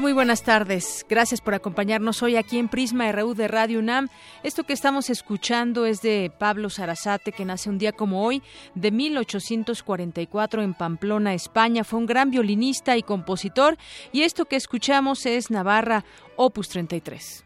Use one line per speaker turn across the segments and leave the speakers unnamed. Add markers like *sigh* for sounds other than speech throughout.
Muy buenas tardes. Gracias por acompañarnos hoy aquí en Prisma RU de Radio UNAM. Esto que estamos escuchando es de Pablo Sarasate, que nace un día como hoy, de 1844 en Pamplona, España. Fue un gran violinista y compositor. Y esto que escuchamos es Navarra, Opus 33.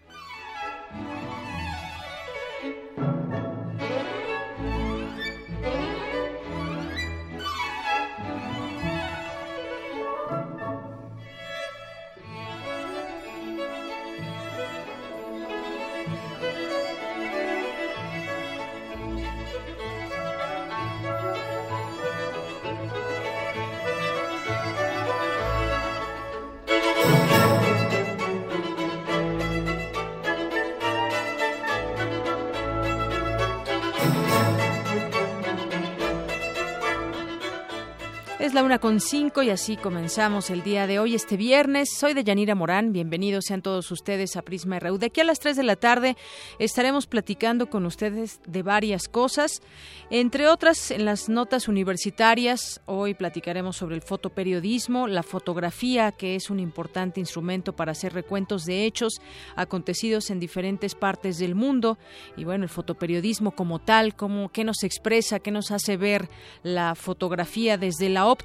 Es la una con cinco y así comenzamos el día de hoy, este viernes. Soy de Yanira Morán. Bienvenidos sean todos ustedes a Prisma RU. De aquí a las tres de la tarde estaremos platicando con ustedes de varias cosas. Entre otras, en las notas universitarias, hoy platicaremos sobre el fotoperiodismo, la fotografía, que es un importante instrumento para hacer recuentos de hechos acontecidos en diferentes partes del mundo. Y bueno, el fotoperiodismo como tal, como, qué nos expresa, qué nos hace ver la fotografía desde la óptica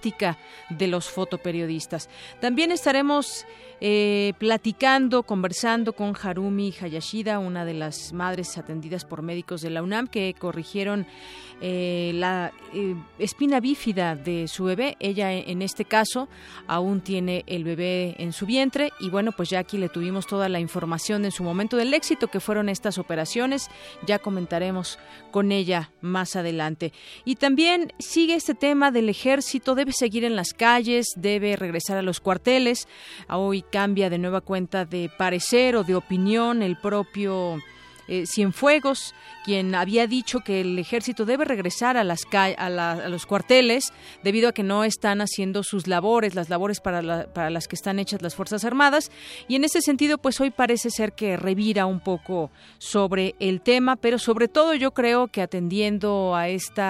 de los fotoperiodistas. También estaremos eh, platicando, conversando con Harumi Hayashida, una de las madres atendidas por médicos de la UNAM que corrigieron eh, la eh, espina bífida de su bebé. Ella, en este caso, aún tiene el bebé en su vientre y bueno, pues ya aquí le tuvimos toda la información en su momento del éxito que fueron estas operaciones. Ya comentaremos con ella más adelante. Y también sigue este tema del ejército, debe seguir en las calles, debe regresar a los cuarteles. Hoy cambia de nueva cuenta de parecer o de opinión el propio eh, Cienfuegos, quien había dicho que el ejército debe regresar a, las a, los cuarteles debido a que no están haciendo sus labores, las labores para, para las que están hechas las Fuerzas Armadas. Y en ese sentido, pues hoy parece ser que revira un poco sobre el tema, pero sobre todo yo creo que atendiendo a este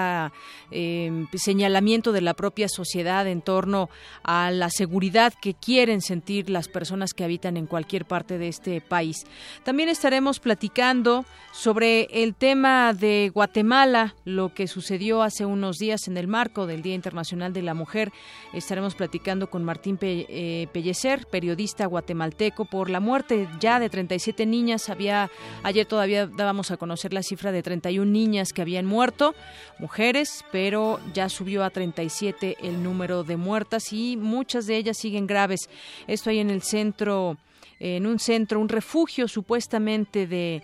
señalamiento de la propia sociedad en torno a la seguridad que quieren sentir las personas que habitan en cualquier parte de este país. También estaremos platicando sobre el tema de Guatemala, lo que sucedió hace unos días en el marco del Día Internacional de la Mujer. Estaremos platicando con Martín eh, Pellecer, periodista guatemalteco, por la muerte ya de 37 niñas. Había ayer todavía dábamos a conocer la cifra de 31 niñas que habían muerto, mujeres, pero ya subió a 37 el número de muertas y muchas de ellas siguen graves. Esto ahí en el centro en un centro, un refugio supuestamente de,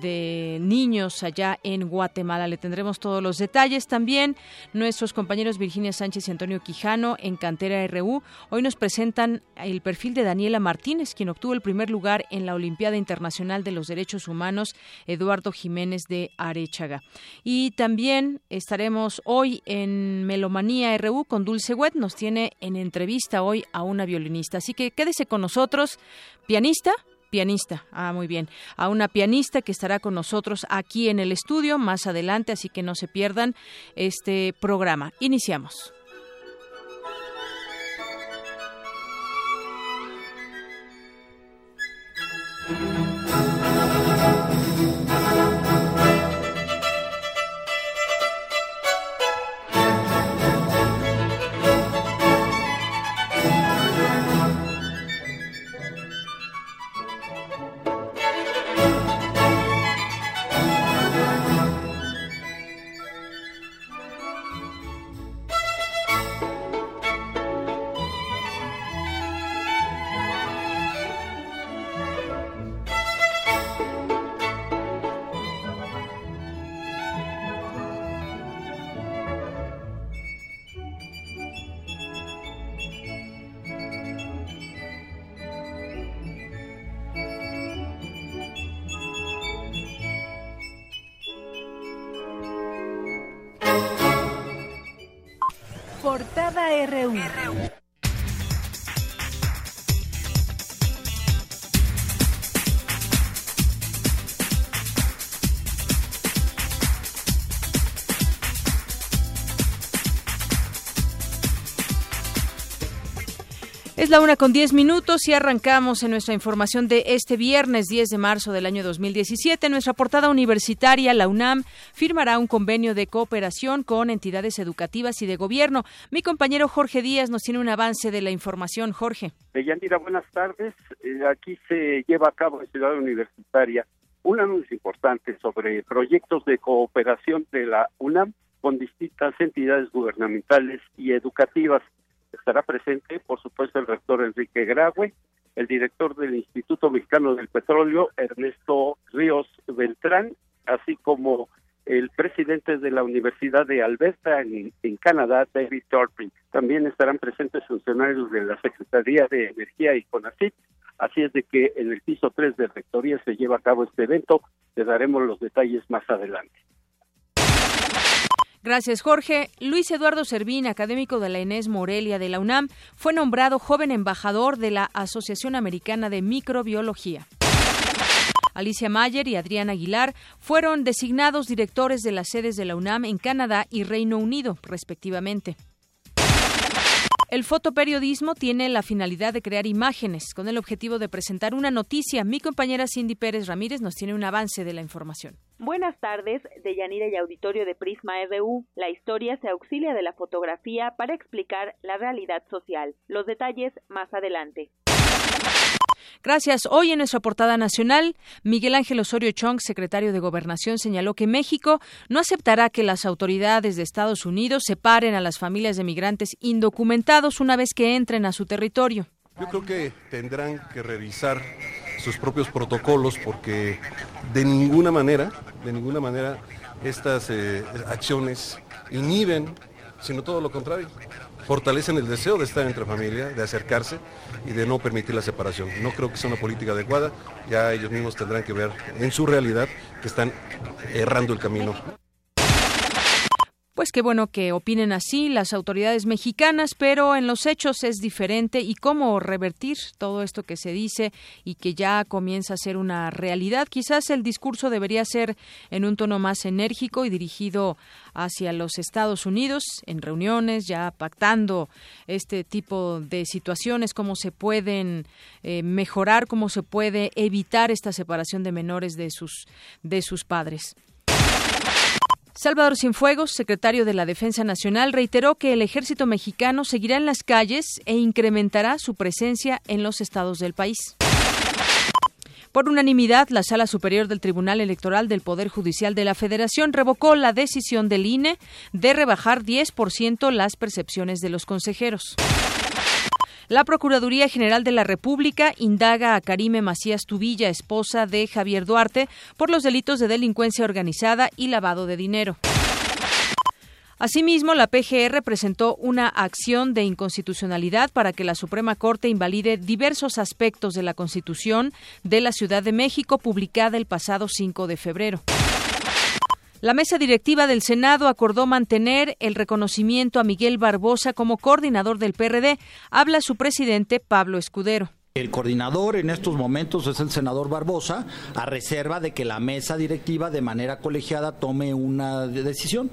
de niños allá en Guatemala. Le tendremos todos los detalles. También nuestros compañeros Virginia Sánchez y Antonio Quijano en Cantera RU hoy nos presentan el perfil de Daniela Martínez, quien obtuvo el primer lugar en la Olimpiada Internacional de los Derechos Humanos Eduardo Jiménez de Arechaga. Y también estaremos hoy en Melomanía RU con Dulce Wet. Nos tiene en entrevista hoy a una violinista. Así que quédese con nosotros. Pianista, pianista. Ah, muy bien. A una pianista que estará con nosotros aquí en el estudio más adelante, así que no se pierdan este programa. Iniciamos. La una con diez minutos y arrancamos en nuestra información de este viernes 10 de marzo del año 2017. Nuestra portada universitaria, la UNAM, firmará un convenio de cooperación con entidades educativas y de gobierno. Mi compañero Jorge Díaz nos tiene un avance de la información. Jorge.
Yanira, buenas tardes. Eh, aquí se lleva a cabo en Ciudad Universitaria un anuncio importante sobre proyectos de cooperación de la UNAM con distintas entidades gubernamentales y educativas estará presente, por supuesto, el rector Enrique Graue, el director del Instituto Mexicano del Petróleo, Ernesto Ríos Beltrán, así como el presidente de la Universidad de Alberta en, Canadá, David Turpin. También estarán presentes funcionarios de la Secretaría de Energía y CONACYT. Así es de que en el piso 3 de Rectoría se lleva a cabo este evento. Te daremos los detalles más adelante.
Gracias, Jorge. Luis Eduardo Servín, académico de la Inés Morelia de la UNAM, fue nombrado joven embajador de la Asociación Americana de Microbiología. Alicia Mayer y Adrián Aguilar fueron designados directores de las sedes de la UNAM en Canadá y Reino Unido, respectivamente. El fotoperiodismo tiene la finalidad de crear imágenes con el objetivo de presentar una noticia. Mi compañera Cindy Pérez Ramírez nos tiene un avance de la información.
Buenas tardes, de Yanira y Auditorio de Prisma EDU. La historia se auxilia de la fotografía para explicar la realidad social. Los detalles más adelante.
Gracias. Hoy en nuestra portada nacional, Miguel Ángel Osorio Chong, secretario de Gobernación, señaló que México no aceptará que las autoridades de Estados Unidos separen a las familias de migrantes indocumentados una vez que entren a su territorio.
Yo creo que tendrán que revisar sus propios protocolos porque de ninguna manera, de ninguna manera estas eh, acciones inhiben, sino todo lo contrario fortalecen el deseo de estar entre familia, de acercarse y de no permitir la separación. No creo que sea una política adecuada, ya ellos mismos tendrán que ver en su realidad que están errando el camino.
Pues qué bueno que opinen así las autoridades mexicanas, pero en los hechos es diferente y cómo revertir todo esto que se dice y que ya comienza a ser una realidad. Quizás el discurso debería ser en un tono más enérgico y dirigido hacia los Estados Unidos en reuniones, ya pactando este tipo de situaciones, cómo se pueden eh, mejorar, cómo se puede evitar esta separación de menores de sus de sus padres. Salvador Cienfuegos, secretario de la Defensa Nacional, reiteró que el ejército mexicano seguirá en las calles e incrementará su presencia en los estados del país. Por unanimidad, la Sala Superior del Tribunal Electoral del Poder Judicial de la Federación revocó la decisión del INE de rebajar 10% las percepciones de los consejeros. La Procuraduría General de la República indaga a Karime Macías Tubilla, esposa de Javier Duarte, por los delitos de delincuencia organizada y lavado de dinero. Asimismo, la PGR presentó una acción de inconstitucionalidad para que la Suprema Corte invalide diversos aspectos de la Constitución de la Ciudad de México publicada el pasado 5 de febrero. La mesa directiva del Senado acordó mantener el reconocimiento a Miguel Barbosa como coordinador del PRD. Habla su presidente Pablo Escudero.
El coordinador en estos momentos es el senador Barbosa, a reserva de que la mesa directiva de manera colegiada tome una decisión.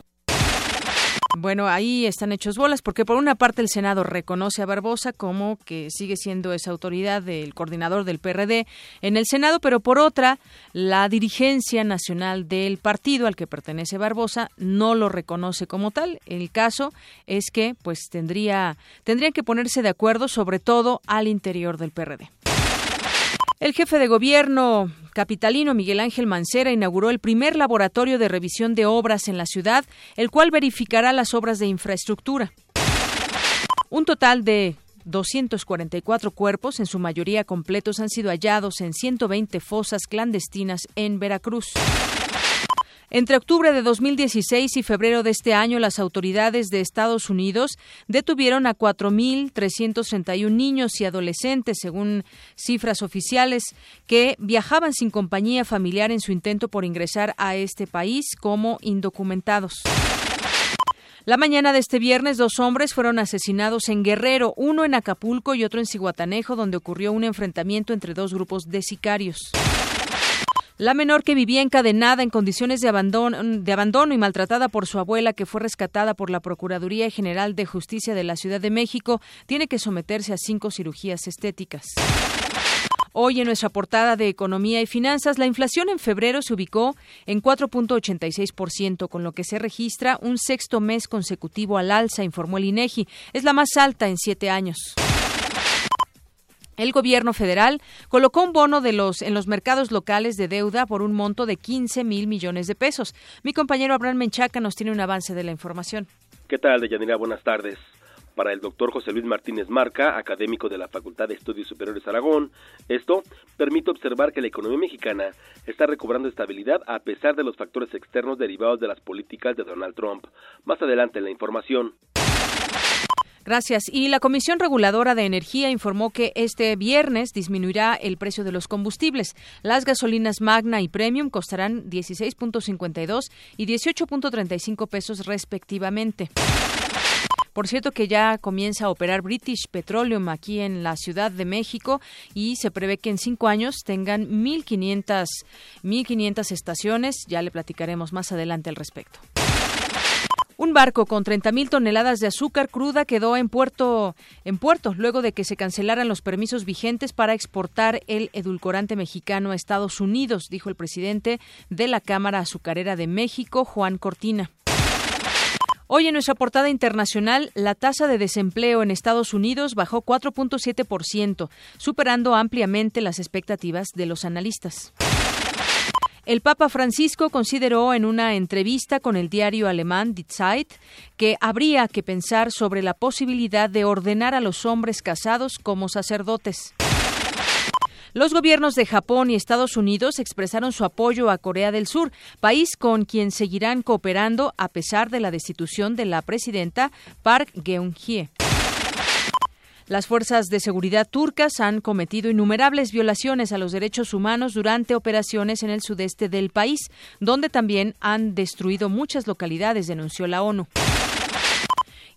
Bueno, ahí están hechos bolas, porque por una parte el Senado reconoce a Barbosa como que sigue siendo esa autoridad del coordinador del PRD en el Senado, pero por otra, la dirigencia nacional del partido al que pertenece Barbosa no lo reconoce como tal. El caso es que, pues, tendría, tendrían que ponerse de acuerdo, sobre todo al interior del PRD. El jefe de gobierno capitalino Miguel Ángel Mancera inauguró el primer laboratorio de revisión de obras en la ciudad, el cual verificará las obras de infraestructura. Un total de 244 cuerpos, en su mayoría completos, han sido hallados en 120 fosas clandestinas en Veracruz. Entre octubre de 2016 y febrero de este año, las autoridades de Estados Unidos detuvieron a 4.331 niños y adolescentes, según cifras oficiales, que viajaban sin compañía familiar en su intento por ingresar a este país como indocumentados. La mañana de este viernes, dos hombres fueron asesinados en Guerrero, uno en Acapulco y otro en Cihuatanejo, donde ocurrió un enfrentamiento entre dos grupos de sicarios. La menor que vivía encadenada en condiciones de abandono, y maltratada por su abuela, que fue rescatada por la Procuraduría General de Justicia de la Ciudad de México, tiene que someterse a cinco cirugías estéticas. Hoy en nuestra portada de Economía y Finanzas, la inflación en febrero se ubicó en 4.86%, con lo que se registra un sexto mes consecutivo al alza, informó el INEGI. Es la más alta en siete años. El gobierno federal colocó un bono de los en los mercados locales de deuda por un monto de 15 mil millones de pesos. Mi compañero Abraham Menchaca nos tiene un avance de la información.
¿Qué tal, Deyanira? Buenas tardes para el doctor José Luis Martínez Marca, académico de la Facultad de Estudios Superiores Aragón. Esto permite observar que la economía mexicana está recobrando estabilidad a pesar de los factores externos derivados de las políticas de Donald Trump. Más adelante en la información.
Gracias. Y la Comisión Reguladora de Energía informó que este viernes disminuirá el precio de los combustibles. Las gasolinas Magna y Premium costarán 16.52 y 18.35 pesos respectivamente. Por cierto que ya comienza a operar British Petroleum aquí en la Ciudad de México y se prevé que en cinco años tengan 1.500, 1.500 estaciones. Ya le platicaremos más adelante al respecto. Un barco con 30.000 toneladas de azúcar cruda quedó en puerto, en puerto luego de que se cancelaran los permisos vigentes para exportar el edulcorante mexicano a Estados Unidos, dijo el presidente de la Cámara Azucarera de México, Juan Cortina. Hoy en nuestra portada internacional, la tasa de desempleo en Estados Unidos bajó 4.7%, superando ampliamente las expectativas de los analistas. El Papa Francisco consideró en una entrevista con el diario alemán Die Zeit que habría que pensar sobre la posibilidad de ordenar a los hombres casados como sacerdotes. Los gobiernos de Japón y Estados Unidos expresaron su apoyo a Corea del Sur, país con quien seguirán cooperando a pesar de la destitución de la presidenta Park Geun-hye. Las fuerzas de seguridad turcas han cometido innumerables violaciones a los derechos humanos durante operaciones en el sudeste del país, donde también han destruido muchas localidades, denunció la ONU.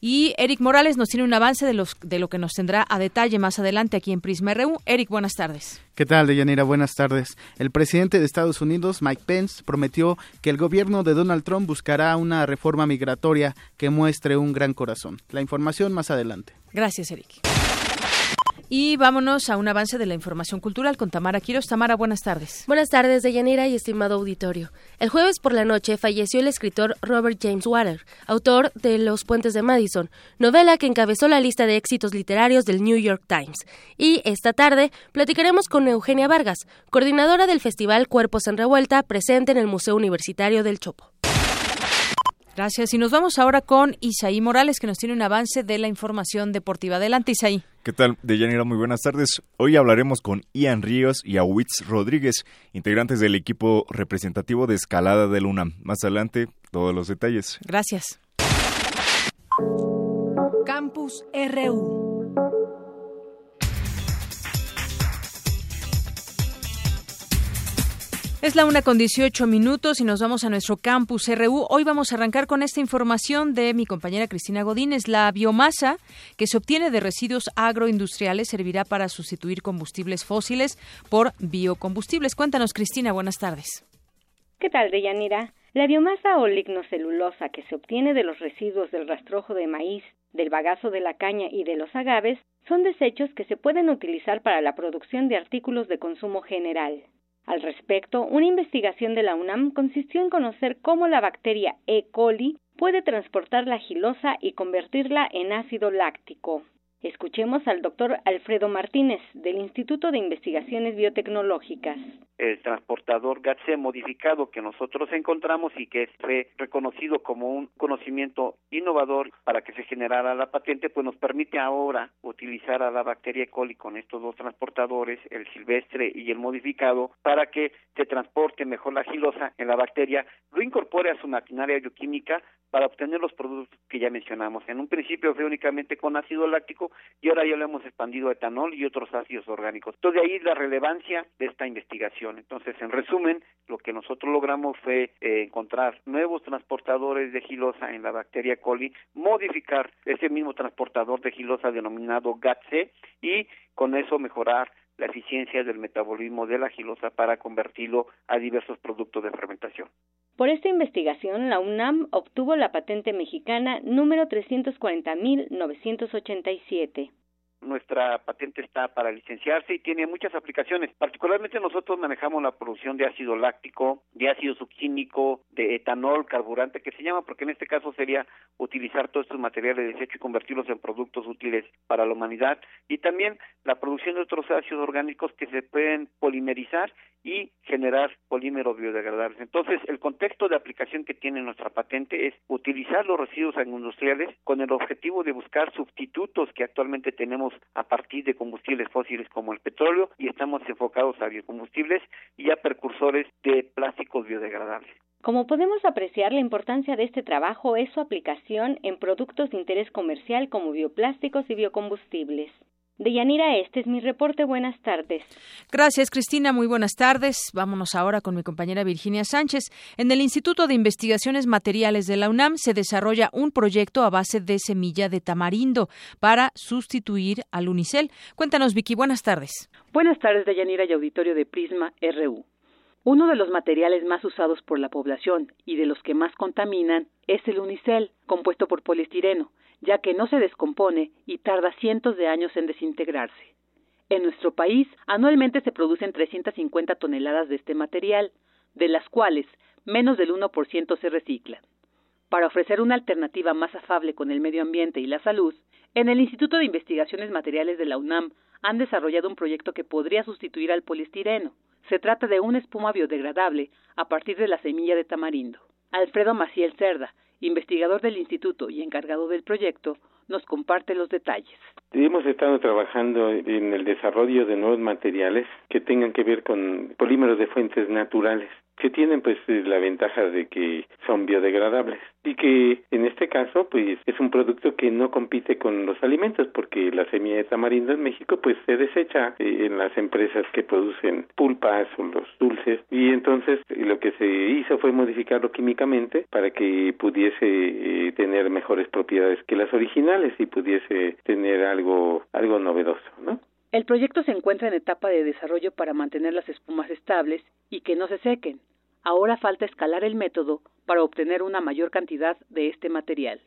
Y Eric Morales nos tiene un avance de, los, de lo que nos tendrá a detalle más adelante aquí en Prisma RU. Eric, buenas tardes.
¿Qué tal, Deyanira? Buenas tardes. El presidente de Estados Unidos, Mike Pence, prometió que el gobierno de Donald Trump buscará una reforma migratoria que muestre un gran corazón. La información más adelante.
Gracias, Eric. Y vámonos a un avance de la información cultural con Tamara Quiros. Tamara, buenas tardes.
Buenas tardes, Deyanira y estimado auditorio. El jueves por la noche falleció el escritor Robert James Water, autor de Los Puentes de Madison, novela que encabezó la lista de éxitos literarios del New York Times. Y esta tarde platicaremos con Eugenia Vargas, coordinadora del Festival Cuerpos en Revuelta, presente en el Museo Universitario del Chopo.
Gracias. Y nos vamos ahora con Isaí Morales, que nos tiene un avance de la información deportiva. Adelante, Isaí.
¿Qué tal, Deyanira? Muy buenas tardes. Hoy hablaremos con Ian Ríos y Awitz Rodríguez, integrantes del equipo representativo de escalada del UNAM. Más adelante, todos los detalles.
Gracias.
Campus RU.
Es la una con 18 minutos y nos vamos a nuestro campus RU. Hoy vamos a arrancar con esta información de mi compañera Cristina Godínez. La biomasa que se obtiene de residuos agroindustriales servirá para sustituir combustibles fósiles por biocombustibles. Cuéntanos, Cristina, buenas tardes.
¿Qué tal, Deyanira? La biomasa o lignocelulosa que se obtiene de los residuos del rastrojo de maíz, del bagazo de la caña y de los agaves son desechos que se pueden utilizar para la producción de artículos de consumo general. Al respecto, una investigación de la UNAM consistió en conocer cómo la bacteria E. coli puede transportar la gilosa y convertirla en ácido láctico. Escuchemos al doctor Alfredo Martínez del Instituto de Investigaciones Biotecnológicas.
El transportador GATSE modificado que nosotros encontramos y que fue reconocido como un conocimiento innovador para que se generara la patente, pues nos permite ahora utilizar a la bacteria E. coli con estos dos transportadores, el silvestre y el modificado, para que se transporte mejor la gilosa en la bacteria, lo incorpore a su maquinaria bioquímica para obtener los productos que ya mencionamos. En un principio fue únicamente con ácido láctico y ahora ya lo hemos expandido a etanol y otros ácidos orgánicos. Entonces de ahí la relevancia de esta investigación. Entonces, en resumen, lo que nosotros logramos fue eh, encontrar nuevos transportadores de gilosa en la bacteria coli, modificar ese mismo transportador de gilosa denominado GATC y con eso mejorar la eficiencia del metabolismo de la gilosa para convertirlo a diversos productos de fermentación.
Por esta investigación, la UNAM obtuvo la patente mexicana número 340.987
nuestra patente está para licenciarse y tiene muchas aplicaciones. Particularmente nosotros manejamos la producción de ácido láctico, de ácido subquímico, de etanol, carburante, que se llama, porque en este caso sería utilizar todos estos materiales de desecho y convertirlos en productos útiles para la humanidad. Y también la producción de otros ácidos orgánicos que se pueden polimerizar y generar polímeros biodegradables. Entonces, el contexto de aplicación que tiene nuestra patente es utilizar los residuos agroindustriales con el objetivo de buscar sustitutos que actualmente tenemos a partir de combustibles fósiles como el petróleo y estamos enfocados a biocombustibles y a precursores de plásticos biodegradables.
Como podemos apreciar, la importancia de este trabajo es su aplicación en productos de interés comercial como bioplásticos y biocombustibles. De Yanira, este es mi reporte. Buenas tardes.
Gracias, Cristina. Muy buenas tardes. Vámonos ahora con mi compañera Virginia Sánchez. En el Instituto de Investigaciones Materiales de la UNAM se desarrolla un proyecto a base de semilla de tamarindo para sustituir al unicel. Cuéntanos, Vicky. Buenas tardes.
Buenas tardes, Yanira y auditorio de Prisma RU. Uno de los materiales más usados por la población y de los que más contaminan es el unicel, compuesto por poliestireno ya que no se descompone y tarda cientos de años en desintegrarse. En nuestro país, anualmente se producen 350 toneladas de este material, de las cuales menos del 1% se reciclan. Para ofrecer una alternativa más afable con el medio ambiente y la salud, en el Instituto de Investigaciones Materiales de la UNAM han desarrollado un proyecto que podría sustituir al poliestireno. Se trata de una espuma biodegradable a partir de la semilla de tamarindo. Alfredo Maciel Cerda, investigador del instituto y encargado del proyecto, nos comparte los detalles.
Hemos estado trabajando en el desarrollo de nuevos materiales que tengan que ver con polímeros de fuentes naturales que tienen pues la ventaja de que son biodegradables y que en este caso pues es un producto que no compite con los alimentos porque la semilla de tamarindo en México pues se desecha eh, en las empresas que producen pulpas o los dulces y entonces lo que se hizo fue modificarlo químicamente para que pudiese eh, tener mejores propiedades que las originales y pudiese tener algo algo novedoso, ¿no?
El proyecto se encuentra en etapa de desarrollo para mantener las espumas estables y que no se sequen. Ahora falta escalar el método para obtener una mayor cantidad de este material.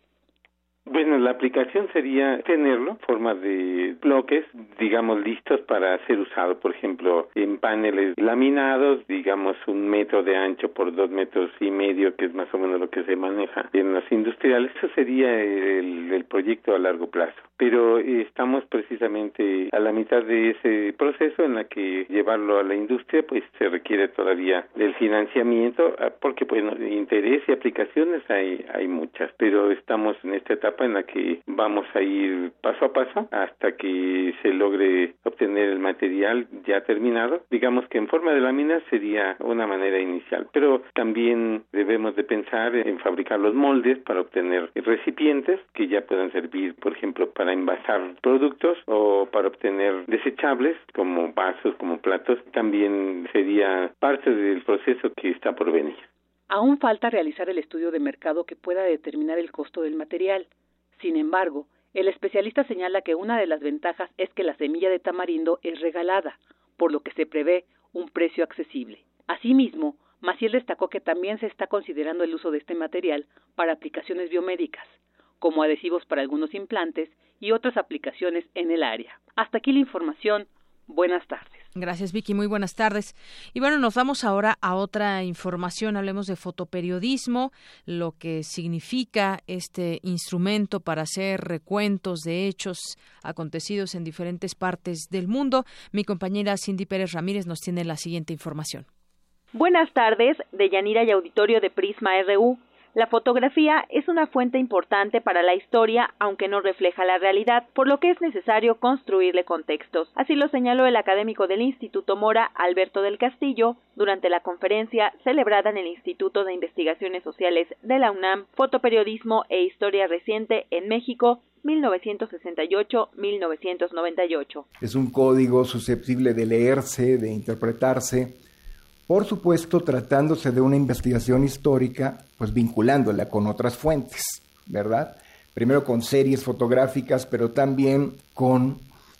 Bueno, la aplicación sería tenerlo en forma de bloques, digamos, listos para ser usado, por ejemplo, en paneles laminados, digamos, un metro de ancho por dos metros y medio, que es más o menos lo que se maneja en los industriales. Eso sería el, el proyecto a largo plazo. Pero estamos precisamente a la mitad de ese proceso en la que llevarlo a la industria, pues se requiere todavía del financiamiento, ah, porque, bueno, interés y aplicaciones hay, hay muchas, pero estamos en esta etapa en la que vamos a ir paso a paso hasta que se logre obtener el material ya terminado. Digamos que en forma de lámina sería una manera inicial, pero también debemos de pensar en fabricar los moldes para obtener recipientes que ya puedan servir, por ejemplo, para envasar productos o para obtener desechables como vasos, como platos. También sería parte del proceso que está por venir.
Aún falta realizar el estudio de mercado que pueda determinar el costo del material. Sin embargo, el especialista señala que una de las ventajas es que la semilla de tamarindo es regalada, por lo que se prevé un precio accesible. Asimismo, Maciel destacó que también se está considerando el uso de este material para aplicaciones biomédicas, como adhesivos para algunos implantes y otras aplicaciones en el área. Hasta aquí la información. Buenas tardes.
Gracias, Vicky. Muy buenas tardes. Y bueno, nos vamos ahora a otra información. Hablemos de fotoperiodismo, lo que significa este instrumento para hacer recuentos de hechos acontecidos en diferentes partes del mundo. Mi compañera Cindy Pérez Ramírez nos tiene la siguiente información.
Buenas tardes, de Yanira y Auditorio de Prisma RU. La fotografía es una fuente importante para la historia, aunque no refleja la realidad, por lo que es necesario construirle contextos. Así lo señaló el académico del Instituto Mora, Alberto del Castillo, durante la conferencia celebrada en el Instituto de Investigaciones Sociales de la UNAM, Fotoperiodismo e Historia Reciente en México, 1968-1998.
Es un código susceptible de leerse, de interpretarse Por supuesto, tratándose de una investigación histórica, pues vinculándola con otras fuentes, ¿verdad? Primero con series fotográficas, pero también con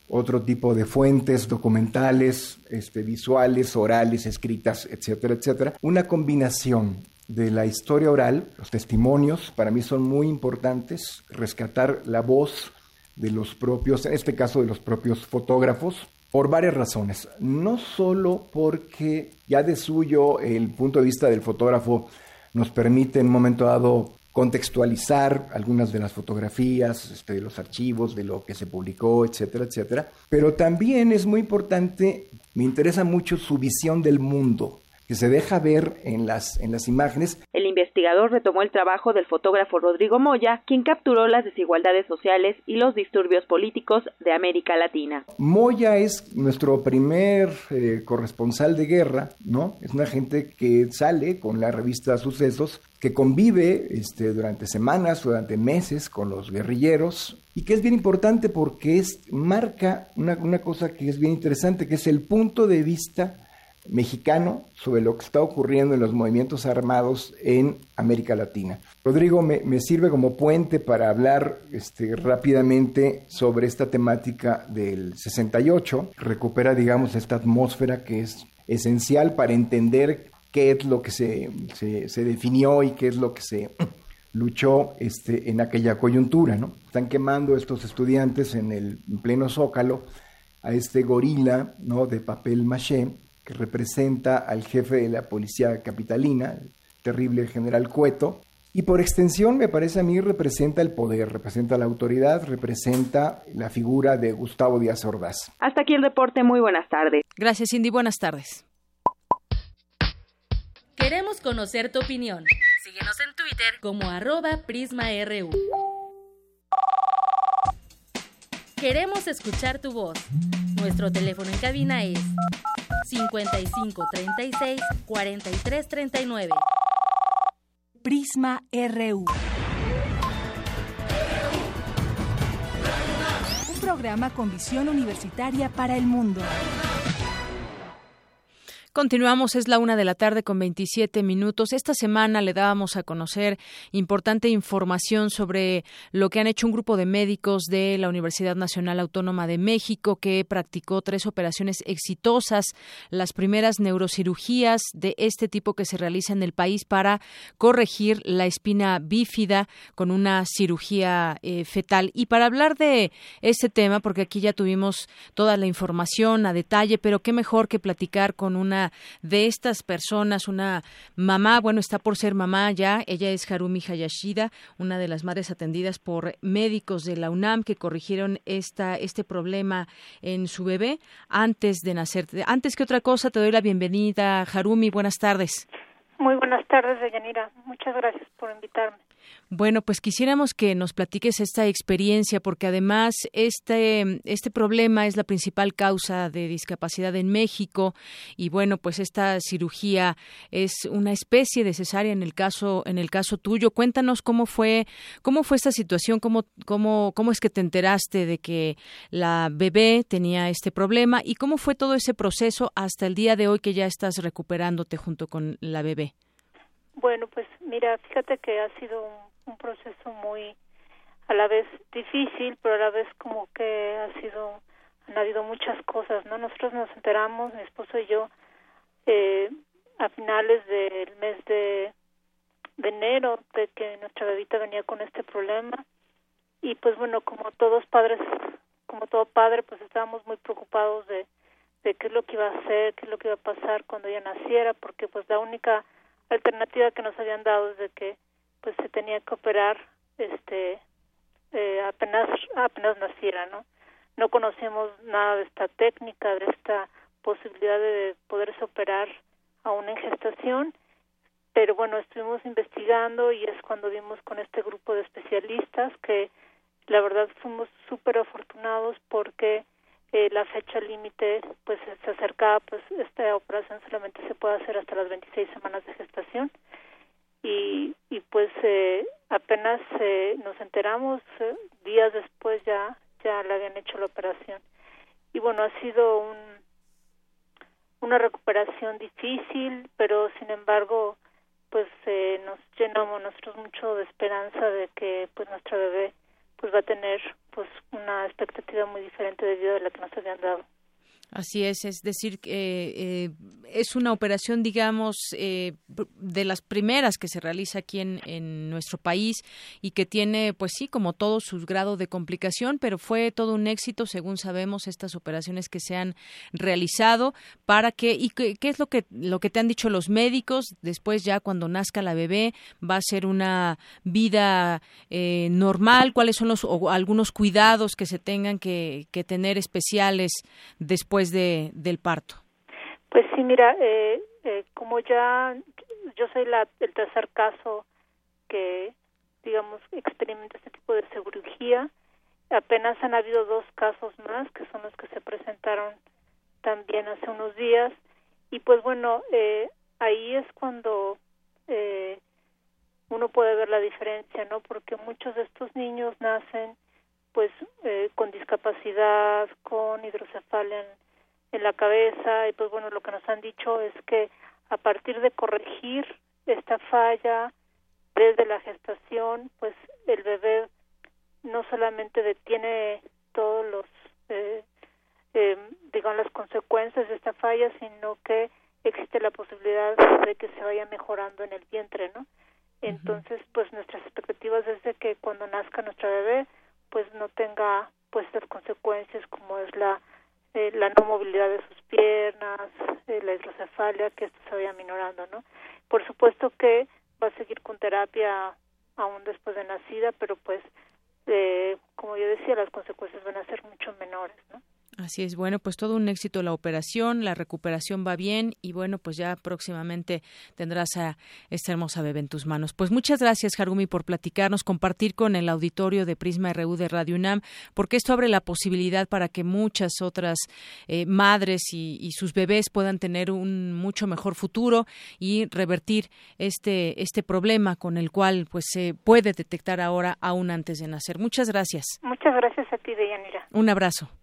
otro tipo de fuentes documentales, este, visuales, orales, escritas, etcétera, etcétera. Una combinación de la historia oral, los testimonios, para mí son muy importantes, rescatar la voz de los propios, en este caso de los propios fotógrafos, por varias razones. No solo porque ya de suyo el punto de vista del fotógrafo nos permite en un momento dado contextualizar algunas de las fotografías, este, de los archivos, de lo que se publicó, etcétera, etcétera. Pero también es muy importante, me interesa mucho su visión del mundo, que se deja ver en las, en las imágenes.
El investigador retomó el trabajo del fotógrafo Rodrigo Moya, quien capturó las desigualdades sociales y los disturbios políticos de América Latina.
Moya es nuestro primer eh, corresponsal de guerra, ¿no? Es una gente que sale con la revista Sucesos, que convive este, durante semanas, durante meses con los guerrilleros, y que es bien importante porque es, marca una, una cosa que es bien interesante, que es el punto de vista mexicano sobre lo que está ocurriendo en los movimientos armados en América Latina. Rodrigo me, sirve como puente para hablar este, rápidamente sobre esta temática del 68. Recupera, digamos, esta atmósfera que es esencial para entender qué es lo que se, se, definió y qué es lo que se *clears throat* luchó este, en aquella coyuntura. ¿no? Están quemando estos estudiantes en el en pleno zócalo a este gorila ¿no? de papel maché que representa al jefe de la policía capitalina, el terrible general Cueto, y por extensión me parece a mí representa el poder, representa la autoridad, representa la figura de Gustavo Díaz Ordaz.
Hasta aquí el reporte, muy buenas tardes.
Gracias Cindy, buenas tardes.
Queremos conocer tu opinión. Síguenos en Twitter como arroba PrismaRU. Queremos escuchar tu voz. Nuestro teléfono en cabina es 55 36 43 39.
Prisma RU. Un programa con visión universitaria para el mundo.
Continuamos, es la una de la tarde con 27 minutos. Esta semana le dábamos a conocer importante información sobre lo que han hecho un grupo de médicos de la Universidad Nacional Autónoma de México que practicó tres operaciones exitosas, las primeras neurocirugías de este tipo que se realiza en el país para corregir la espina bífida con una cirugía eh, fetal. Y para hablar de este tema, porque aquí ya tuvimos toda la información a detalle, pero qué mejor que platicar con una de estas personas, una mamá, bueno, está por ser mamá ya, ella es Harumi Hayashida, una de las madres atendidas por médicos de la UNAM que corrigieron esta, este problema en su bebé antes de nacer. Antes que otra cosa, te doy la bienvenida, Harumi, buenas tardes.
Muy buenas tardes, Deyanira. Muchas gracias por invitarme.
Bueno, pues quisiéramos que nos platiques esta experiencia, porque además este, este problema es la principal causa de discapacidad en México y bueno, pues esta cirugía es una especie de cesárea en el caso, en el caso tuyo. Cuéntanos cómo fue, cómo fue esta situación, cómo, cómo, cómo es que te enteraste de que la bebé tenía este problema y cómo fue todo ese proceso hasta el día de hoy que ya estás recuperándote junto con la bebé.
Bueno, pues mira, fíjate que ha sido un, proceso muy a la vez difícil, pero a la vez como que ha sido, han habido muchas cosas, ¿no? Nosotros nos enteramos, mi esposo y yo, eh, a finales del mes de, de enero, de que nuestra bebita venía con este problema. Y pues bueno, como todos padres, como todo padre, pues estábamos muy preocupados de, de qué es lo que iba a hacer, qué es lo que iba a pasar cuando ella naciera, porque pues la única alternativa que nos habían dado es de que pues se tenía que operar este eh, apenas apenas naciera no no conocíamos nada de esta técnica de esta posibilidad de poderse operar aún en gestación pero bueno estuvimos investigando y es cuando dimos con este grupo de especialistas que la verdad fuimos súper afortunados porque eh, la fecha límite pues se acercaba pues esta operación solamente se puede hacer hasta las 26 semanas de gestación y, y pues eh, apenas eh, nos enteramos eh, días después ya ya le habían hecho la operación y bueno ha sido un una recuperación difícil, pero sin embargo, pues eh, nos llenamos nosotros mucho de esperanza de que pues nuestra bebé pues va a tener pues una expectativa muy diferente de vida de la que nos habían dado.
Así es, es decir, que eh, es una operación, digamos, eh, de las primeras que se realiza aquí en, en, nuestro país y que tiene, pues sí, como todo su grado de complicación, pero fue todo un éxito, según sabemos, estas operaciones que se han realizado para que y qué, es lo que lo que te han dicho los médicos después ya cuando nazca la bebé va a ser una vida eh, normal, cuáles son los o algunos cuidados que se tengan que, que tener especiales después de, del parto?
Pues sí, mira, eh, eh, como ya yo soy la, el tercer caso que, digamos, experimenta este tipo de cirugía, apenas han habido dos casos más, que son los que se presentaron también hace unos días, y pues bueno, eh, ahí es cuando eh, uno puede ver la diferencia, ¿no? Porque muchos de estos niños nacen pues eh, con discapacidad, con hidrocefalia la cabeza y pues bueno lo que nos han dicho es que a partir de corregir esta falla desde la gestación pues el bebé no solamente detiene todos los eh, eh, digamos las consecuencias de esta falla sino que existe la posibilidad de que se vaya mejorando en el vientre no entonces pues nuestras expectativas es de que cuando nazca nuestra bebé pues no tenga pues estas consecuencias como es la eh, la no movilidad de sus piernas, eh, la hidrocefalia, que esto se vaya minorando, ¿no? Por supuesto que va a seguir con terapia aún después de nacida, pero pues, eh, como yo decía, las consecuencias van a ser mucho menores, ¿no?
Así es, bueno, pues todo un éxito la operación, la recuperación va bien y bueno, pues ya próximamente tendrás a esta hermosa bebé en tus manos. Pues muchas gracias, Harumi, por platicarnos, compartir con el auditorio de Prisma RU de Radio UNAM, porque esto abre la posibilidad para que muchas otras eh, madres y, y, sus bebés puedan tener un mucho mejor futuro y revertir este, este problema con el cual pues se puede detectar ahora aún antes de nacer. Muchas gracias.
Muchas gracias a ti, Deyanira.
Un abrazo.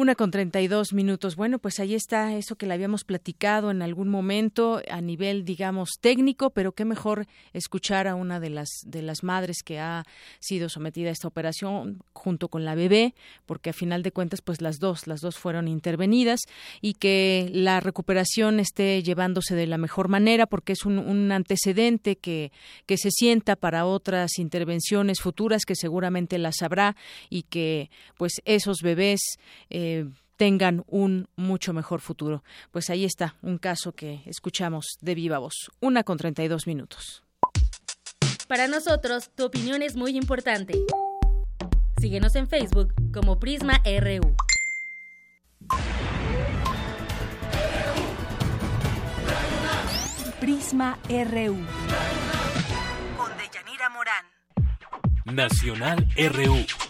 Una con treinta y dos minutos. Bueno, pues ahí está eso que le habíamos platicado en algún momento a nivel, digamos, técnico, pero qué mejor escuchar a una de las de las madres que ha sido sometida a esta operación junto con la bebé, porque a final de cuentas, pues las dos, las dos fueron intervenidas y que la recuperación esté llevándose de la mejor manera, porque es un, un antecedente que que se sienta para otras intervenciones futuras que seguramente las habrá y que, pues, esos bebés eh, tengan un mucho mejor futuro. Pues ahí está un caso que escuchamos de viva voz. Una con 32 minutos.
Para nosotros, tu opinión es muy importante. Síguenos en Facebook como Prisma RU.
Prisma RU.
Con Deyanira Morán. Nacional RU.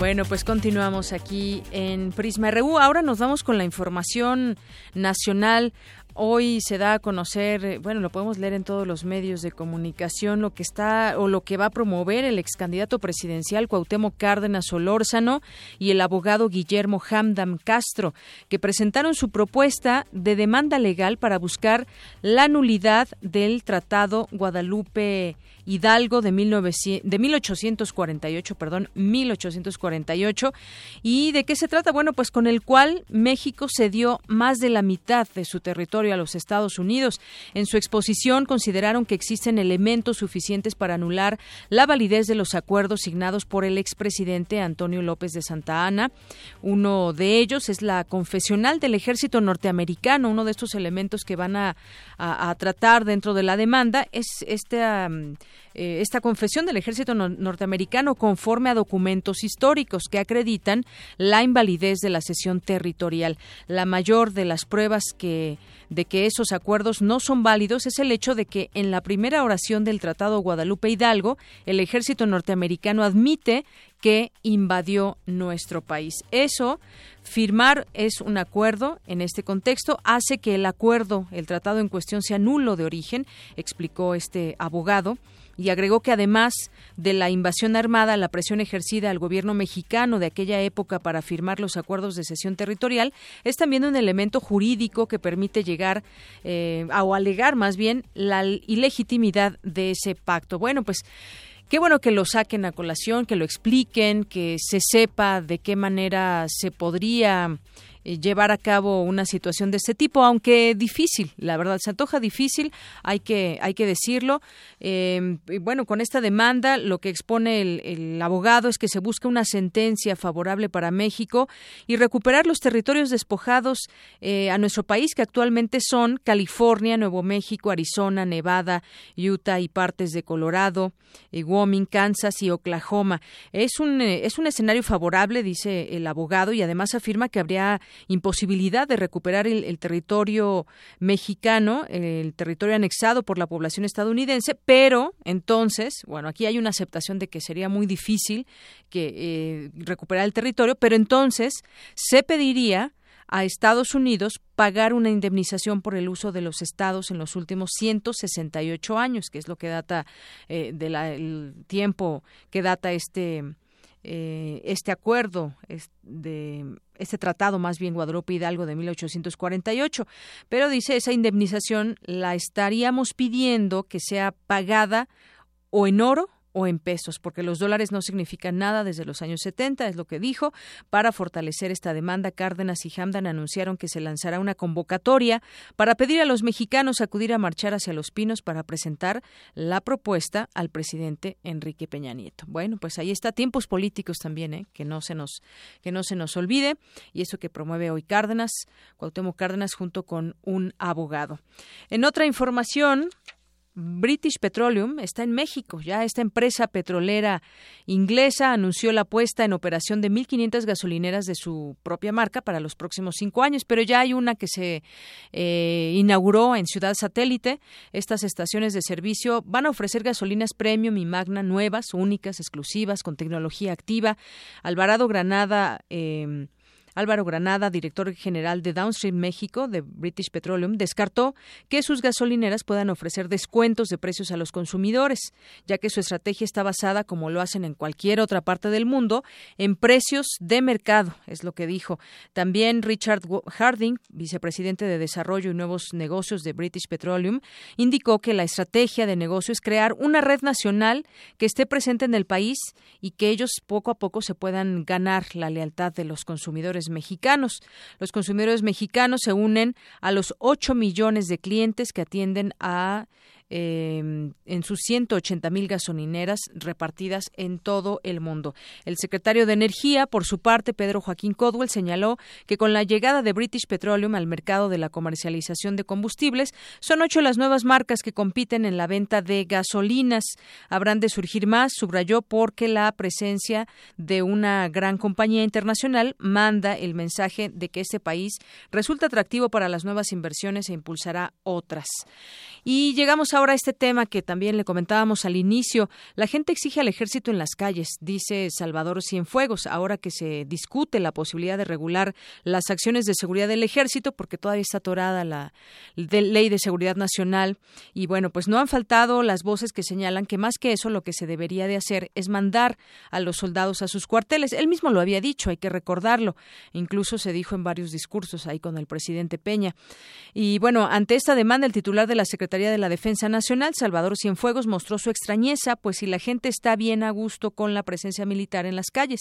Bueno, pues continuamos aquí en Prisma RU. Ahora nos vamos con la información nacional. Hoy se da a conocer, eh, bueno, lo podemos leer en todos los medios de comunicación, lo que está o lo que va a promover el ex candidato presidencial Cuauhtémoc Cárdenas Solórzano y el abogado Guillermo Hamdam Castro, que presentaron su propuesta de demanda legal para buscar la nulidad del Tratado Guadalupe Hidalgo de, 1900, de 1848, perdón, 1848. ¿Y de qué se trata? Bueno, pues con el cual México cedió más de la mitad de su territorio a los Estados Unidos. En su exposición consideraron que existen elementos suficientes para anular la validez de los acuerdos signados por el expresidente Antonio López de Santa Ana. Uno de ellos es la confesional del ejército norteamericano, uno de estos elementos que van a, tratar dentro de la demanda es este um, eh, esta confesión del ejército no norteamericano conforme a documentos históricos que acreditan la invalidez de la cesión territorial. La mayor de las pruebas que de que esos acuerdos no son válidos es el hecho de que en la primera oración del Tratado Guadalupe Hidalgo el ejército norteamericano admite que invadió nuestro país. Eso, firmar es un acuerdo en este contexto, hace que el acuerdo, el tratado en cuestión sea nulo de origen, explicó este abogado y agregó que además de la invasión armada, la presión ejercida al gobierno mexicano de aquella época para firmar los acuerdos de cesión territorial es también un elemento jurídico que permite llegar eh, o alegar más bien la ilegitimidad de ese pacto. Bueno, pues Qué bueno que lo saquen a colación, que lo expliquen, que se sepa de qué manera se podría llevar a cabo una situación de este tipo, aunque difícil, la verdad, se antoja difícil, hay que, hay que decirlo. Eh, bueno, con esta demanda, lo que expone el, abogado es que se busca una sentencia favorable para México y recuperar los territorios despojados eh, a nuestro país, que actualmente son California, Nuevo México, Arizona, Nevada, Utah y partes de Colorado, Wyoming, Kansas y Oklahoma. Es un, es un escenario favorable, dice el abogado, y además afirma que habría imposibilidad de recuperar el, territorio mexicano, el territorio anexado por la población estadounidense, pero entonces, bueno, aquí hay una aceptación de que sería muy difícil que eh, recuperar el territorio, pero entonces se pediría a Estados Unidos pagar una indemnización por el uso de los estados en los últimos 168 años, que es lo que data eh, del tiempo que data este eh, este acuerdo de este tratado más bien Guadalupe Hidalgo de 1848 pero dice esa indemnización la estaríamos pidiendo que sea pagada o en oro o en pesos, porque los dólares no significan nada desde los años 70, es lo que dijo. Para fortalecer esta demanda, Cárdenas y Hamdan anunciaron que se lanzará una convocatoria para pedir a los mexicanos acudir a marchar hacia Los Pinos para presentar la propuesta al presidente Enrique Peña Nieto. Bueno, pues ahí está tiempos políticos también, ¿eh? que no se nos que no se nos olvide y eso que promueve hoy Cárdenas, Cuauhtémoc Cárdenas junto con un abogado. En otra información, British Petroleum está en México. Ya esta empresa petrolera inglesa anunció la puesta en operación de 1.500 gasolineras de su propia marca para los próximos cinco años, pero ya hay una que se eh, inauguró en Ciudad Satélite. Estas estaciones de servicio van a ofrecer gasolinas premium y magna nuevas, únicas, exclusivas, con tecnología activa. Alvarado Granada. Eh, Álvaro Granada, director general de Downstream México de British Petroleum, descartó que sus gasolineras puedan ofrecer descuentos de precios a los consumidores, ya que su estrategia está basada, como lo hacen en cualquier otra parte del mundo, en precios de mercado, es lo que dijo. También Richard Harding, vicepresidente de Desarrollo y Nuevos Negocios de British Petroleum, indicó que la estrategia de negocio es crear una red nacional que esté presente en el país y que ellos poco a poco se puedan ganar la lealtad de los consumidores mexicanos. Los consumidores mexicanos se unen a los 8 millones de clientes que atienden a Em, en sus 180 mil gasolineras repartidas en todo el mundo. El secretario de Energía, por su parte, Pedro Joaquín Codwell, señaló que con la llegada de British Petroleum al mercado de la comercialización de combustibles, son ocho las nuevas marcas que compiten en la venta de gasolinas. Habrán de surgir más, subrayó, porque la presencia de una gran compañía internacional manda el mensaje de que este país resulta atractivo para las nuevas inversiones e impulsará otras. Y llegamos ahora este tema que también le comentábamos al inicio. La gente exige al ejército en las calles, dice Salvador Cienfuegos, ahora que se discute la posibilidad de regular las acciones de seguridad del ejército, porque todavía está atorada la ley de seguridad nacional. Y bueno, pues no han faltado las voces que señalan que más que eso lo que se debería de hacer es mandar a los soldados a sus cuarteles. Él mismo lo había dicho, hay que recordarlo. Incluso se dijo en varios discursos ahí con el presidente Peña. Y bueno, ante esta demanda, el titular de la Secretaría de la Defensa Nacional, Salvador Cienfuegos, mostró su extrañeza, pues si la gente está bien a gusto con la presencia militar en las calles.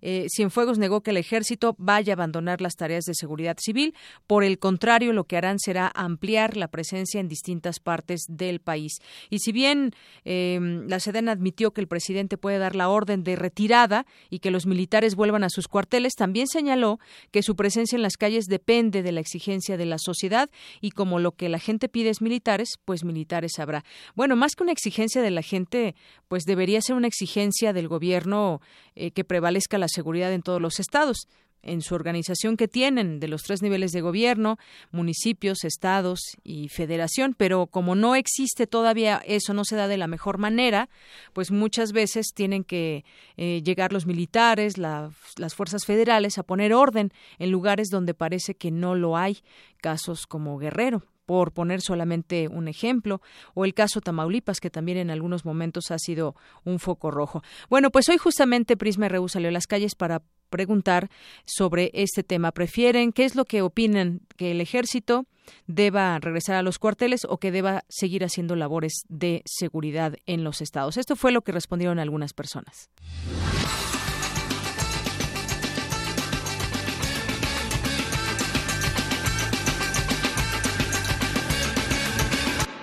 Eh, Cienfuegos negó que el ejército vaya a abandonar las tareas de seguridad civil. Por el contrario, lo que harán será ampliar la presencia en distintas partes del país. Y si bien em, la Sedena admitió que el presidente puede dar la orden de retirada y que los militares vuelvan a sus cuarteles, también señaló que su presencia en las calles depende de la exigencia de la sociedad y como lo que la gente pide es militares, pues militares habrá. Bueno, más que una exigencia de la gente, pues debería ser una exigencia del gobierno eh, que prevalezca la seguridad en todos los estados en su organización que tienen de los tres niveles de gobierno, municipios, estados y federación, pero como no existe todavía eso, no se da de la mejor manera, pues muchas veces tienen que eh, llegar los militares, las fuerzas federales a poner orden en lugares donde parece que no lo hay, casos como Guerrero, por poner solamente un ejemplo, o el caso Tamaulipas, que también en algunos momentos ha sido un foco rojo. Bueno, pues hoy justamente Prisma RU salió a las calles para preguntar sobre este tema. ¿Prefieren qué es lo que opinan que el ejército deba regresar a los cuarteles o que deba seguir haciendo labores de seguridad en los estados? Esto fue lo que respondieron algunas personas.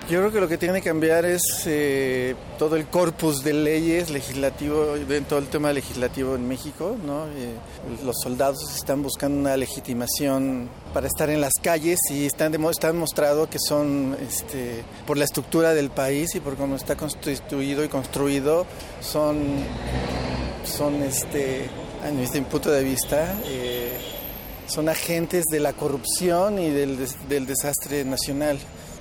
Yo creo que lo que tiene que cambiar es eh, todo el corpus de leyes legislativo, en todo el tema legislativo en México. ¿no? Eh, los soldados están buscando una legitimación para estar en las calles y están, están demostrado que son, este, por la estructura del país y por cómo está constituido y construido, son, son este, a mi punto de vista, eh, son agentes de la corrupción y del, del desastre nacional.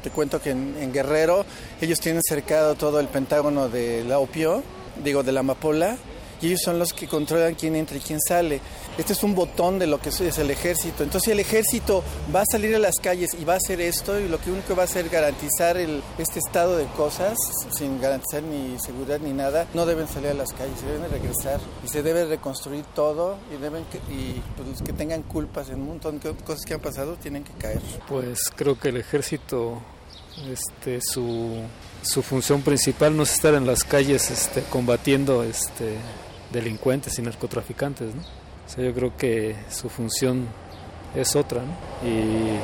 Te cuento que en, Guerrero ellos tienen cercado todo el pentágono de la opio, digo de la amapola, y ellos son los que controlan quién entra y quién sale. Este es un botón de lo que es el ejército. Entonces si el ejército va a salir a las calles y va a hacer esto y lo que único va a hacer es garantizar el, este estado de cosas sin garantizar ni seguridad ni nada, no deben salir a las calles, deben regresar y se debe reconstruir todo y deben y pues, los que tengan culpas en un montón de cosas que han pasado tienen que caer.
Pues creo que el ejército este, su, su función principal no es estar en las calles este, combatiendo este, delincuentes y narcotraficantes. ¿no? O sea, yo creo que su función es otra. ¿no? Y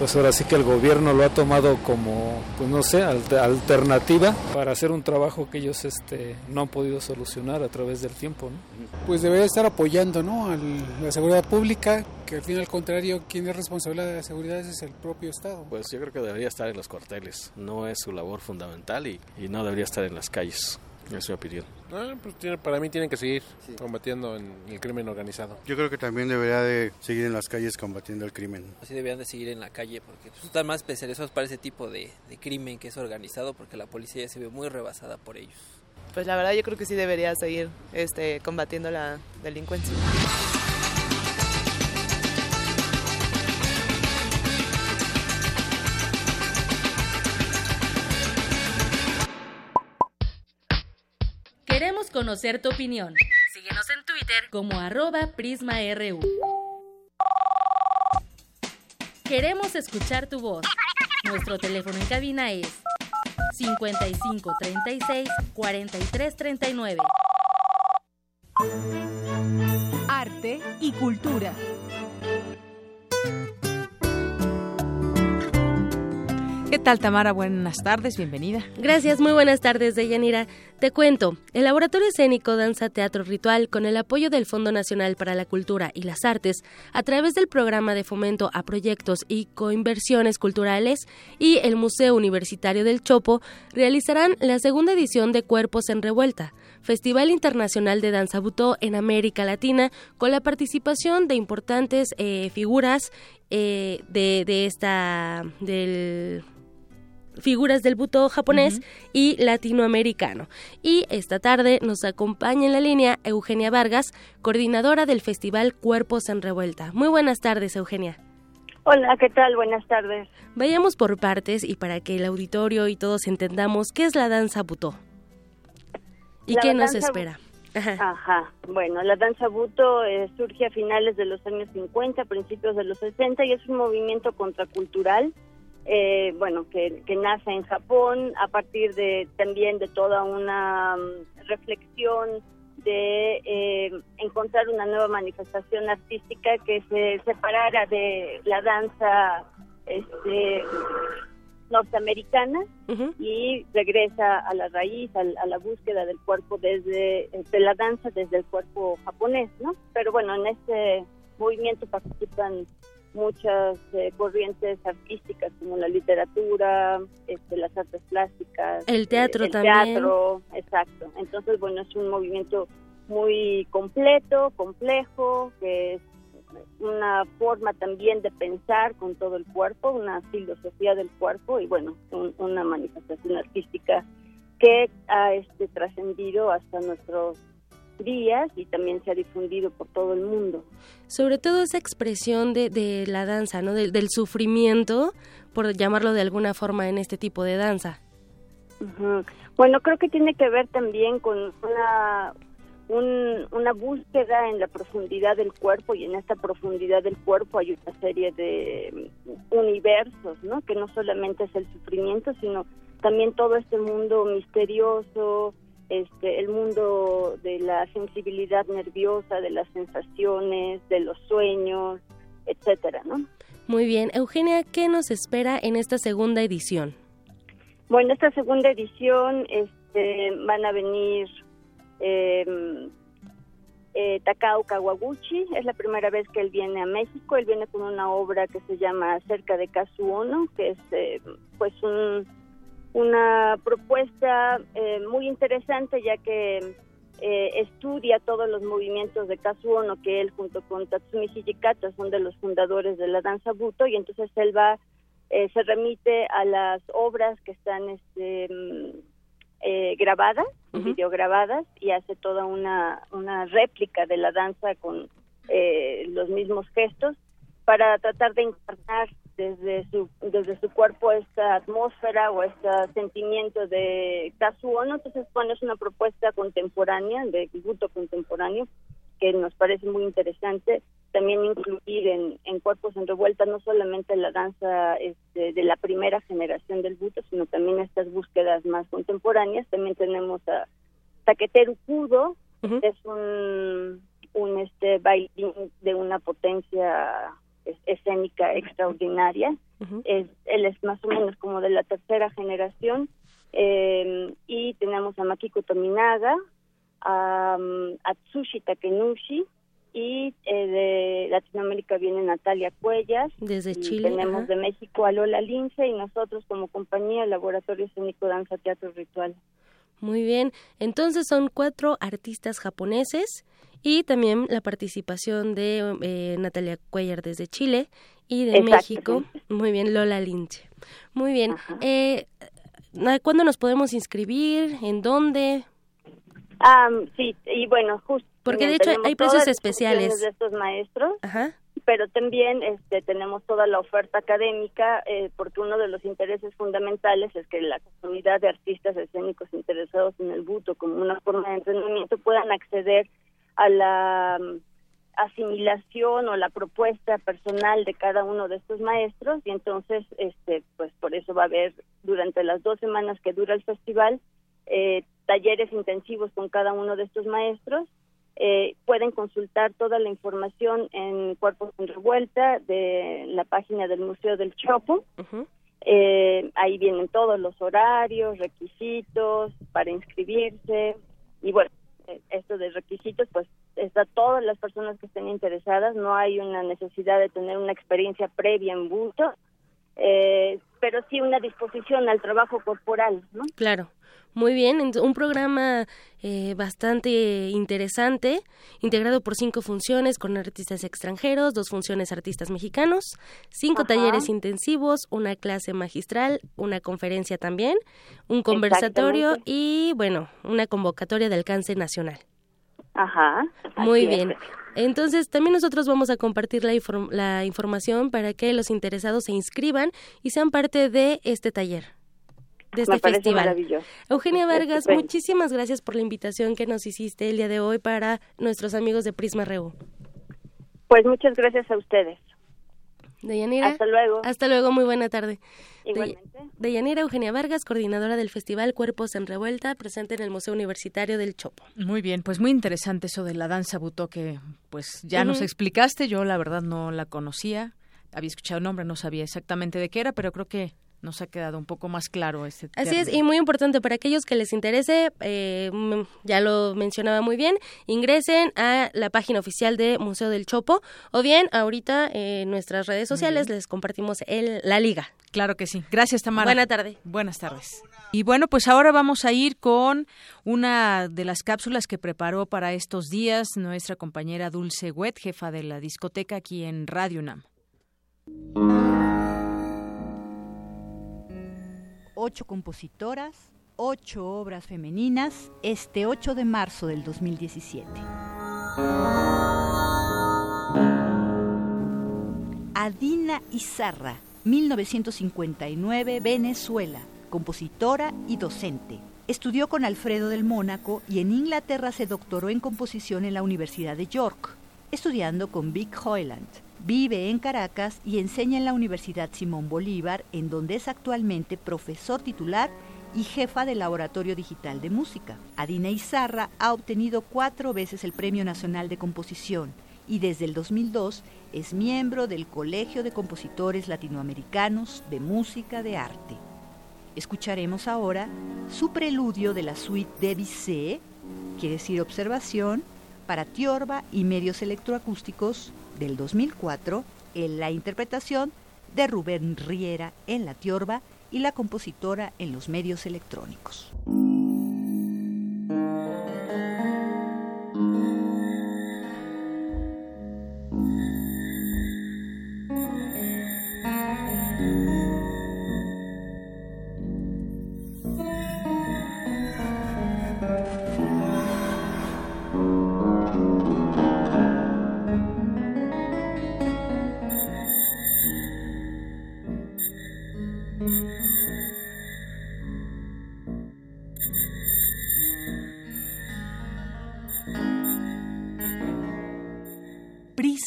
pues ahora sí que el gobierno lo ha tomado como, pues no sé, alternativa para hacer un trabajo que ellos este, no han podido solucionar a través del tiempo. ¿no?
Pues debería estar apoyando ¿no? a la seguridad pública, que al fin y al contrario, quien es responsable de la seguridad es el propio Estado.
Pues yo creo que debería estar en los cuarteles, no es su labor fundamental y, y no debería estar en las calles. Es mi opinión.
pues para mí tienen que seguir combatiendo el crimen organizado.
Yo creo que también debería de seguir en las calles combatiendo el crimen.
Sí deberían de seguir en la calle porque pues, están más especializados para ese tipo de, de crimen que es organizado porque la policía ya se ve muy rebasada por ellos.
Pues la verdad yo creo que sí debería seguir este, combatiendo la delincuencia.
Queremos conocer tu opinión. Síguenos en Twitter como arroba PrismaRU. Queremos escuchar tu voz. Nuestro teléfono en cabina es 55 36 43 39.
Arte y cultura.
¿Qué tal, Tamara? Buenas tardes, bienvenida.
Gracias, muy buenas tardes, Deyanira. Te cuento, el Laboratorio Escénico Danza Teatro Ritual, con el apoyo del Fondo Nacional para la Cultura y las Artes, a través del programa de fomento a proyectos y coinversiones culturales y el Museo Universitario del Chopo, realizarán la segunda edición de Cuerpos en Revuelta, Festival Internacional de Danza Butó en América Latina, con la participación de importantes eh, figuras eh, de, de esta del figuras del buto japonés y latinoamericano. Y esta tarde nos acompaña en la línea Eugenia Vargas, coordinadora del Festival Cuerpos en Revuelta. Muy buenas tardes, Eugenia.
Hola, ¿qué tal? Buenas tardes.
Vayamos por partes y para que el auditorio y todos entendamos qué es la danza buto y qué nos espera.
Ajá. Bueno, la danza buto eh, surge a finales de los años 50, principios de los 60 y es un movimiento contracultural eh, bueno, que, nace en Japón a partir de también de toda una mm, reflexión de eh, encontrar una nueva manifestación artística que se separara de la danza este, norteamericana y regresa a la raíz, a, a, la búsqueda del cuerpo desde de la danza desde el cuerpo japonés, ¿no? Pero bueno, en este movimiento participan muchas eh, corrientes artísticas como la literatura, este, las artes plásticas,
el teatro
el
también.
Teatro, exacto. Entonces, bueno, es un movimiento muy completo, complejo, que es una forma también de pensar con todo el cuerpo, una filosofía del cuerpo y bueno, una manifestación artística que ha este, trascendido hasta nuestros vías y también se ha difundido por todo el mundo.
Sobre todo esa expresión de, de la danza, ¿no? del sufrimiento, por llamarlo de alguna forma en este tipo de danza.
Bueno, creo que tiene que ver también con una, una búsqueda en la profundidad del cuerpo y en esta profundidad del cuerpo hay una serie de universos, ¿no? Que no solamente es el sufrimiento, sino también todo este mundo misterioso, este, el mundo de la sensibilidad nerviosa, de las sensaciones, de los sueños, etcétera, ¿no?
Muy bien, Eugenia, ¿qué nos espera en esta segunda edición?
Bueno, esta segunda edición este, van a venir eh, eh, Takao Kawaguchi, es la primera vez que él viene a México, él viene con una obra que se llama Cerca de Kazuono, que es eh, pues un una propuesta eh, muy interesante ya que eh, estudia todos los movimientos de Kazuono que él junto con Tatsumi Hijikata son de los fundadores de la danza buto y entonces él va eh, se remite a las obras que están este, mm, grabadas, videograbadas y hace toda una, una réplica de la danza con los mismos gestos para tratar de encarnar desde su desde su cuerpo esta atmósfera o este sentimiento de Kazuono, entonces bueno es una propuesta contemporánea de tributo contemporáneo que nos parece muy interesante. También incluir en, en cuerpos en revuelta no solamente la danza este, de la primera generación del buto sino también estas búsquedas más contemporáneas. También tenemos a Taketeru Kudo es un un este bailarín de una potencia escénica extraordinaria. es, él es más o menos como de la tercera generación. Eh, y tenemos a Makiko Tominaga, a, um, Tsushi Takenushi, y eh, de Latinoamérica viene Natalia Cuellas.
Desde Chile.
Tenemos de México a Lola Lince y nosotros como compañía Laboratorio Escénico Danza Teatro Ritual.
Muy bien, entonces son cuatro artistas japoneses y también la participación de eh, Natalia Cuellar desde Chile y de México. Muy bien, Lola Lynch. Muy bien. Eh, ¿Cuándo nos podemos inscribir? ¿En dónde?
sí, y bueno, justo.
Porque de hecho hay precios especiales.
De estos maestros. Pero también este, tenemos toda la oferta académica, eh, porque uno de los intereses fundamentales es que la comunidad de artistas escénicos interesados en el buto como una forma de entrenamiento puedan acceder a la mm, asimilación o la propuesta personal de cada uno de estos maestros. Y entonces este pues por eso va a haber durante las dos semanas que dura el festival eh, talleres intensivos con cada uno de estos maestros eh, pueden consultar toda la información en Cuerpos en Revuelta de la página del Museo del Chopo. Eh, ahí vienen todos los horarios, requisitos para inscribirse. Y bueno, esto de requisitos, pues está todas las personas que estén interesadas, no hay una necesidad de tener una experiencia previa en bulto, eh, pero sí una disposición al trabajo corporal, ¿no?
Claro. Muy bien, un programa eh, bastante interesante, integrado por cinco funciones con artistas extranjeros, dos funciones artistas mexicanos, cinco talleres intensivos, una clase magistral, una conferencia también, un conversatorio y, bueno, una convocatoria de alcance nacional.
Ajá.
Muy bien. Entonces, también nosotros vamos a compartir la, la información para que los interesados se inscriban y sean parte de este taller de este festival. Eugenia Vargas, muchísimas gracias por la invitación que nos hiciste el día de hoy para nuestros amigos de Prisma Reu.
Pues muchas gracias a ustedes.
Deyanira.
Hasta luego.
Hasta luego, muy buena tarde.
Igualmente.
Deyanira Eugenia Vargas, coordinadora del Festival Cuerpos en Revuelta, presente en el Museo Universitario del Chopo.
Muy bien, pues muy interesante eso de la danza butó que pues ya nos explicaste, yo la verdad no la conocía, había escuchado el nombre, no sabía exactamente de qué era, pero creo que nos ha quedado un poco más claro este tema.
Así es, y muy importante para aquellos que les interese, eh, ya lo mencionaba muy bien, ingresen a la página oficial de Museo del Chopo o bien ahorita en nuestras redes sociales les compartimos el, la liga.
Claro que sí. Gracias, Tamara.
Buena tarde.
Buenas tardes. Y bueno, pues ahora vamos a ir con una de las cápsulas que preparó para estos días nuestra compañera Dulce Wet, jefa de la discoteca aquí en Radio Nam
ocho compositoras, ocho obras femeninas este 8 de marzo del 2017. Adina Izarra, 1959, Venezuela, compositora y docente. Estudió con Alfredo del Mónaco y en Inglaterra se doctoró en composición en la Universidad de York, estudiando con Vic Hoyland. Vive en Caracas y enseña en la Universidad Simón Bolívar, en donde es actualmente profesor titular y jefa del Laboratorio Digital de Música. Adina Izarra ha obtenido cuatro veces el Premio Nacional de Composición y desde el 2002 es miembro del Colegio de Compositores Latinoamericanos de Música de Arte. Escucharemos ahora su preludio de la suite Debussy, quiere decir observación, para tiorba y medios electroacústicos del 2004 en la interpretación de Rubén Riera en la tiorba y la compositora en los medios electrónicos.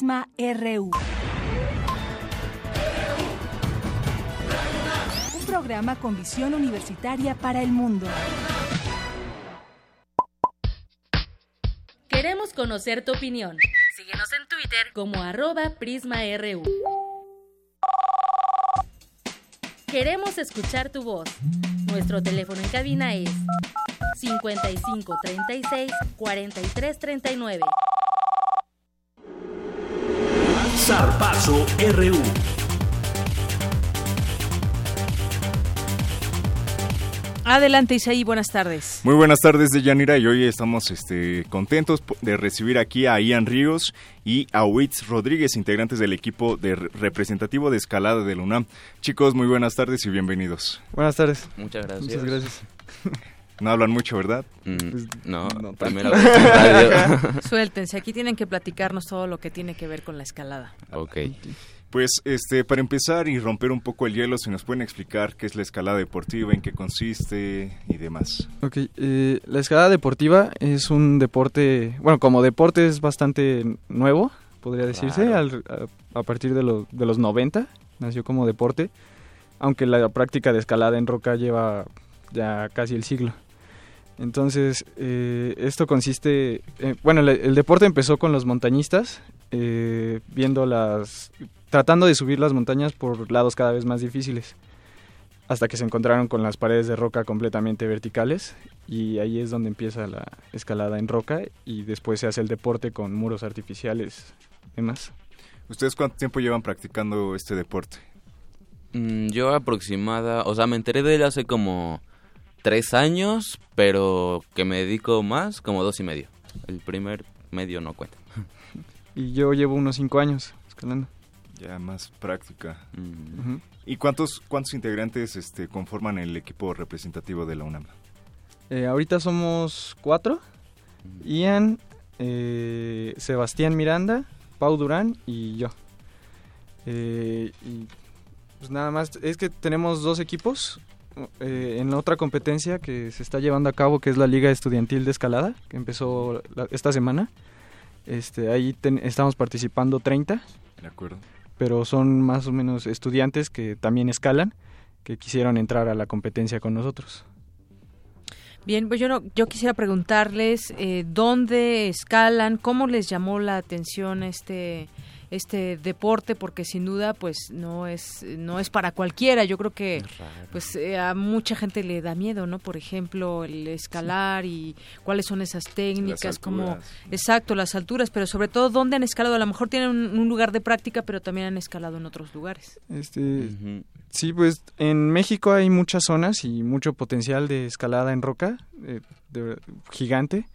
Prisma RU. Un programa con visión universitaria para el mundo.
Queremos conocer tu opinión. Síguenos en Twitter como arroba PrismaRU. Queremos escuchar tu voz. Nuestro teléfono en cabina es 55 36 43 39.
Zarpazo RU.
Adelante Isaí, buenas tardes.
Muy buenas tardes de Yanira y hoy estamos este, contentos de recibir aquí a Ian Ríos y a Witz Rodríguez, integrantes del equipo de representativo de escalada de la UNAM. Chicos, muy buenas tardes y bienvenidos.
Buenas tardes.
Muchas gracias.
Muchas gracias.
No hablan mucho, ¿verdad?
Mm, no,
No,
primera vez. *laughs* *laughs*
Suéltense, aquí tienen que platicarnos todo lo que tiene que ver con la escalada.
ok.
Pues este, para empezar y romper un poco el hielo, si nos pueden explicar qué es la escalada deportiva, en qué consiste y demás.
Ok, eh, la escalada deportiva es un deporte, bueno, como deporte es bastante nuevo, podría decirse,
Claro.
al- a, a partir de, lo- de los 90, nació como deporte, aunque la práctica de escalada en roca lleva ya casi el siglo. Entonces, eh, esto consiste, eh, bueno, el, el deporte empezó con los montañistas, eh, viendo las, tratando de subir las montañas por lados cada vez más difíciles, hasta que se encontraron con las paredes de roca completamente verticales y ahí es donde empieza la escalada en roca y después se hace el deporte con muros artificiales y demás.
¿Ustedes cuánto tiempo llevan practicando este deporte?
Mm, yo aproximada, o sea, me enteré de él hace como tres años, pero que me dedico más, como dos y medio. El primer medio no cuenta. *laughs*
Y yo llevo unos cinco años escalando.
Ya más práctica.
Ujú.
¿Y cuántos, cuántos integrantes este, conforman el equipo representativo de la UNAM?
Eh, ahorita somos cuatro. Ian, eh, Sebastián Miranda, Pau Durán y yo. Eh, y pues nada más, es que tenemos dos equipos. Eh, en otra competencia que se está llevando a cabo, que es la Liga Estudiantil de Escalada, que empezó la- esta semana. Este, ahí ten- estamos participando 30,
De acuerdo.
pero son más o menos estudiantes que también escalan, que quisieron entrar a la competencia con nosotros.
Bien, pues yo, no, yo quisiera preguntarles eh, dónde escalan, cómo les llamó la atención este este deporte porque sin duda pues no es no es para cualquiera. Yo creo que pues eh, a mucha gente le da miedo no por ejemplo el escalar y cuáles son esas técnicas como exacto las alturas pero sobre todo dónde han escalado a lo mejor tienen un, un lugar de práctica pero también han escalado en otros lugares.
Este, Sí, pues en México hay muchas zonas y mucho potencial de escalada en roca, eh, de- gigante.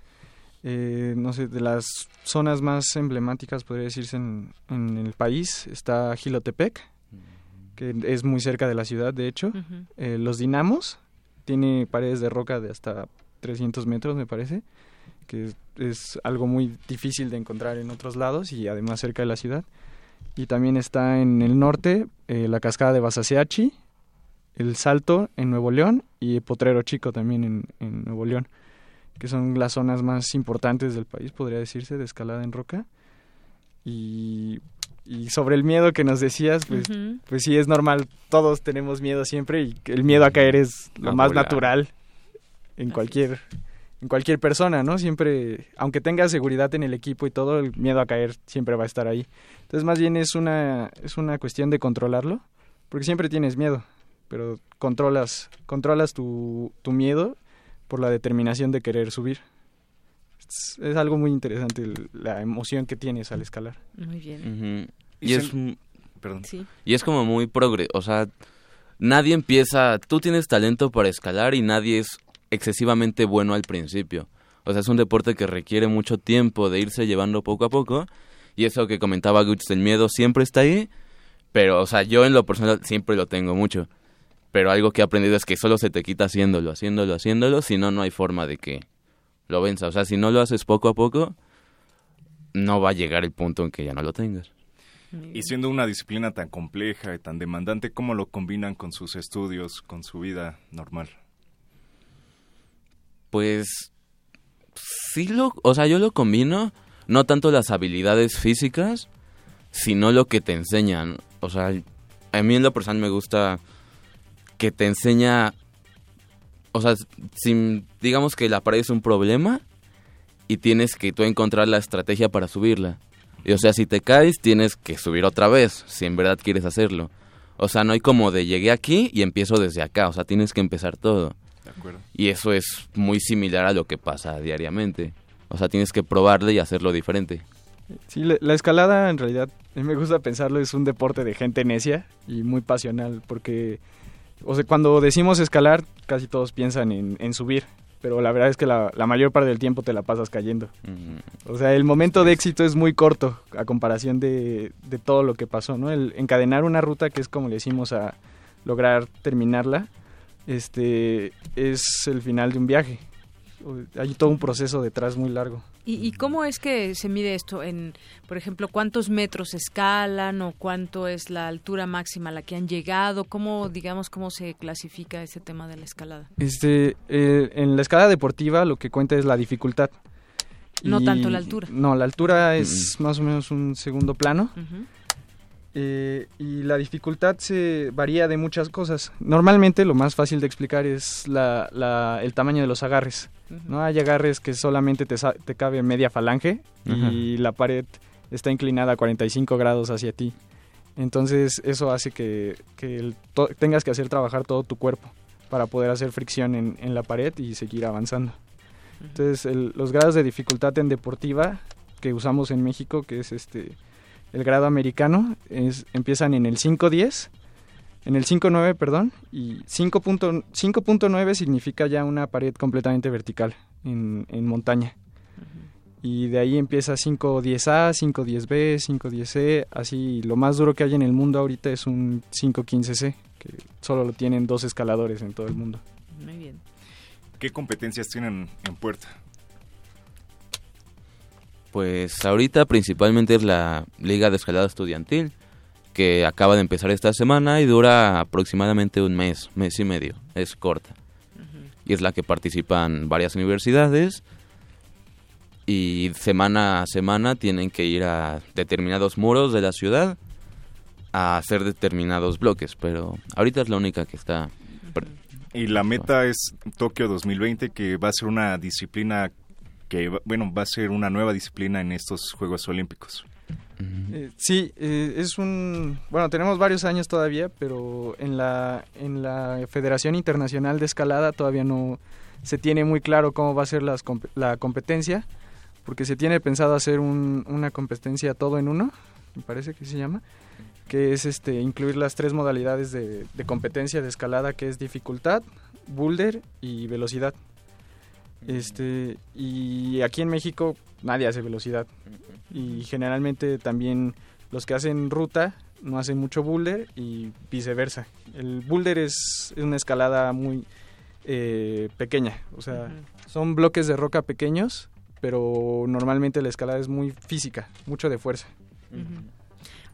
Eh, no sé, de las zonas más emblemáticas, podría decirse, en, en el país está Gilotepec, que es muy cerca de la ciudad, de hecho. Eh, los Dinamos, tiene paredes de roca de hasta 300 metros, me parece, que es, algo muy difícil de encontrar en otros lados y además cerca de la ciudad. Y también está en el norte eh, la cascada de Basaseachi, el Salto en Nuevo León y Potrero Chico también en, en Nuevo León, que son las zonas más importantes del país, podría decirse, de escalada en roca. Y y sobre el miedo que nos decías, pues, pues sí, es normal, todos tenemos miedo siempre y el miedo a caer es lo más natural en cualquier, en cualquier persona, ¿no? Siempre, aunque tengas seguridad en el equipo y todo, el miedo a caer siempre va a estar ahí. Entonces, más bien es una, es una cuestión de controlarlo, porque siempre tienes miedo, pero controlas, controlas tu, tu miedo por la determinación de querer subir es, algo muy interesante la emoción que tienes al escalar.
Muy bien.
Y, es, perdón. y es como muy progre, o sea, nadie empieza, tú tienes talento para escalar y nadie es excesivamente bueno al principio. O sea, es un deporte que requiere mucho tiempo de irse llevando poco a poco. Y eso que comentaba Guts, el miedo siempre está ahí. Pero, o sea, yo en lo personal siempre lo tengo mucho. Pero algo que he aprendido es que solo se te quita haciéndolo, haciéndolo, haciéndolo. Si no, no hay forma de que, lo venza. O sea, si no lo haces poco a poco, no va a llegar el punto en que ya no lo tengas.
Y siendo una disciplina tan compleja y tan demandante, ¿cómo lo combinan con sus estudios, con su vida normal?
Pues sí lo, o sea, yo lo combino, no tanto las habilidades físicas, sino lo que te enseñan. O sea, a mí en lo personal me gusta que te enseña o sea, si digamos que la pared es un problema y tienes que tú encontrar la estrategia para subirla. Y, o sea, si te caes, tienes que subir otra vez, si en verdad quieres hacerlo. O sea, no hay como de llegué aquí y empiezo desde acá, o sea, tienes que empezar todo. De acuerdo. Y eso es muy similar a lo que pasa diariamente. O sea, tienes que probarle y hacerlo diferente.
Sí, la, escalada en realidad, a mí me gusta pensarlo, es un deporte de gente necia y muy pasional, porque o sea, cuando decimos escalar, casi todos piensan en, subir, pero la verdad es que la, mayor parte del tiempo te la pasas cayendo. O sea, el momento de éxito es muy corto a comparación de, de, todo lo que pasó, ¿no? El encadenar una ruta, que es como le decimos a lograr terminarla, este, es el final de un viaje. Hay todo un proceso detrás muy largo.
¿Y, cómo es que se mide esto? En, por ejemplo, ¿cuántos metros escalan o cuánto es la altura máxima a la que han llegado? ¿Cómo, digamos, cómo se clasifica ese tema de la escalada?
Este, eh, en la escalada deportiva lo que cuenta es la dificultad.
No tanto la altura.
No, la altura es más o menos un segundo plano. Eh, y la dificultad se varía de muchas cosas. Normalmente lo más fácil de explicar es la, el tamaño de los agarres. ¿no? Hay agarres que solamente te, te cabe media falange y la pared está inclinada a 45 grados hacia ti. Entonces eso hace que, tengas que hacer trabajar todo tu cuerpo para poder hacer fricción en, en la pared y seguir avanzando. Entonces los grados de dificultad en deportiva que usamos en México, que es este el grado americano, es, empiezan en el 5.10, en el 5.9, perdón, y 5.9 significa ya una pared completamente vertical en, en montaña. Y de ahí empieza 5.10A, 5.10B, 5.10C, así lo más duro que hay en el mundo ahorita es un 5.15C, que solo lo tienen dos escaladores en todo el mundo.
Muy bien.
¿Qué competencias tienen en puerta?
Pues ahorita principalmente es la Liga de Escalada Estudiantil, que acaba de empezar esta semana y dura aproximadamente un mes, mes y medio, es corta. Y es la que participan varias universidades. Y semana a semana tienen que ir a determinados muros de la ciudad a hacer determinados bloques, pero ahorita es la única que está...
Y la meta es Tokio 2020, que va a ser una disciplina que bueno va a ser una nueva disciplina en estos Juegos Olímpicos.
Eh, sí, eh, es un bueno tenemos varios años todavía, pero en la en la Federación Internacional de Escalada todavía no se tiene muy claro cómo va a ser las, la competencia, porque se tiene pensado hacer una competencia todo en uno, me parece que se llama, que es este incluir las tres modalidades de, de competencia de escalada, que es dificultad, boulder y velocidad. Este, y aquí en México nadie hace velocidad. Y generalmente también los que hacen ruta no hacen mucho boulder y viceversa. El boulder es, una escalada muy eh, pequeña. O sea, son bloques de roca pequeños, pero normalmente la escalada es muy física, mucho de fuerza.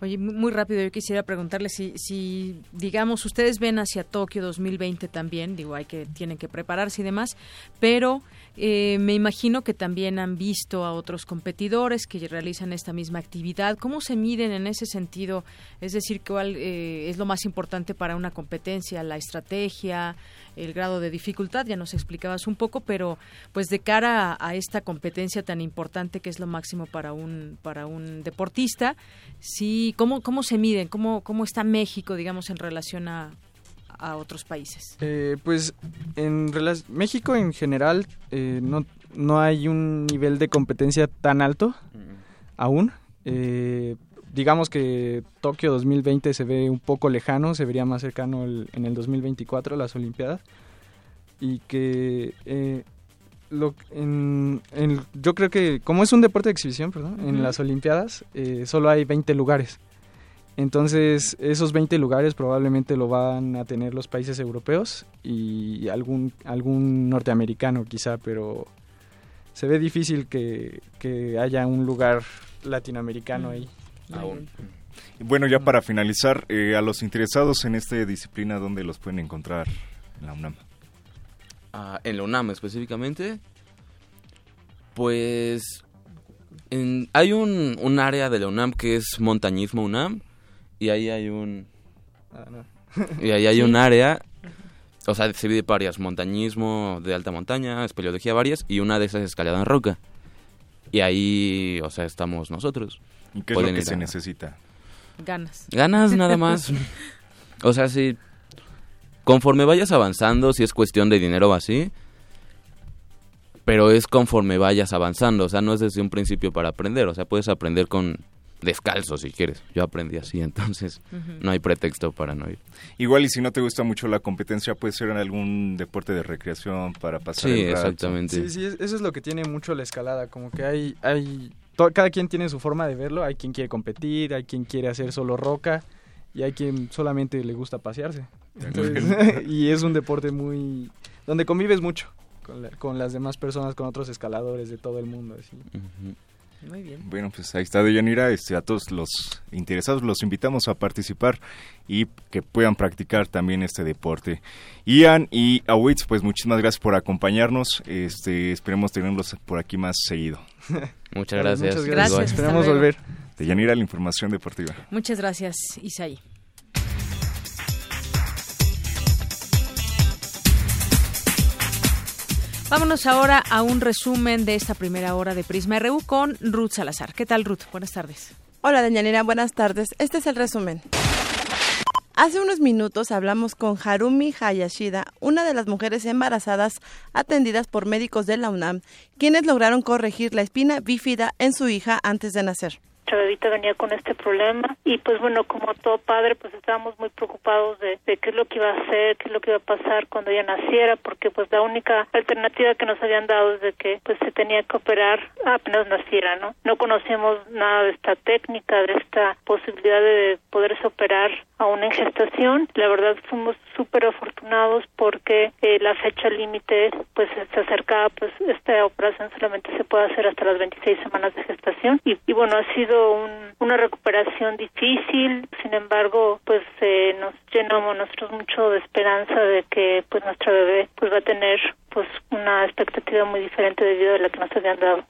Oye, muy rápido, yo quisiera preguntarle si, si, digamos, ustedes ven hacia Tokio 2020 también, digo, hay que, tienen que prepararse y demás, pero eh, me imagino que también han visto a otros competidores que realizan esta misma actividad. ¿Cómo se miden en ese sentido? Es decir, ¿cuál eh, es lo más importante para una competencia? ¿La estrategia? El grado de dificultad, ya nos explicabas un poco, pero pues de cara a, esta competencia tan importante que es lo máximo para un para un deportista, sí, cómo cómo se miden, cómo cómo está México, digamos, en relación a, a otros países.
Eh, pues en México en general eh, no no hay un nivel de competencia tan alto aún. Eh, digamos que Tokio 2020 se ve un poco lejano, se vería más cercano en el 2024 las Olimpiadas y que eh, lo, en, yo creo que como es un deporte de exhibición, perdón, en las Olimpiadas eh, solo hay 20 lugares. Entonces, esos 20 lugares probablemente lo van a tener los países europeos y algún, algún norteamericano quizá, pero se ve difícil que, que haya un lugar latinoamericano ahí.
Bueno, ya para finalizar, eh, a los interesados en esta disciplina, ¿dónde los pueden encontrar en la UNAM?
Ah, en la UNAM específicamente, pues hay un, un, área de la UNAM que es montañismo UNAM y ahí hay un... Ah, y ahí hay *laughs* un área, o sea, se divide varias, montañismo de alta montaña, espeleología varias y una de esas es escalada en roca. Y ahí, o sea, estamos nosotros.
¿Y qué es lo que se necesita?
Ganas.
Ganas nada más. *laughs* o sea, si conforme vayas avanzando, si es cuestión de dinero o así, pero es conforme vayas avanzando, o sea, no es desde un principio para aprender, o sea, puedes aprender con descalzo si quieres. Yo aprendí así, entonces no hay pretexto para no ir.
Igual y si no te gusta mucho la competencia, puede ser en algún deporte de recreación para pasar
sí, exactamente.
Sí, sí, eso es lo que tiene mucho la escalada, como que hay hay cada quien tiene su forma de verlo, hay quien quiere competir, hay quien quiere hacer solo roca y hay quien solamente le gusta pasearse. *laughs* y es un deporte muy donde convives mucho con, las demás personas, con otros escaladores de todo el mundo.
Muy bien.
Bueno, pues ahí está Deyanira. Este, a todos los interesados los invitamos a participar y que puedan practicar también este deporte. Ian y Awitz, pues muchísimas gracias por acompañarnos. Este, esperemos tenerlos por aquí más seguido. *laughs*
Muchas gracias.
Muchas gracias.
Esperamos volver.
Deyanira, la información deportiva.
Muchas gracias, Isaí. Vámonos ahora a un resumen de esta primera hora de Prisma RU con Ruth Salazar. ¿Qué tal, Ruth? Buenas tardes.
Hola, Deñanera. Buenas tardes. Este es el resumen. Hace unos minutos hablamos con Harumi Hayashida, una de las mujeres embarazadas atendidas por médicos de la UNAM, quienes lograron corregir la espina bífida en su hija antes de nacer
bebita venía con este problema y pues bueno, como todo padre, pues estábamos muy preocupados de, qué es lo que iba a hacer, qué es lo que iba a pasar cuando ella naciera, porque pues la única alternativa que nos habían dado es de que pues se tenía que operar apenas naciera, ¿no? No conocíamos nada de esta técnica, de esta posibilidad de poderse operar aún en gestación. La verdad fuimos súper afortunados porque eh, la fecha límite pues se acercaba, pues esta operación solamente se puede hacer hasta las 26 semanas de gestación y, y bueno, ha sido una recuperación difícil, sin embargo, pues eh, nos llenamos nosotros mucho de esperanza de que pues nuestra bebé pues va a tener pues una expectativa muy diferente de vida de la que nos habían dado.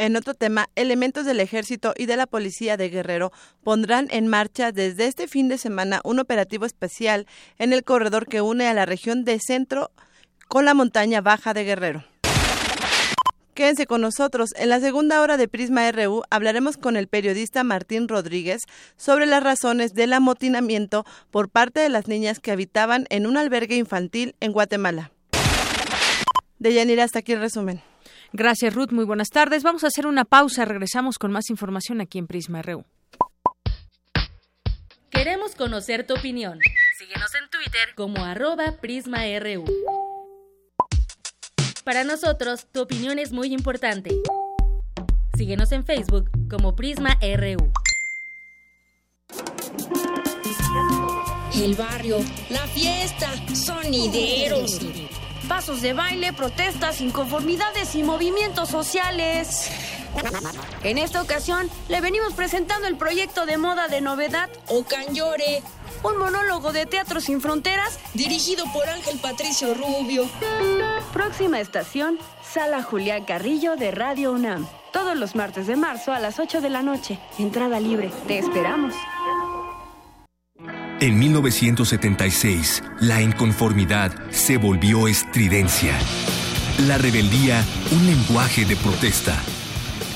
En otro tema, elementos del ejército y de la policía de Guerrero pondrán en marcha desde este fin de semana un operativo especial en el corredor que une a la región de centro con la montaña baja de Guerrero. Quédense con nosotros. En la segunda hora de Prisma RU hablaremos con el periodista Martín Rodríguez sobre las razones del amotinamiento por parte de las niñas que habitaban en un albergue infantil en Guatemala. De Yanira, hasta aquí el resumen.
Gracias, Ruth. Muy buenas tardes. Vamos a hacer una pausa. Regresamos con más información aquí en Prisma RU.
Queremos conocer tu opinión. Síguenos en Twitter como arroba PrismaRU. Para nosotros, tu opinión es muy importante. Síguenos en Facebook como Prisma RU.
el barrio, la fiesta, sonideros. Pasos de baile, protestas, inconformidades y movimientos sociales. En esta ocasión le venimos presentando el proyecto de moda de novedad Ocanyore, un monólogo de Teatro Sin Fronteras dirigido por Ángel Patricio Rubio.
Próxima estación, Sala Julián Carrillo de Radio UNAM. Todos los martes de marzo a las 8 de la noche. Entrada libre. Te esperamos.
En 1976, la inconformidad se volvió estridencia. La rebeldía, un lenguaje de protesta.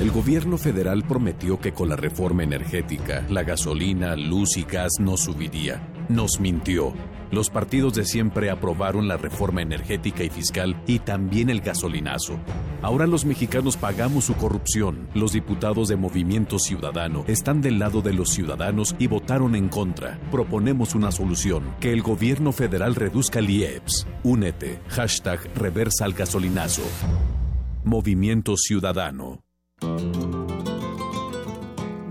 El gobierno federal prometió que con la reforma energética, la gasolina, luz y gas no subiría. Nos mintió. Los partidos de siempre aprobaron la reforma energética y fiscal y también el gasolinazo. Ahora los mexicanos pagamos su corrupción. Los diputados de Movimiento Ciudadano están del lado de los ciudadanos y votaron en contra. Proponemos una solución, que el gobierno federal reduzca el IEPS. Únete. Hashtag reversa al gasolinazo. Movimiento Ciudadano.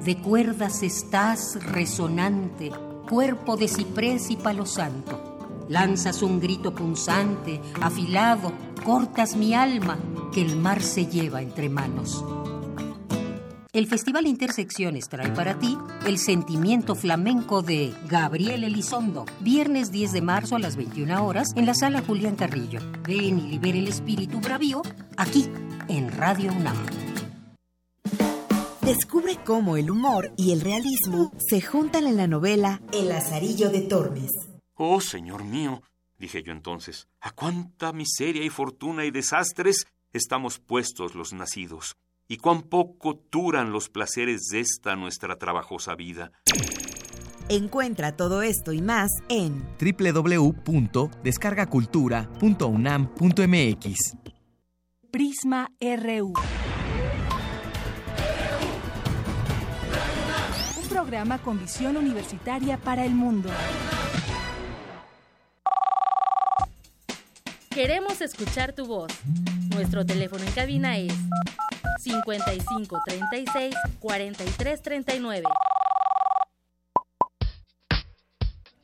De cuerdas estás resonante cuerpo de ciprés y palo santo. Lanzas un grito punzante, afilado, cortas mi alma, que el mar se lleva entre manos. El Festival Intersecciones trae para ti el sentimiento flamenco de Gabriel Elizondo, viernes 10 de marzo a las 21 horas en la sala Julián Carrillo. Ven y libere el espíritu bravío aquí, en Radio UNAM.
Descubre cómo el humor y el realismo se juntan en la novela El Lazarillo de Tormes.
Oh, señor mío, dije yo entonces, a cuánta miseria y fortuna y desastres estamos puestos los nacidos, y cuán poco duran los placeres de esta nuestra trabajosa vida.
Encuentra todo esto y más en
www.descargacultura.unam.mx.
Prisma RU. Programa con visión universitaria para el mundo.
Queremos escuchar tu voz. Nuestro teléfono en cabina es 55 36 43 39.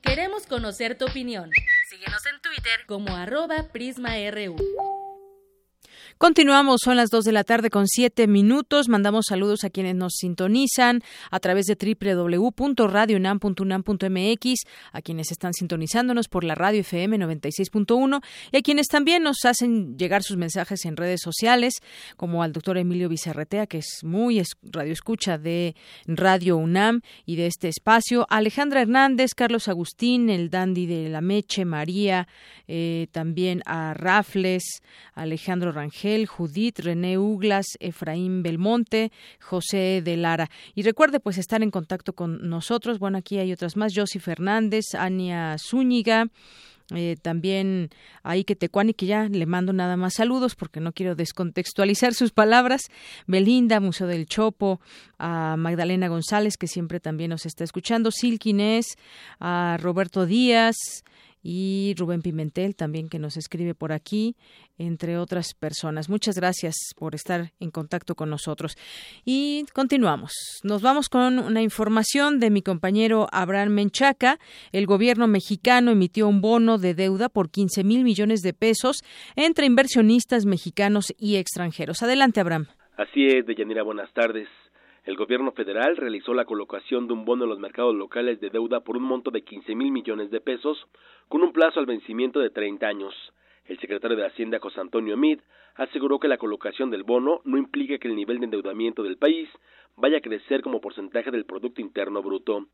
Queremos conocer tu opinión. Síguenos en Twitter como arroba PrismaRU.
Continuamos, son las 2 de la tarde con 7 minutos. Mandamos saludos a quienes nos sintonizan a través de www.radionam.unam.mx, a quienes están sintonizándonos por la radio FM 96.1 y a quienes también nos hacen llegar sus mensajes en redes sociales, como al doctor Emilio Vicerretea, que es muy radio escucha de Radio UNAM y de este espacio, Alejandra Hernández, Carlos Agustín, el dandy de la Meche, María, eh, también a Rafles, Alejandro Rangel, Judith, René Uglas, Efraín Belmonte, José de Lara. Y recuerde pues estar en contacto con nosotros. Bueno, aquí hay otras más. Josi Fernández, Ania Zúñiga. Eh, también a Ike Tecuani, que ya le mando nada más saludos porque no quiero descontextualizar sus palabras. Belinda, Museo del Chopo, a Magdalena González, que siempre también nos está escuchando, Silquinés, a Roberto Díaz, y Rubén Pimentel también que nos escribe por aquí, entre otras personas. Muchas gracias por estar en contacto con nosotros. Y continuamos. Nos vamos con una información de mi compañero Abraham Menchaca. El gobierno mexicano emitió un bono de deuda por 15 mil millones de pesos entre inversionistas mexicanos y extranjeros. Adelante, Abraham.
Así es, Deyanira, buenas tardes. El gobierno federal realizó la colocación de un bono en los mercados locales de deuda por un monto de 15 mil millones de pesos, con un plazo al vencimiento de 30 años. El secretario de Hacienda, José Antonio Mid, aseguró que la colocación del bono no implica que el nivel de endeudamiento del país vaya a crecer como porcentaje del Producto Interno Bruto.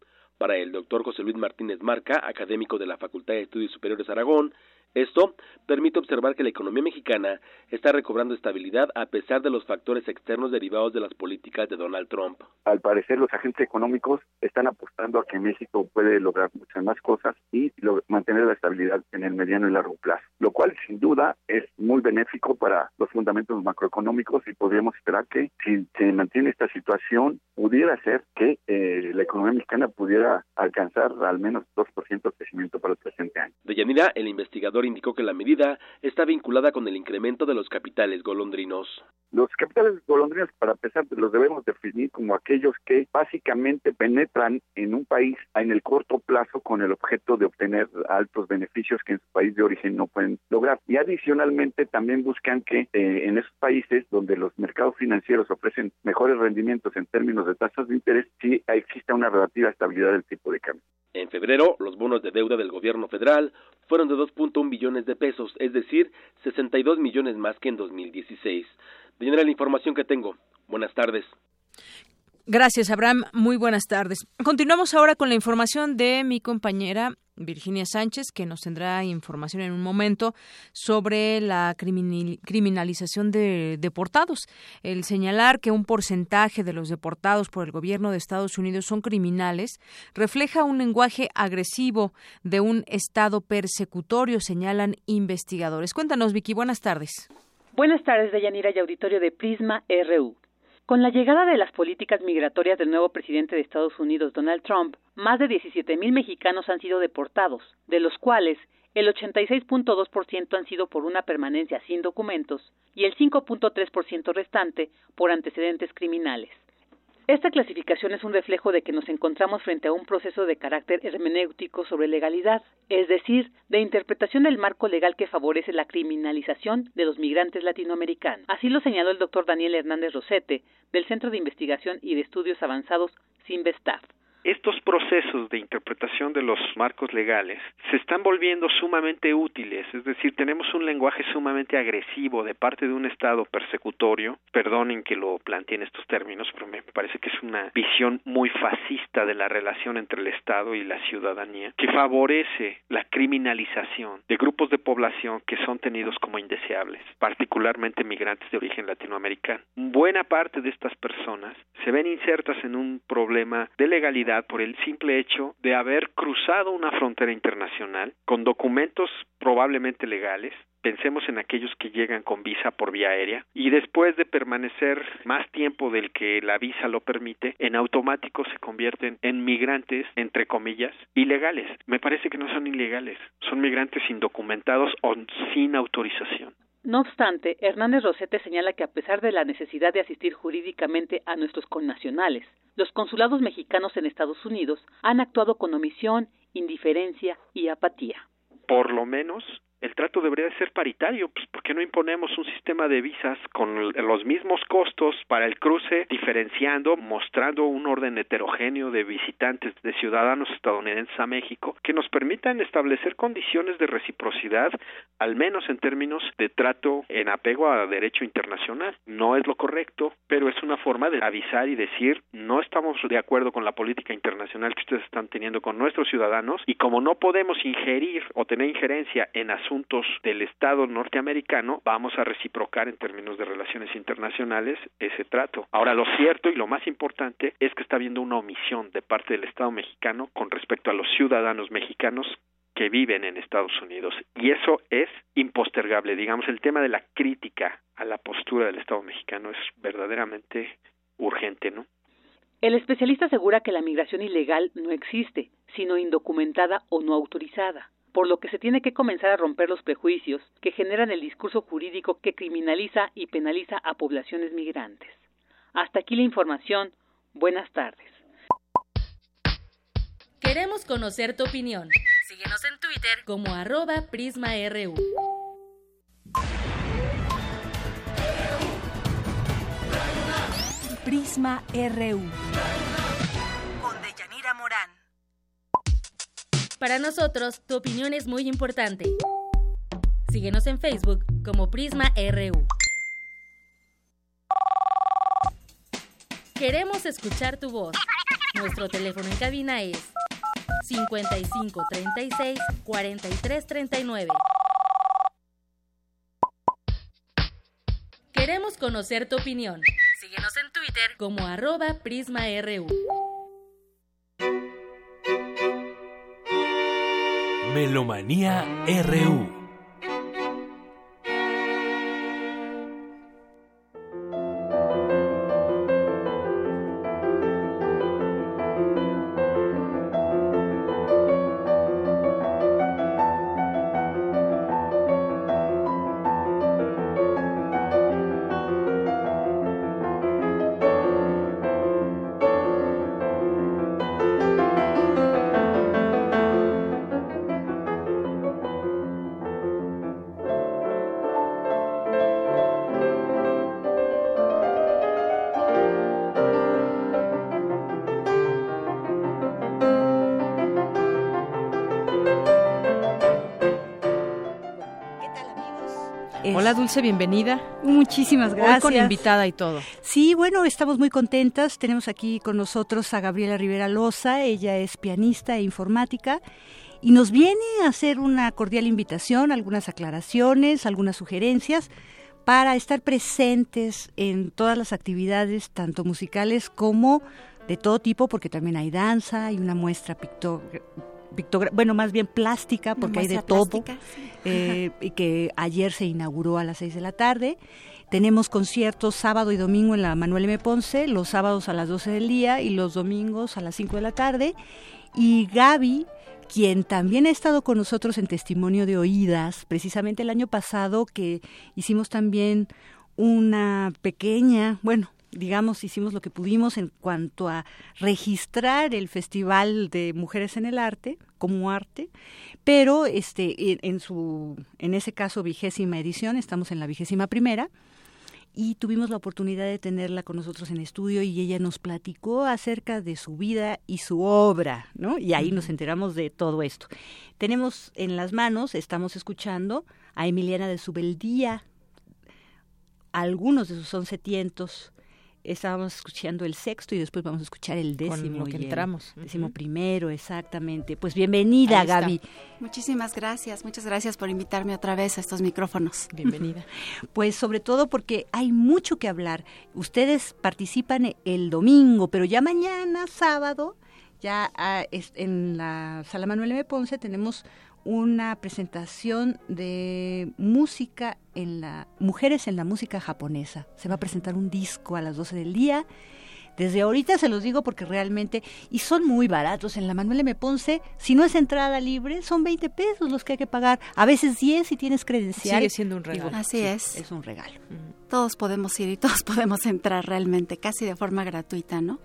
Para el doctor José Luis Martínez Marca, académico de la Facultad de Estudios Superiores Aragón, Esto permite observar que la economía mexicana está recobrando estabilidad a pesar de los factores externos derivados de las políticas de Donald Trump.
Al parecer, los agentes económicos están apostando a que México puede lograr muchas más cosas y mantener la estabilidad en el mediano y largo plazo, lo cual sin duda es muy benéfico para los fundamentos macroeconómicos y podríamos esperar que si se mantiene esta situación pudiera ser que eh, la economía mexicana pudiera alcanzar al menos 2% de crecimiento para el presente año.
De Yanira, el investigador indicó que la medida está vinculada con el incremento de los capitales golondrinos.
Los capitales golondrinos, para empezar, los debemos definir como aquellos que básicamente penetran en un país en el corto plazo con el objeto de obtener altos beneficios que en su país de origen no pueden lograr. Y adicionalmente también buscan que eh, en esos países donde los mercados financieros ofrecen mejores rendimientos en términos de tasas de interés, sí exista una relativa estabilidad del tipo de cambio.
En febrero, los bonos de deuda del gobierno federal fueron de 2.1 billones de pesos, es decir, 62 millones más que en 2016. De la información que tengo. Buenas tardes.
Gracias, Abraham. Muy buenas tardes. Continuamos ahora con la información de mi compañera Virginia Sánchez, que nos tendrá información en un momento sobre la criminalización de deportados. El señalar que un porcentaje de los deportados por el gobierno de Estados Unidos son criminales refleja un lenguaje agresivo de un Estado persecutorio, señalan investigadores. Cuéntanos, Vicky. Buenas tardes.
Buenas tardes, Deyanira y auditorio de Prisma RU. Con la llegada de las políticas migratorias del nuevo presidente de Estados Unidos, Donald Trump, más de 17.000 mexicanos han sido deportados, de los cuales el 86.2% han sido por una permanencia sin documentos y el 5.3% restante por antecedentes criminales. Esta clasificación es un reflejo de que nos encontramos frente a un proceso de carácter hermenéutico sobre legalidad, es decir, de interpretación del marco legal que favorece la criminalización de los migrantes latinoamericanos. Así lo señaló el doctor Daniel Hernández Rosete, del Centro de Investigación y de Estudios Avanzados CINVESTAF.
Estos procesos de interpretación de los marcos legales se están volviendo sumamente útiles, es decir, tenemos un lenguaje sumamente agresivo de parte de un Estado persecutorio, perdonen que lo plantee en estos términos, pero me parece que es una visión muy fascista de la relación entre el Estado y la ciudadanía, que favorece la criminalización de grupos de población que son tenidos como indeseables, particularmente migrantes de origen latinoamericano. Buena parte de estas personas se ven insertas en un problema de legalidad por el simple hecho de haber cruzado una frontera internacional con documentos probablemente legales, pensemos en aquellos que llegan con visa por vía aérea y después de permanecer más tiempo del que la visa lo permite, en automático se convierten en migrantes, entre comillas, ilegales. Me parece que no son ilegales, son migrantes indocumentados o sin autorización.
No obstante, Hernández Rosete señala que a pesar de la necesidad de asistir jurídicamente a nuestros connacionales, los consulados mexicanos en Estados Unidos han actuado con omisión, indiferencia y apatía.
Por lo menos el trato debería ser paritario, pues ¿por qué no imponemos un sistema de visas con los mismos costos para el cruce, diferenciando, mostrando un orden heterogéneo de visitantes, de ciudadanos estadounidenses a México, que nos permitan establecer condiciones de reciprocidad, al menos en términos de trato en apego a derecho internacional? No es lo correcto, pero es una forma de avisar y decir, no estamos de acuerdo con la política internacional que ustedes están teniendo con nuestros ciudadanos y como no podemos ingerir o tener injerencia en asuntos asuntos del Estado norteamericano, vamos a reciprocar en términos de relaciones internacionales ese trato. Ahora, lo cierto y lo más importante es que está habiendo una omisión de parte del Estado mexicano con respecto a los ciudadanos mexicanos que viven en Estados Unidos. Y eso es impostergable. Digamos, el tema de la crítica a la postura del Estado mexicano es verdaderamente urgente, ¿no?
El especialista asegura que la migración ilegal no existe, sino indocumentada o no autorizada por lo que se tiene que comenzar a romper los prejuicios que generan el discurso jurídico que criminaliza y penaliza a poblaciones migrantes. Hasta aquí la información. Buenas tardes.
Queremos conocer tu opinión. Síguenos en Twitter como arroba PrismaRU.
Prisma RU.
Para nosotros, tu opinión es muy importante. Síguenos en Facebook como Prisma RU. Queremos escuchar tu voz. Nuestro teléfono en cabina es 55 36 43 39. Queremos conocer tu opinión. Síguenos en Twitter como arroba PrismaRU.
Melomanía RU
Dulce, bienvenida.
Muchísimas gracias.
Hoy con invitada y todo.
Sí, bueno, estamos muy contentas. Tenemos aquí con nosotros a Gabriela Rivera Loza. Ella es pianista e informática y nos viene a hacer una cordial invitación, algunas aclaraciones, algunas sugerencias para estar presentes en todas las actividades, tanto musicales como de todo tipo, porque también hay danza, hay una muestra pictórica bueno, más bien plástica, porque hay de todo, eh, y que ayer se inauguró a las seis de la tarde. Tenemos conciertos sábado y domingo en la Manuel M. Ponce, los sábados a las 12 del día y los domingos a las 5 de la tarde. Y Gaby, quien también ha estado con nosotros en testimonio de oídas, precisamente el año pasado que hicimos también una pequeña, bueno, digamos, hicimos lo que pudimos en cuanto a registrar el Festival de Mujeres en el Arte como arte, pero este, en, su, en ese caso, vigésima edición, estamos en la vigésima primera, y tuvimos la oportunidad de tenerla con nosotros en estudio y ella nos platicó acerca de su vida y su obra, ¿no? Y ahí nos enteramos de todo esto. Tenemos en las manos, estamos escuchando a Emiliana de Subeldía, algunos de sus once tientos, estábamos escuchando el sexto y después vamos a escuchar el décimo.
que entramos.
décimo primero, exactamente. Pues bienvenida, Gaby.
Muchísimas gracias, muchas gracias por invitarme otra vez a estos micrófonos.
Bienvenida. *laughs*
pues sobre todo porque hay mucho que hablar. Ustedes participan el domingo, pero ya mañana, sábado, ya ah, en la Sala Manuel M. Ponce tenemos una presentación de música en la mujeres en la música japonesa. Se va a presentar un disco a las 12 del día. Desde ahorita se los digo porque realmente, y son muy baratos. En la Manuel M. Ponce, si no es entrada libre, son 20 pesos los que hay que pagar. A veces 10 si tienes credencial.
Sigue siendo un regalo.
Así es.
Es un regalo.
Todos podemos ir y todos *laughs* podemos entrar realmente, casi de forma gratuita, ¿no?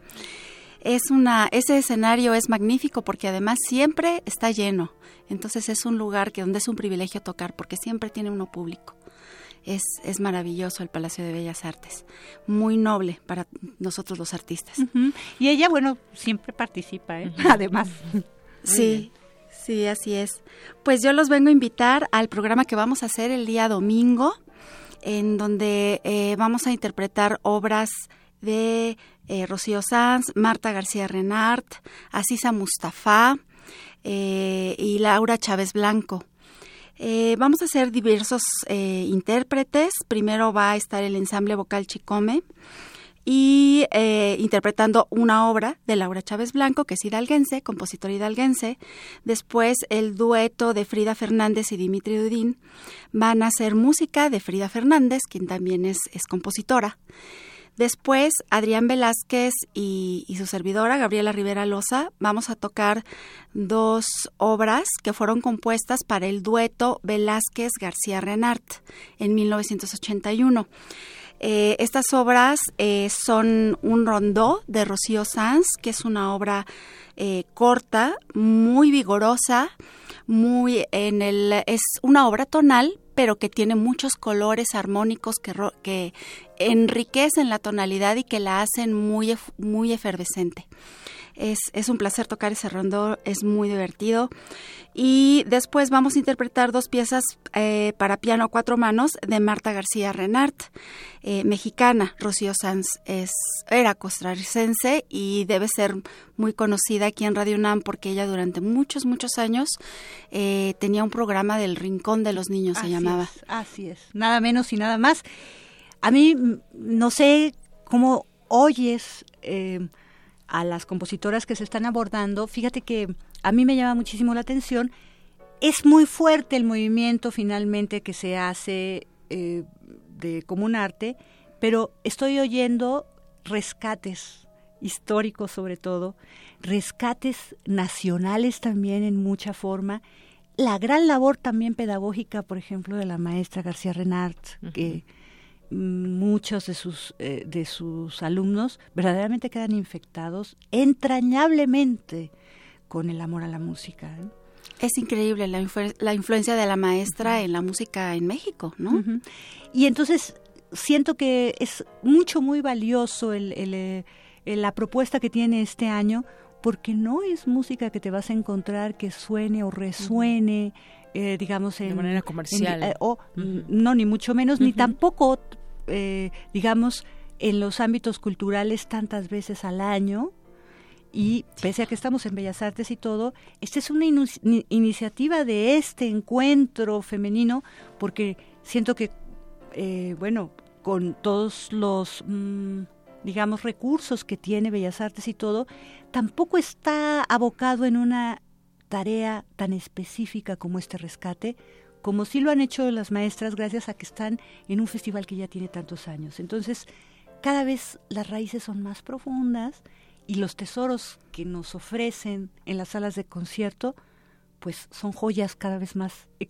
Es una, ese escenario es magnífico porque además siempre está lleno. Entonces es un lugar que donde es un privilegio tocar porque siempre tiene uno público. Es, es maravilloso el Palacio de Bellas Artes, muy noble para nosotros los artistas.
Y ella, bueno, siempre participa, ¿eh? además. *laughs*
Sí, sí, así es. Pues yo los vengo a invitar al programa que vamos a hacer el día domingo, en donde eh, vamos a interpretar obras de eh, Rocío Sanz, Marta García Renart, Asisa Mustafa eh, y Laura Chávez Blanco. Eh, vamos a hacer diversos intérpretes. Primero va a estar el ensamble vocal Chicome y interpretando una obra de Laura Chávez Blanco, que es hidalguense, compositor hidalguense. Después el dueto de Frida Fernández y Dimitri Dudín van a hacer música de Frida Fernández, quien también es compositora. Después, Adrián Velázquez y, su servidora, Gabriela Rivera Loza, vamos a tocar dos obras que fueron compuestas para el dueto Velázquez García Renart en 1981. Eh, estas obras eh, son un rondó de Rocío Sanz, que es una obra eh, corta, muy vigorosa, muy en el es una obra tonal, pero que tiene muchos colores armónicos que, que enriquecen la tonalidad y que la hacen muy, muy efervescente. Es, es, un placer tocar ese rondo, es muy divertido. Y después vamos a interpretar dos piezas eh, para piano a cuatro manos de Marta García Renart, eh, mexicana. Rocío Sanz es, era costarricense y debe ser muy conocida aquí en Radio UNAM porque ella durante muchos, muchos años eh, tenía un programa del Rincón de los Niños, se llamaba.
así es, nada menos y nada más. A mí no sé cómo oyes eh, a las compositoras que se están abordando. Fíjate que a mí me llama muchísimo la atención. Es muy fuerte el movimiento finalmente que se hace eh, de común arte, pero estoy oyendo rescates históricos sobre todo, rescates nacionales también en mucha forma, la gran labor también pedagógica, por ejemplo, de la maestra García Renart, que muchos de sus, eh, de sus alumnos verdaderamente quedan infectados entrañablemente con el amor a la música. ¿eh?
Es increíble la, la, influencia de la maestra en la música en México, ¿no?
Y entonces siento que es mucho, muy valioso el, eh, la propuesta que tiene este año, porque no es música que te vas a encontrar que suene o resuene, eh, digamos,
en, de manera comercial. Eh,
o, No, ni mucho menos, ni tampoco, eh, digamos, en los ámbitos culturales tantas veces al año. Y pese a que estamos en Bellas Artes y todo, esta es una iniciativa de este encuentro femenino, porque siento que, bueno, con todos los... Mm, digamos, recursos que tiene Bellas Artes y todo, tampoco está abocado en una tarea tan específica como este rescate, como sí lo han hecho las maestras gracias a que están en un festival que ya tiene tantos años. Entonces, cada vez las raíces son más profundas y los tesoros que nos ofrecen en las salas de concierto, pues son joyas cada vez más eh,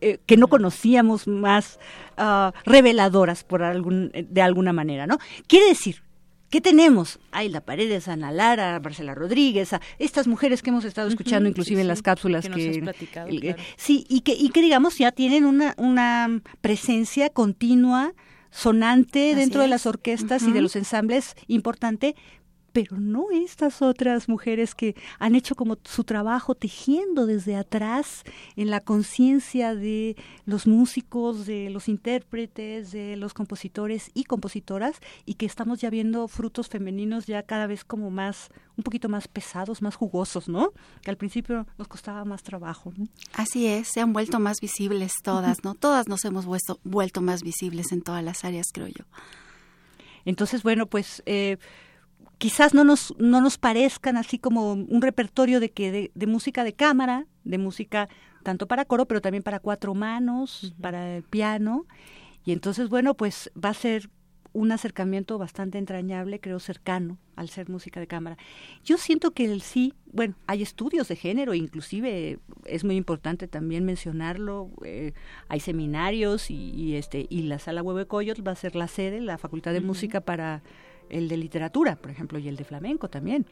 eh, que no conocíamos, más ah, reveladoras por algún, de alguna manera, ¿no? Quiere decir ¿Qué tenemos? Hay la pared de Ana Lara, Marcela Rodríguez, a estas mujeres que hemos estado escuchando inclusive en las cápsulas que, sí y que y que digamos ya tienen una una presencia continua sonante dentro de las orquestas y de los ensambles importante, pero no estas otras mujeres que han hecho como su trabajo tejiendo desde atrás en la conciencia de los músicos, de los intérpretes, de los compositores y compositoras y que estamos ya viendo frutos femeninos ya cada vez como más, un poquito más pesados, más jugosos, ¿no? Que al principio nos costaba más trabajo.
Así es, se han vuelto más visibles todas, ¿no? Todas nos hemos vuelto, vuelto más visibles en todas las áreas, creo yo.
Entonces, bueno, pues... Eh, quizás no nos, no nos parezcan así como un repertorio de, que de, música de cámara, de música tanto para coro, pero también para cuatro manos, para el piano. Y entonces, bueno, pues va a ser un acercamiento bastante entrañable, creo cercano al ser música de cámara. Yo siento que el sí, bueno, hay estudios de género, inclusive es muy importante también mencionarlo, eh, hay seminarios y, este y la sala Huehuecoyot va a ser la sede, la Facultad de Música para el de literatura, por ejemplo, y el de flamenco también.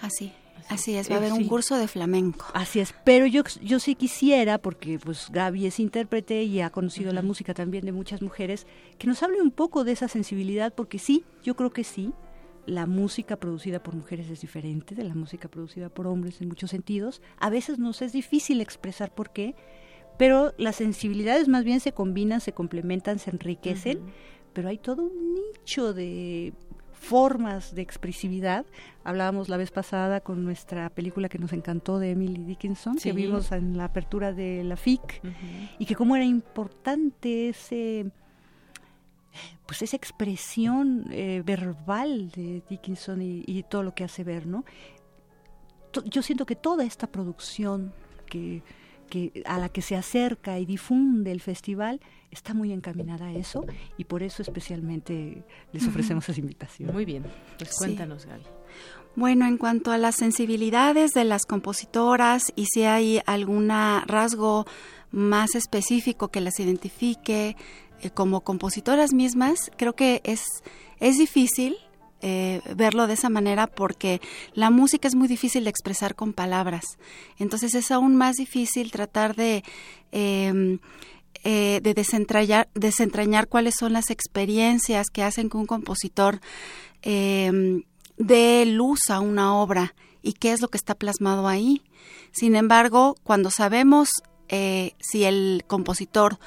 Así, así es, va a haber un curso de flamenco.
Así es, pero yo, yo sí quisiera, porque pues Gaby es intérprete y ha conocido la música también de muchas mujeres, que nos hable un poco de esa sensibilidad, porque sí, yo creo que sí, la música producida por mujeres es diferente de la música producida por hombres en muchos sentidos. A veces nos es difícil expresar por qué, pero las sensibilidades más bien se combinan, se complementan, se enriquecen, pero hay todo un nicho de formas de expresividad. Hablábamos la vez pasada con nuestra película que nos encantó de Emily Dickinson, que vimos en la apertura de la FIC, y que cómo era importante ese pues esa expresión eh, verbal de Dickinson y, todo lo que hace ver, ¿no? Yo siento que toda esta producción que, que a la que se acerca y difunde el festival está muy encaminada a eso y por eso especialmente les ofrecemos esa invitación.
Muy bien, pues cuéntanos, Gaby.
Bueno, en cuanto a las sensibilidades de las compositoras y si hay algún rasgo más específico que las identifique eh, como compositoras mismas, creo que es, es difícil eh, verlo de esa manera porque la música es muy difícil de expresar con palabras. Entonces es aún más difícil tratar de em, eh, de desentrañar, desentrañar cuáles son las experiencias que hacen que un compositor eh, dé luz a una obra y qué es lo que está plasmado ahí. Sin embargo, cuando sabemos eh, si el compositor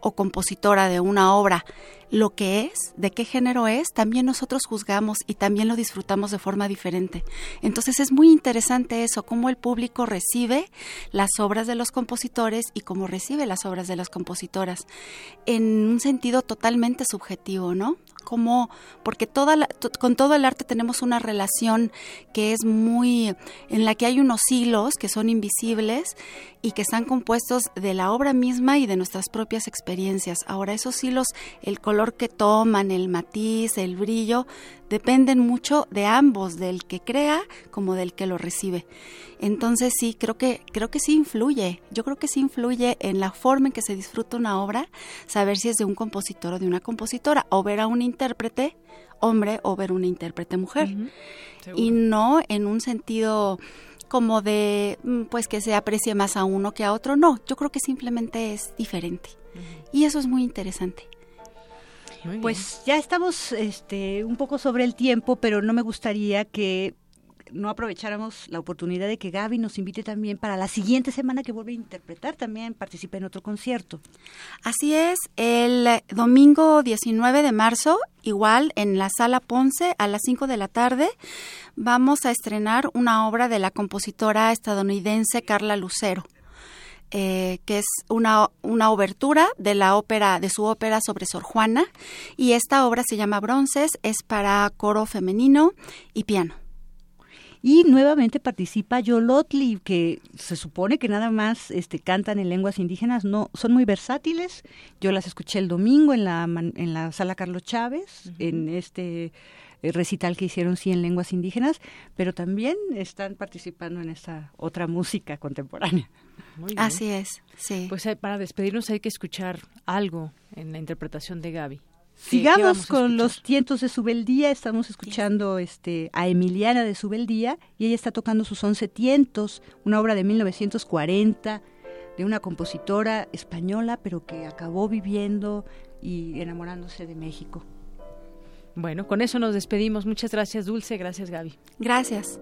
o compositora de una obra lo que es, de qué género es, también nosotros juzgamos y también lo disfrutamos de forma diferente. Entonces es muy interesante eso, cómo el público recibe las obras de los compositores y cómo recibe las obras de las compositoras en un sentido totalmente subjetivo, ¿no? Como, porque toda con todo el arte tenemos una relación que es muy, en la que hay unos hilos que son invisibles y que están compuestos de la obra misma y de nuestras propias experiencias. Ahora, esos hilos, el color que toman, el matiz, el brillo, dependen mucho de ambos, del que crea como del que lo recibe. Entonces sí, creo que creo que sí influye. Yo creo que sí influye en la forma en que se disfruta una obra, saber si es de un compositor o de una compositora o ver a un intérprete hombre o ver una intérprete mujer. Y no en un sentido como de mm, pues que se aprecie más a uno que a otro, no, yo creo que simplemente es diferente. Y eso es muy interesante.
Pues ya estamos este, un poco sobre el tiempo, pero no me gustaría que no aprovecháramos la oportunidad de que Gaby nos invite también para la siguiente semana que vuelve a interpretar, también participe en otro concierto.
Así es, el domingo 19 de marzo, igual en la sala Ponce a las 5 de la tarde, vamos a estrenar una obra de la compositora estadounidense Carla Lucero. Eh, que es una, una obertura de la ópera, de su ópera sobre Sor Juana, y esta obra se llama Bronces, es para coro femenino y piano.
Y nuevamente participa Yolotli, que se supone que nada más este, cantan en lenguas indígenas, no, son muy versátiles. Yo las escuché el domingo en la, en la sala Carlos Chávez, en este recital que hicieron sí en lenguas indígenas, pero también están participando en esta otra música contemporánea.
Así es, sí.
Pues eh, para despedirnos hay que escuchar algo en la interpretación de Gaby.
Sigamos con los tientos de Subeldía, estamos escuchando este a Emiliana de Subeldía y ella está tocando sus once tientos, una obra de 1940 de una compositora española pero que acabó viviendo y enamorándose de México.
Bueno, con eso nos despedimos. Muchas gracias Dulce, gracias Gaby.
Gracias.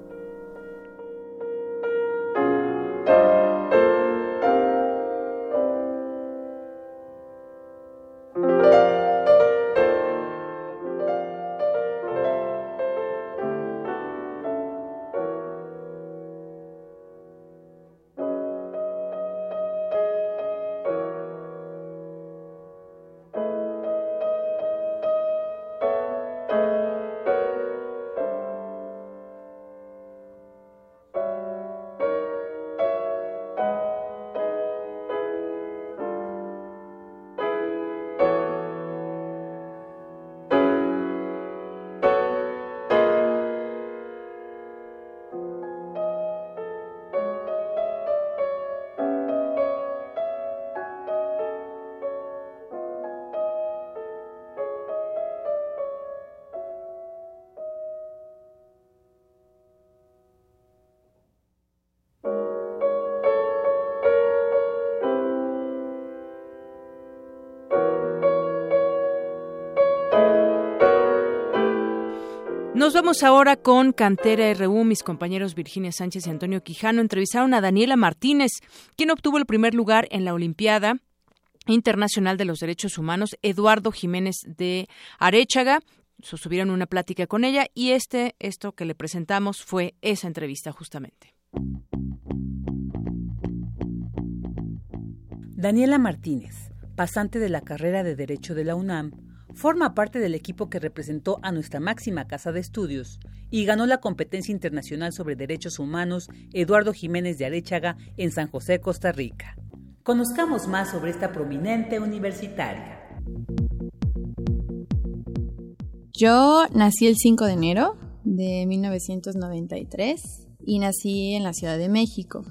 Vamos ahora con Cantera RU. Mis compañeros Virginia Sánchez y Antonio Quijano entrevistaron a Daniela Martínez, quien obtuvo el primer lugar en la Olimpiada Internacional de los Derechos Humanos, Eduardo Jiménez de Arechaga. Sostuvieron una plática con ella y este, esto que le presentamos fue esa entrevista justamente.
Daniela Martínez, pasante de la carrera de Derecho de la UNAM, forma parte del equipo que representó a nuestra máxima casa de estudios y ganó la competencia internacional sobre derechos humanos Eduardo Jiménez de Arechaga en San José, Costa Rica. Conozcamos más sobre esta prominente universitaria.
Yo nací el 5 de enero de 1993 y nací en la Ciudad de México.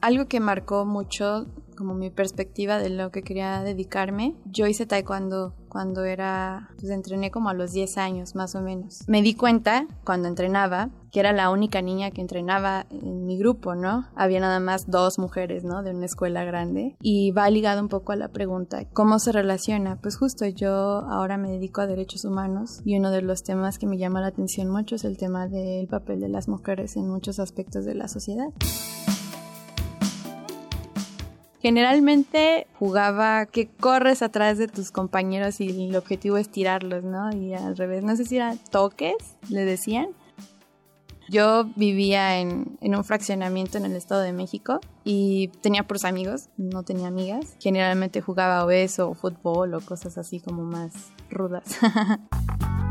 Algo que marcó mucho como mi perspectiva de lo que quería dedicarme. Yo hice taekwondo cuando era, pues entrené como a los 10 años más o menos. Me di cuenta cuando entrenaba que era la única niña que entrenaba en mi grupo, ¿no? Había nada más dos mujeres, ¿no? De una escuela grande. Y va ligado un poco a la pregunta, ¿cómo se relaciona? Pues justo yo ahora me dedico a derechos humanos y uno de los temas que me llama la atención mucho es el tema del papel de las mujeres en muchos aspectos de la sociedad. Generalmente jugaba que corres atrás de tus compañeros y el objetivo es tirarlos, ¿no? Y al revés, no sé si era toques, le decían. Yo vivía en, en, un fraccionamiento en el Estado de México y tenía puros amigos, no tenía amigas. Generalmente jugaba obeso o fútbol o cosas así como más rudas. *laughs*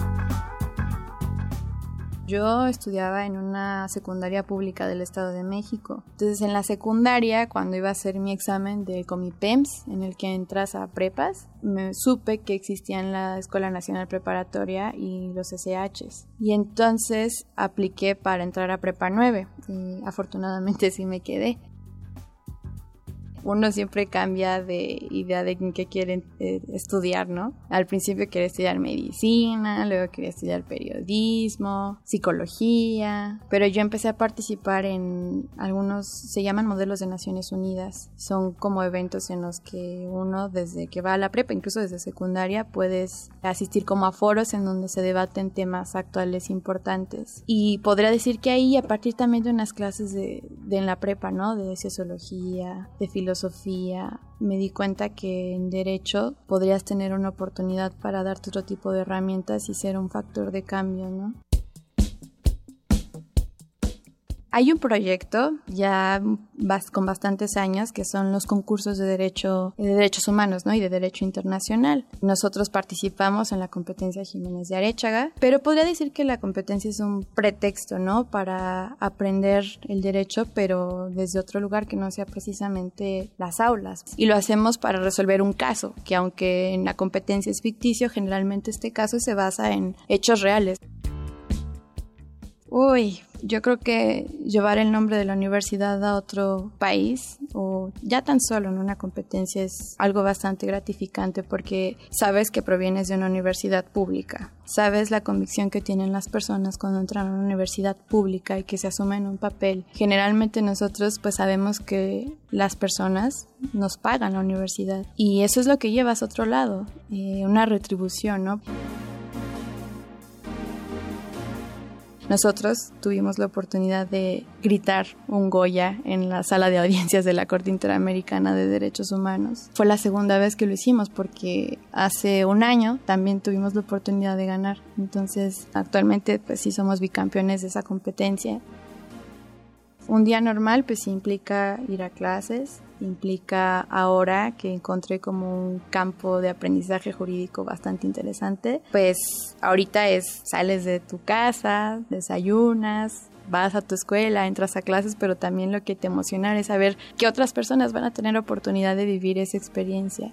Yo estudiaba en una secundaria pública del Estado de México. Entonces en la secundaria, cuando iba a hacer mi examen de Comipems, en el que entras a prepas, me supe que existían la Escuela Nacional Preparatoria y los SHs. Y entonces apliqué para entrar a Prepa 9 y afortunadamente sí me quedé uno siempre cambia de idea de qué quiere eh, estudiar, ¿no? Al principio quería estudiar medicina, luego quería estudiar periodismo, psicología, pero yo empecé a participar en algunos, se llaman modelos de Naciones Unidas, son como eventos en los que uno desde que va a la prepa, incluso desde secundaria, puedes asistir como a foros en donde se debaten temas actuales importantes. Y podría decir que ahí, a partir también de unas clases de, de en la prepa, ¿no? De sociología, de filosofía, Sofía, me di cuenta que en derecho podrías tener una oportunidad para darte otro tipo de herramientas y ser un factor de cambio, ¿no? Hay un proyecto ya con bastantes años que son los concursos de derecho de derechos humanos, ¿no? Y de derecho internacional. Nosotros participamos en la competencia Jiménez de Arechaga, pero podría decir que la competencia es un pretexto, ¿no? Para aprender el derecho, pero desde otro lugar que no sea precisamente las aulas. Y lo hacemos para resolver un caso, que aunque en la competencia es ficticio, generalmente este caso se basa en hechos reales. Uy, yo creo que llevar el nombre de la universidad a otro país o ya tan solo en una competencia es algo bastante gratificante porque sabes que provienes de una universidad pública. Sabes la convicción que tienen las personas cuando entran a una universidad pública y que se asumen un papel. Generalmente nosotros pues sabemos que las personas nos pagan la universidad y eso es lo que llevas a otro lado, eh, una retribución, ¿no? Nosotros tuvimos la oportunidad de gritar un Goya en la sala de audiencias de la Corte Interamericana de Derechos Humanos. Fue la segunda vez que lo hicimos porque hace un año también tuvimos la oportunidad de ganar. Entonces, actualmente pues sí somos bicampeones de esa competencia. Un día normal pues implica ir a clases, implica ahora que encontré como un campo de aprendizaje jurídico bastante interesante, pues ahorita es sales de tu casa, desayunas, vas a tu escuela, entras a clases, pero también lo que te emociona es saber que otras personas van a tener oportunidad de vivir esa experiencia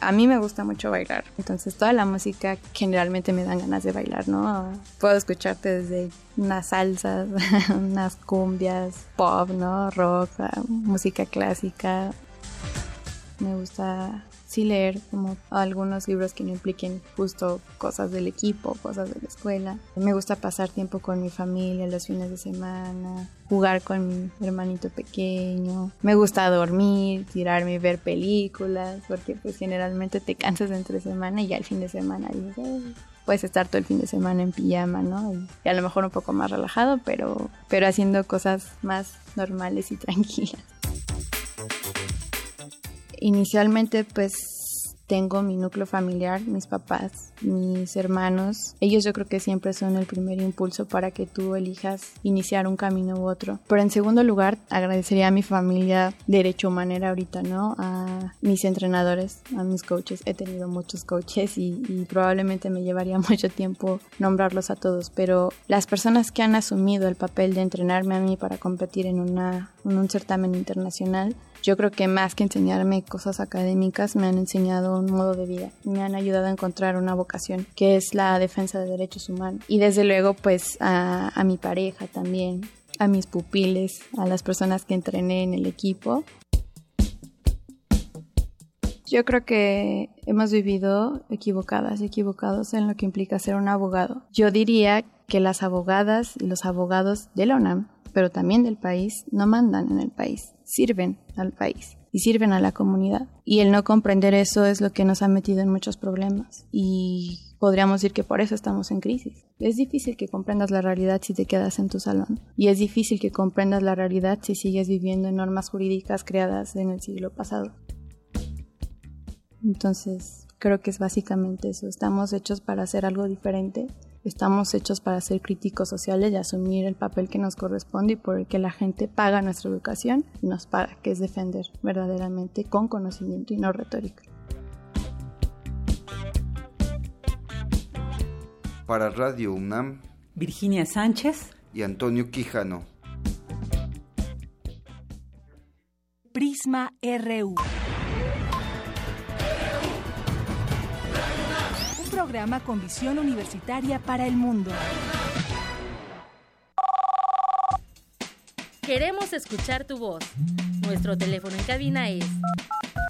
a mí me gusta mucho bailar, entonces toda la música generalmente me dan ganas de bailar, ¿no? Puedo escucharte desde unas salsas, *laughs* unas cumbias, pop, ¿no? Rock, música clásica. Me gusta sí leer como algunos libros que no impliquen justo cosas del equipo, cosas de la escuela. Me gusta pasar tiempo con mi familia los fines de semana, jugar con mi hermanito pequeño. Me gusta dormir, tirarme y ver películas, porque pues generalmente te cansas entre semana y ya el fin de semana dices, puedes estar todo el fin de semana en pijama, ¿no? Y, a lo mejor un poco más relajado, pero, pero haciendo cosas más normales y *laughs* tranquilas. Inicialmente pues tengo mi núcleo familiar, mis papás, mis hermanos. Ellos yo creo que siempre son el primer impulso para que tú elijas iniciar un camino u otro. Pero en segundo lugar, agradecería a mi familia derecho manera ahorita, ¿no? A mis entrenadores, a mis coaches. He tenido muchos coaches y, y probablemente me llevaría *laughs* mucho tiempo nombrarlos a todos, pero las personas que han asumido el papel de entrenarme a mí para competir en, una, en un certamen internacional, yo creo que más que enseñarme cosas académicas, me han enseñado un modo de vida, me han ayudado a encontrar una vocación, que es la defensa de derechos humanos. Y desde luego, pues a, mi pareja también, a mis pupiles, a las personas que entrené en el equipo. Yo creo que hemos vivido equivocadas y equivocados en lo que implica ser un abogado. Yo diría que las abogadas y los abogados de la UNAM, pero también del país, no mandan en el país sirven al país. y sirven a la comunidad. Y el no comprender eso es lo que nos ha metido en muchos problemas. Y podríamos decir que por eso estamos en crisis. Es difícil que comprendas la realidad si te quedas en tu salón. Y es difícil que comprendas la realidad si sigues viviendo en normas jurídicas creadas en el siglo pasado. Entonces, creo que es básicamente eso. Estamos hechos para hacer algo diferente Estamos hechos para ser críticos sociales y asumir el papel que nos corresponde y por el que la gente paga nuestra educación y nos paga, que es defender verdaderamente con conocimiento y no retórica.
Para Radio UNAM,
Virginia Sánchez
y Antonio Quijano.
Prisma RU. Programa con visión universitaria para el mundo.
Queremos escuchar tu voz. Nuestro teléfono en cabina es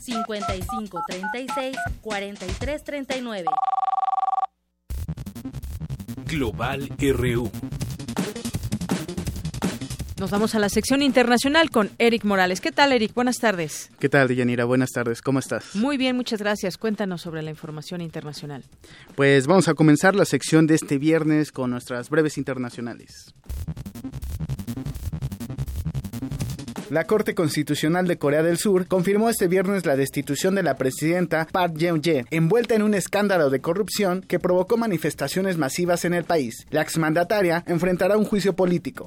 55 36 43 39.
Global RU.
Nos vamos a la sección internacional con Eric Morales. ¿Qué tal, Eric? Buenas tardes.
¿Qué tal, Yanira? Buenas tardes. ¿Cómo estás?
Muy bien, muchas gracias. Cuéntanos sobre la información internacional.
Pues vamos a comenzar la sección de este viernes con nuestras breves internacionales. La Corte Constitucional de Corea del Sur confirmó este viernes la destitución de la presidenta Park Geun-hye, envuelta en un escándalo de corrupción que provocó manifestaciones masivas en el país. La exmandataria enfrentará un juicio político.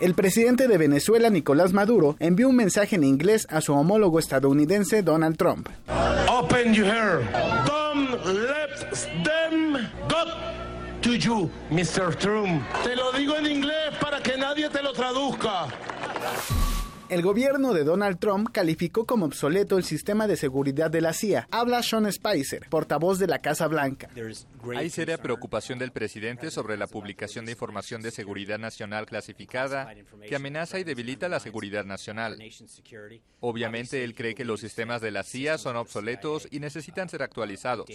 El presidente de Venezuela, Nicolás Maduro, envió un mensaje en inglés a su homólogo estadounidense Donald Trump.
Open your hair. Don't let them go to you, Mr. Trump. Te lo digo en inglés para que nadie te lo traduzca.
El gobierno de Donald Trump calificó como obsoleto el sistema de seguridad de la CIA. Habla Sean Spicer, portavoz de la Casa Blanca.
Hay seria preocupación del presidente sobre la publicación de información de seguridad nacional clasificada que amenaza y debilita la seguridad nacional. Obviamente él cree que los sistemas de la CIA son obsoletos y necesitan ser actualizados.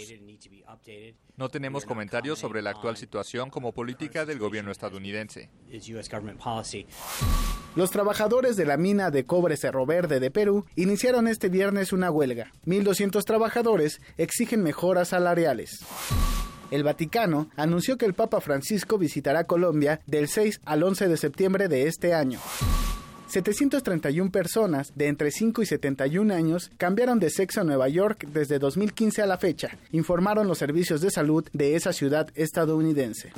No tenemos comentarios sobre la actual situación como política del gobierno estadounidense.
Los trabajadores de la mina de cobre Cerro Verde de Perú iniciaron este viernes una huelga. 1.200 trabajadores exigen mejoras salariales. El Vaticano anunció que el Papa Francisco visitará Colombia del 6 al 11 de septiembre de este año. 731 personas de entre 5 y 71 años cambiaron de sexo en Nueva York desde 2015 a la fecha, informaron los servicios de salud de esa ciudad estadounidense.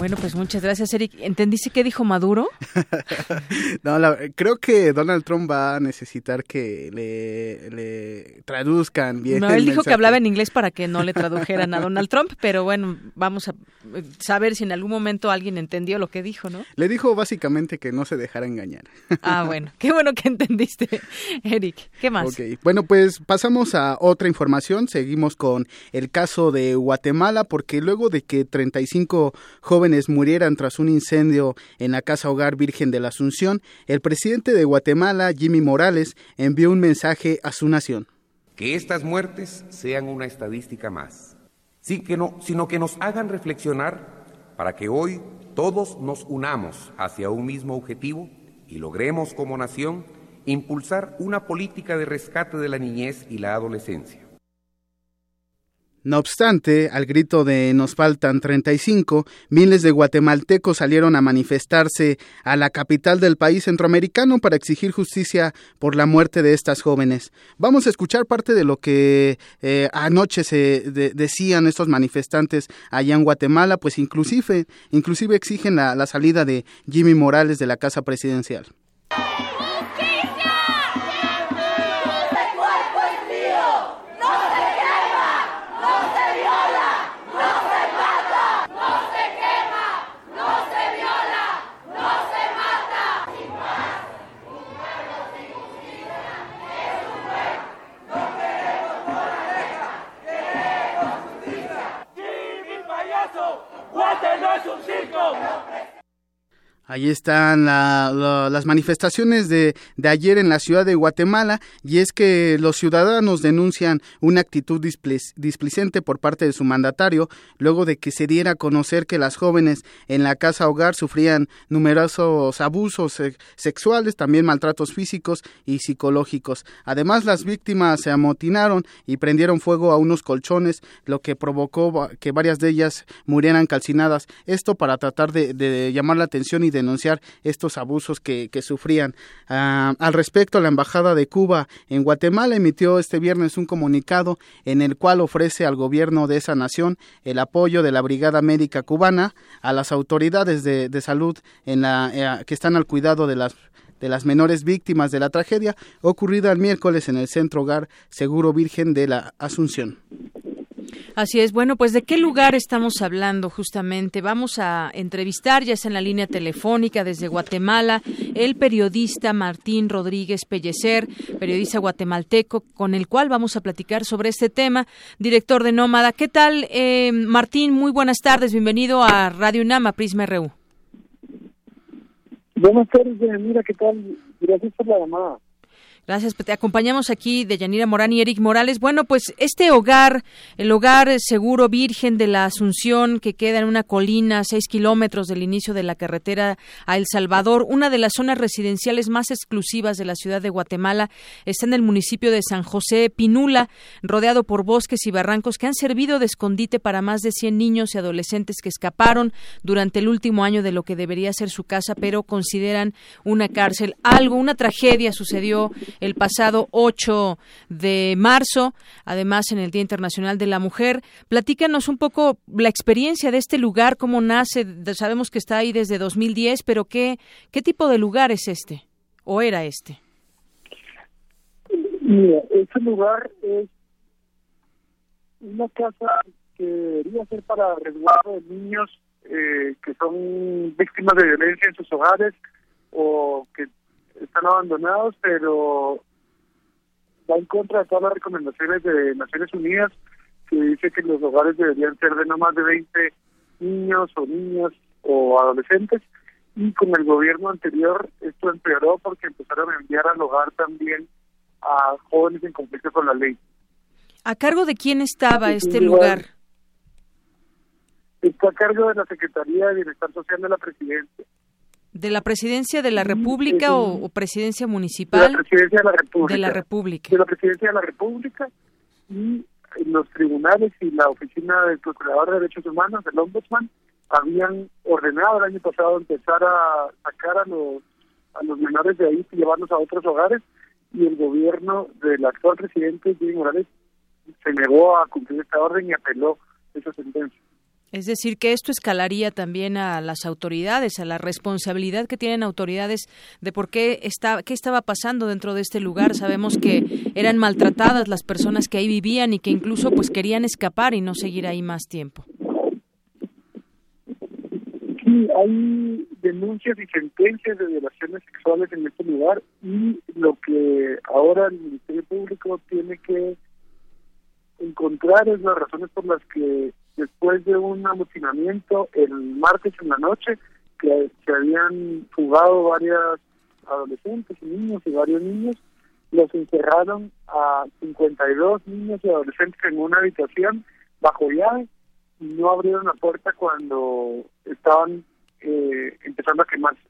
Bueno, pues muchas gracias, Eric. ¿Entendiste qué dijo Maduro? *laughs*
no, creo que Donald Trump va a necesitar que le, traduzcan bien.
No, él dijo que hablaba en inglés para que no le tradujeran a Donald Trump, pero bueno, vamos a eh, saber si en algún momento alguien entendió lo que dijo, ¿no?
Le dijo básicamente que no se dejara engañar.
ah, bueno, *laughs* qué bueno que entendiste, Eric. ¿Qué más?
Ok, bueno, pues pasamos a otra información. Seguimos con el caso de Guatemala, porque luego de que 35 jóvenes murieran tras un incendio en la Casa Hogar Virgen de la Asunción, el presidente de Guatemala, Jimmy Morales, envió un mensaje a su nación.
Que estas muertes sean una estadística más, sí que no, sino que nos hagan reflexionar para que hoy todos nos unamos hacia un mismo objetivo y logremos como nación impulsar una política de rescate de la niñez y la adolescencia.
No obstante, al grito de nos faltan 35, miles de guatemaltecos salieron a manifestarse a la capital del país centroamericano para exigir justicia por la muerte de estas jóvenes. Vamos a escuchar parte de lo que eh, anoche se decían estos manifestantes allá en Guatemala, pues inclusive, inclusive exigen la, la salida de Jimmy Morales de la Casa Presidencial. Ahí están las manifestaciones de, de, ayer en la ciudad de Guatemala y es que los ciudadanos denuncian una actitud displicente por parte de su mandatario luego de que se diera a conocer que las jóvenes en la casa hogar sufrían numerosos abusos sexuales, también maltratos físicos y psicológicos. Además, las víctimas se amotinaron y prendieron fuego a unos colchones, lo que provocó que varias de ellas murieran calcinadas. Esto para tratar de llamar la atención y de denunciar estos abusos que, sufrían. Ah, al respecto, la Embajada de Cuba en Guatemala emitió este viernes un comunicado en el cual ofrece al gobierno de esa nación el apoyo de la Brigada Médica Cubana a las autoridades de, salud en la, eh, que están al cuidado de las de las menores víctimas de la tragedia ocurrida el miércoles en el Centro Hogar Seguro Virgen de la Asunción.
Así es. Bueno, pues de qué lugar estamos hablando justamente. Vamos a entrevistar, ya es en la línea telefónica desde Guatemala, el periodista Martín Rodríguez Pellecer, periodista guatemalteco, con el cual vamos a platicar sobre este tema. Director de Nómada. ¿Qué tal, eh, Martín? Muy buenas tardes. Bienvenido a Radio Nama, Prisma RU.
Buenas tardes, mira, ¿qué tal? Gracias por la llamada.
Gracias, te acompañamos aquí de Yanira Morán y Eric Morales. Bueno, pues este hogar, el hogar seguro Virgen de la Asunción, que queda en una colina a seis kilómetros del inicio de la carretera a El Salvador, una de las zonas residenciales más exclusivas de la ciudad de Guatemala, está en el municipio de San José Pinula, rodeado por bosques y barrancos que han servido de escondite para más de 100 niños y adolescentes que escaparon durante el último año de lo que debería ser su casa, pero consideran una cárcel. Algo, una tragedia sucedió el pasado 8 de marzo, además en el Día Internacional de la Mujer. Platícanos un poco la experiencia de este lugar, cómo nace. Sabemos que está ahí desde 2010, pero ¿qué, qué tipo de lugar es este o era este?
Este lugar es una casa que debería ser para resguardo de niños eh, que son víctimas de violencia en sus hogares o que están abandonados, pero va en contra de todas las recomendaciones de Naciones Unidas, que dice que los hogares deberían ser de no más de 20 niños o niñas o adolescentes. Y con el gobierno anterior esto empeoró porque empezaron a enviar al hogar también a jóvenes en conflicto con la ley.
¿A cargo de quién estaba este lugar?
Está a cargo de la Secretaría de Bienestar Social de la Presidencia.
¿De la presidencia de la República o, presidencia municipal?
De la presidencia de la República.
De la República.
De la presidencia de la República y los tribunales y la oficina del Procurador de Derechos Humanos, del Ombudsman, habían ordenado el año pasado empezar a sacar a los, a los menores de ahí y llevarlos a otros hogares y el gobierno del actual presidente, Jimmy Morales, se negó a cumplir esta orden y apeló esa sentencia.
Es decir, que esto escalaría también a las autoridades, a la responsabilidad que tienen autoridades de por qué, está, qué estaba pasando dentro de este lugar. Sabemos que eran maltratadas las personas que ahí vivían y que incluso pues querían escapar y no seguir ahí más tiempo.
Sí, hay denuncias y sentencias de violaciones sexuales en este lugar y lo que ahora el Ministerio Público tiene que encontrar es las razones por las que después de un amotinamiento el martes en la noche que se habían fugado varias adolescentes y niños y varios niños, los encerraron a 52 niños y adolescentes en una habitación bajo llave y no abrieron la puerta cuando estaban eh, empezando a quemarse.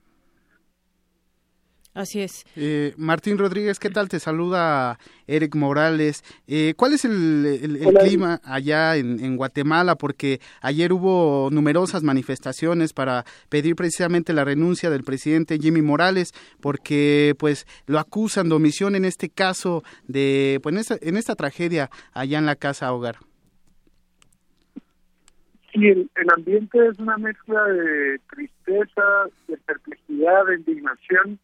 Así es.
Eh, Martín Rodríguez, ¿qué tal? Te saluda Eric Morales. Eh, ¿Cuál es el, clima allá en, Guatemala? Porque ayer hubo numerosas manifestaciones para pedir precisamente la renuncia del presidente Jimmy Morales, porque pues lo acusan de omisión en este caso de, pues en esta, en esta tragedia allá en la casa hogar.
Sí, el, el ambiente es una mezcla de tristeza, de perplejidad, de indignación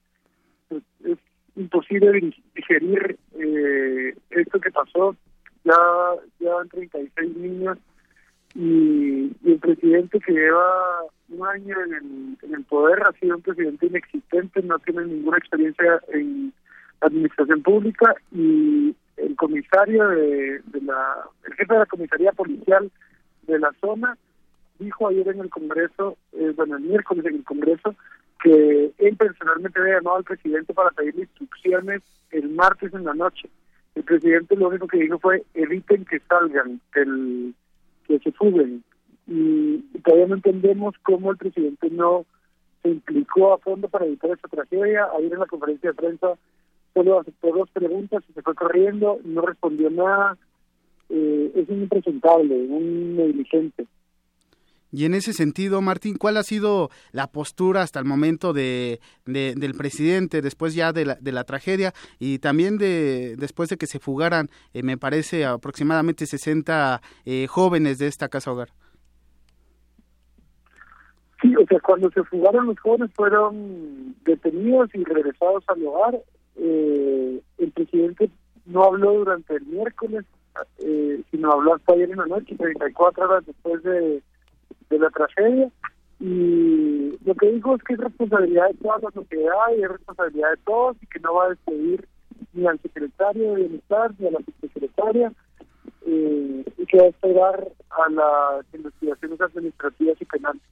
es imposible digerir eh, esto que pasó. Ya llevan 36 niños y, el presidente que lleva un año en el, poder ha sido un presidente inexistente, no tiene ninguna experiencia en administración pública y el comisario de, de la, el jefe de la comisaría policial de la zona dijo ayer en el Congreso, eh, bueno, el miércoles en el Congreso, que él personalmente había llamado al presidente para pedirle instrucciones el martes en la noche. El presidente lo único que dijo fue eviten que salgan, el, que se fuguen. Y, todavía no entendemos cómo el presidente no se implicó a fondo para evitar esta tragedia. Ayer en la conferencia de prensa solo aceptó dos preguntas y se fue corriendo, no respondió nada. Eh, es un impresentable, un negligente.
Y en ese sentido, Martín, ¿cuál ha sido la postura hasta el momento de, del presidente después ya de la, de la, tragedia y también de después de que se fugaran, eh, me parece, aproximadamente 60 eh, jóvenes de esta casa hogar?
Sí, o sea, cuando se fugaron los jóvenes fueron detenidos y regresados al hogar. Eh, el presidente no habló durante el miércoles, sino habló hasta ayer en la noche, 34 horas después de de la tragedia y lo que dijo es que es responsabilidad de toda la sociedad y es responsabilidad de todos y que no va a despedir ni al secretario de Bienestar ni a la subsecretaria eh, y que va a esperar a las investigaciones administrativas y penales.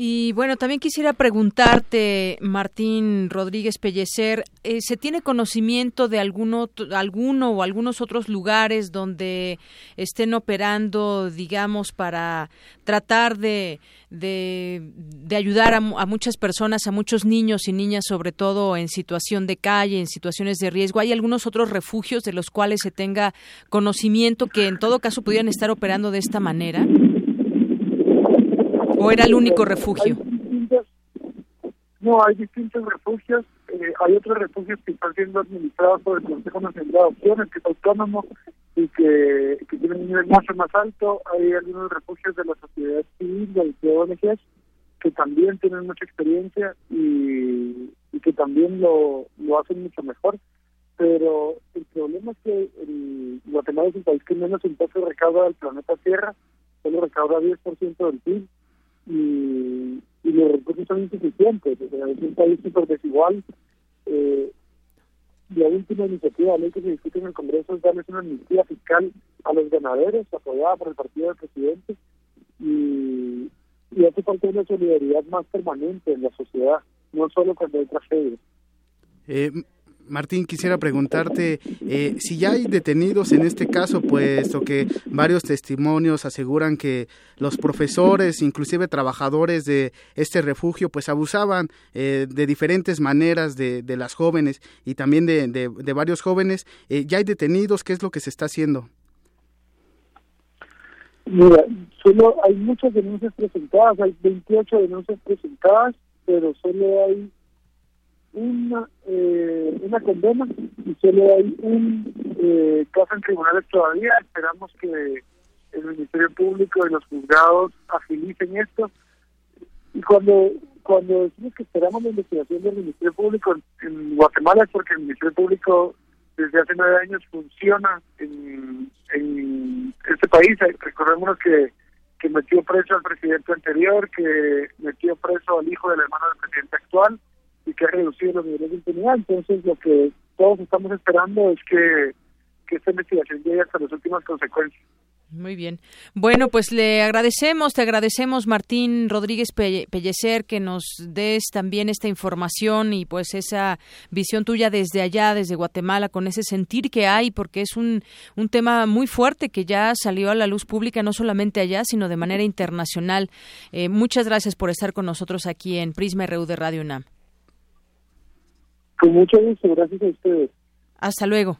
Y bueno, también quisiera preguntarte, Martín Rodríguez Pellecer, eh, ¿se tiene conocimiento de alguno, alguno o algunos otros lugares donde estén operando, digamos, para tratar de, de, ayudar a, a, muchas personas, a muchos niños y niñas, sobre todo en situación de calle, en situaciones de riesgo? ¿Hay algunos otros refugios de los cuales se tenga conocimiento que en todo caso pudieran estar operando de esta manera? ¿O era el único refugio?
no, hay distintos refugios. Eh, hay otros refugios que están siendo administrados por el Consejo Nacional de Adopciones, que es autónomo y que, tienen un nivel mucho más alto. Hay algunos refugios de la sociedad civil, de ONGs, que también tienen mucha experiencia y, que también lo, lo hacen mucho mejor. Pero el problema es que el, Guatemala es el país que menos impuestos recauda del planeta Tierra, solo recauda 10% del PIB y, y los recursos son insuficientes. Es un país súper desigual. Eh, la última iniciativa de ley que se discute en el Congreso es darles una amnistía fiscal a los ganaderos, apoyada por el partido del presidente, y, y hace falta una solidaridad más permanente en la sociedad, no solo cuando hay tragedias.
Eh, Martín, quisiera preguntarte eh, si ya hay detenidos en este caso, puesto que varios testimonios aseguran que los profesores, inclusive trabajadores de este refugio, pues abusaban eh, de diferentes maneras de, las jóvenes y también de, varios jóvenes. Eh, ¿Ya hay detenidos? ¿Qué es lo que se está haciendo?
Mira, solo hay muchas denuncias presentadas, hay 28 denuncias presentadas, pero solo hay una, eh, una condena y solo hay un eh, caso en tribunales todavía. Esperamos que el Ministerio Público y los juzgados agilicen esto. Y cuando cuando decimos que esperamos la investigación del Ministerio Público en, Guatemala es porque el Ministerio Público desde hace nueve años funciona en, en este país. Recordemos que, que metió preso al presidente anterior, que metió preso al hijo del hermano del presidente actual y que ha reducido los niveles de impunidad. Entonces, lo que todos estamos esperando es que, que esta investigación llegue hasta las últimas consecuencias.
Muy bien. Bueno, pues le agradecemos, te agradecemos Martín Rodríguez Pellecer que nos des también esta información y pues esa visión tuya desde allá, desde Guatemala, con ese sentir que hay, porque es un, un tema muy fuerte que ya salió a la luz pública, no solamente allá, sino de manera internacional. Eh, muchas gracias por estar con nosotros aquí en Prisma RU de Radio UNAM.
Con mucho gusto, gracias a ustedes.
Hasta luego.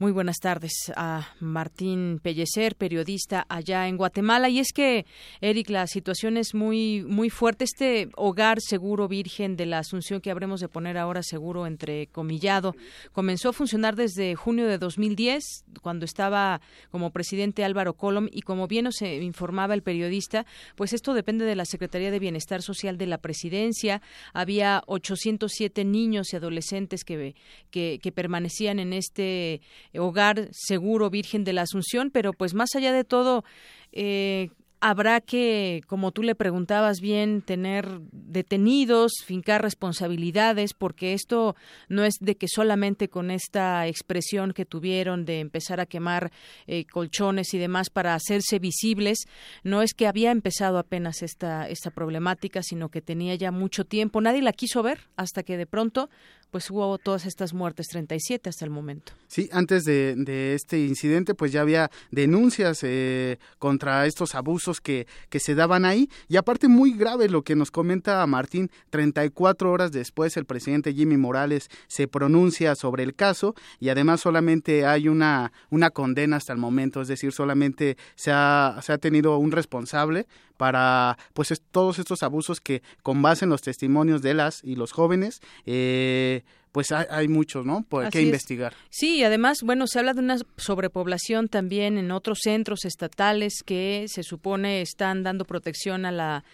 Muy buenas tardes a Martín Pellecer, periodista allá en Guatemala. Y es que, Eric, la situación es muy, muy fuerte. Este hogar seguro virgen de la Asunción que habremos de poner ahora seguro entre comillado comenzó a funcionar desde junio de 2010, cuando estaba como presidente Álvaro Colom. Y como bien nos informaba el periodista, pues esto depende de la Secretaría de Bienestar Social de la Presidencia. Había 807 niños y adolescentes que, que, que permanecían en este hogar seguro Virgen de la Asunción, pero pues más allá de todo, eh, habrá que, como tú le preguntabas bien, tener detenidos, fincar responsabilidades, porque esto no es de que solamente con esta expresión que tuvieron de empezar a quemar eh, colchones y demás para hacerse visibles, no es que había empezado apenas esta, esta problemática, sino que tenía ya mucho tiempo. Nadie la quiso ver hasta que de pronto pues hubo todas estas muertes, 37 hasta el momento.
Sí, antes de, de este incidente, pues ya había denuncias eh, contra estos abusos que, que se daban ahí. Y aparte, muy grave lo que nos comenta Martín, 34 horas después el presidente Jimmy Morales se pronuncia sobre el caso y además solamente hay una, una condena hasta el momento, es decir, solamente se ha, se ha tenido un responsable para pues todos estos abusos que con base en los testimonios de las y los jóvenes eh, pues hay, muchos, ¿no? Por qué investigar.
Sí, y además, bueno, se habla de una sobrepoblación también en otros centros estatales que se supone están dando protección a la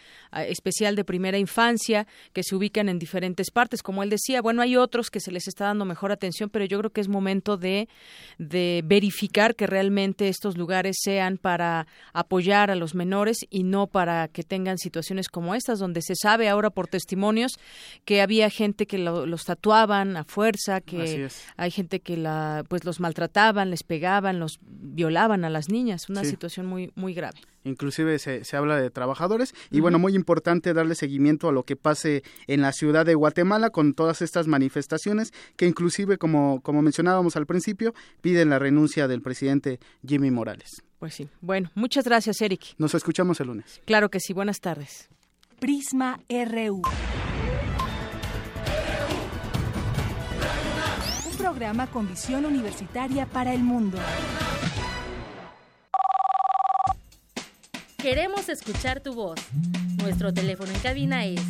especial de primera infancia, que se ubican en diferentes partes. Como él decía, bueno, hay otros que se les está dando mejor atención, pero yo creo que es momento de, de verificar que realmente estos lugares sean para apoyar a los menores y no para que tengan situaciones como estas, donde se sabe ahora por testimonios que había gente que los tatuaban a fuerza, que hay gente que la, pues los maltrataban, les pegaban, los violaban a las niñas, una situación muy, muy grave
inclusive se, se habla de trabajadores y bueno, muy importante darle seguimiento a lo que pase en la ciudad de Guatemala con todas estas manifestaciones que inclusive como, como mencionábamos al principio piden la renuncia del presidente Jimmy Morales.
Pues sí. Bueno, muchas gracias, Eric.
Nos escuchamos el lunes.
Claro que sí. Buenas tardes.
Prisma RU. Un programa con visión universitaria para el mundo.
Queremos escuchar tu voz. Nuestro teléfono en cabina es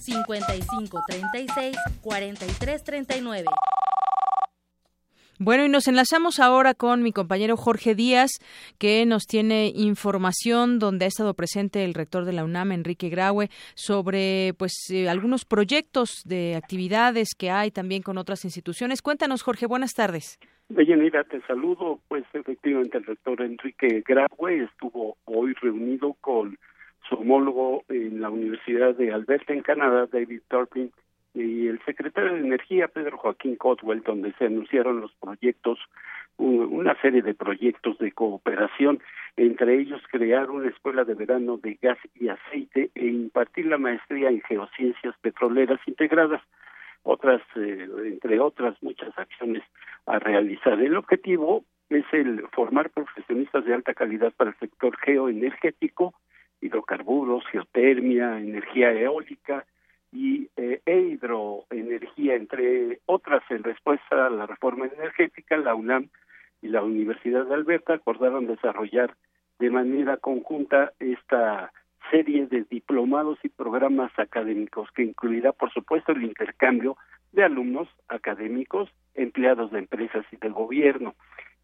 55 36 43 39.
Bueno, y nos enlazamos ahora con mi compañero Jorge Díaz, que nos tiene información donde ha estado presente el rector de la UNAM, Enrique Graue, sobre pues eh, algunos proyectos de actividades que hay también con otras instituciones. Cuéntanos, Jorge, buenas tardes.
Deyanira, te saludo. Pues efectivamente el rector Enrique Graue estuvo hoy reunido con su homólogo en la Universidad de Alberta, en Canadá, David Turpin, y el secretario de Energía, Pedro Joaquín Cotwell, donde se anunciaron los proyectos, una serie de proyectos de cooperación, entre ellos crear una escuela de verano de gas y aceite e impartir la maestría en geociencias petroleras integradas otras, eh, entre otras muchas acciones a realizar. El objetivo es el formar profesionistas de alta calidad para el sector geoenergético, hidrocarburos, geotermia, energía eólica y e hidroenergía, entre otras, en respuesta a la reforma energética, la UNAM y la Universidad de Alberta acordaron desarrollar de manera conjunta esta serie de diplomados y programas académicos que incluirá, por supuesto, el intercambio de alumnos académicos, empleados de empresas y del gobierno.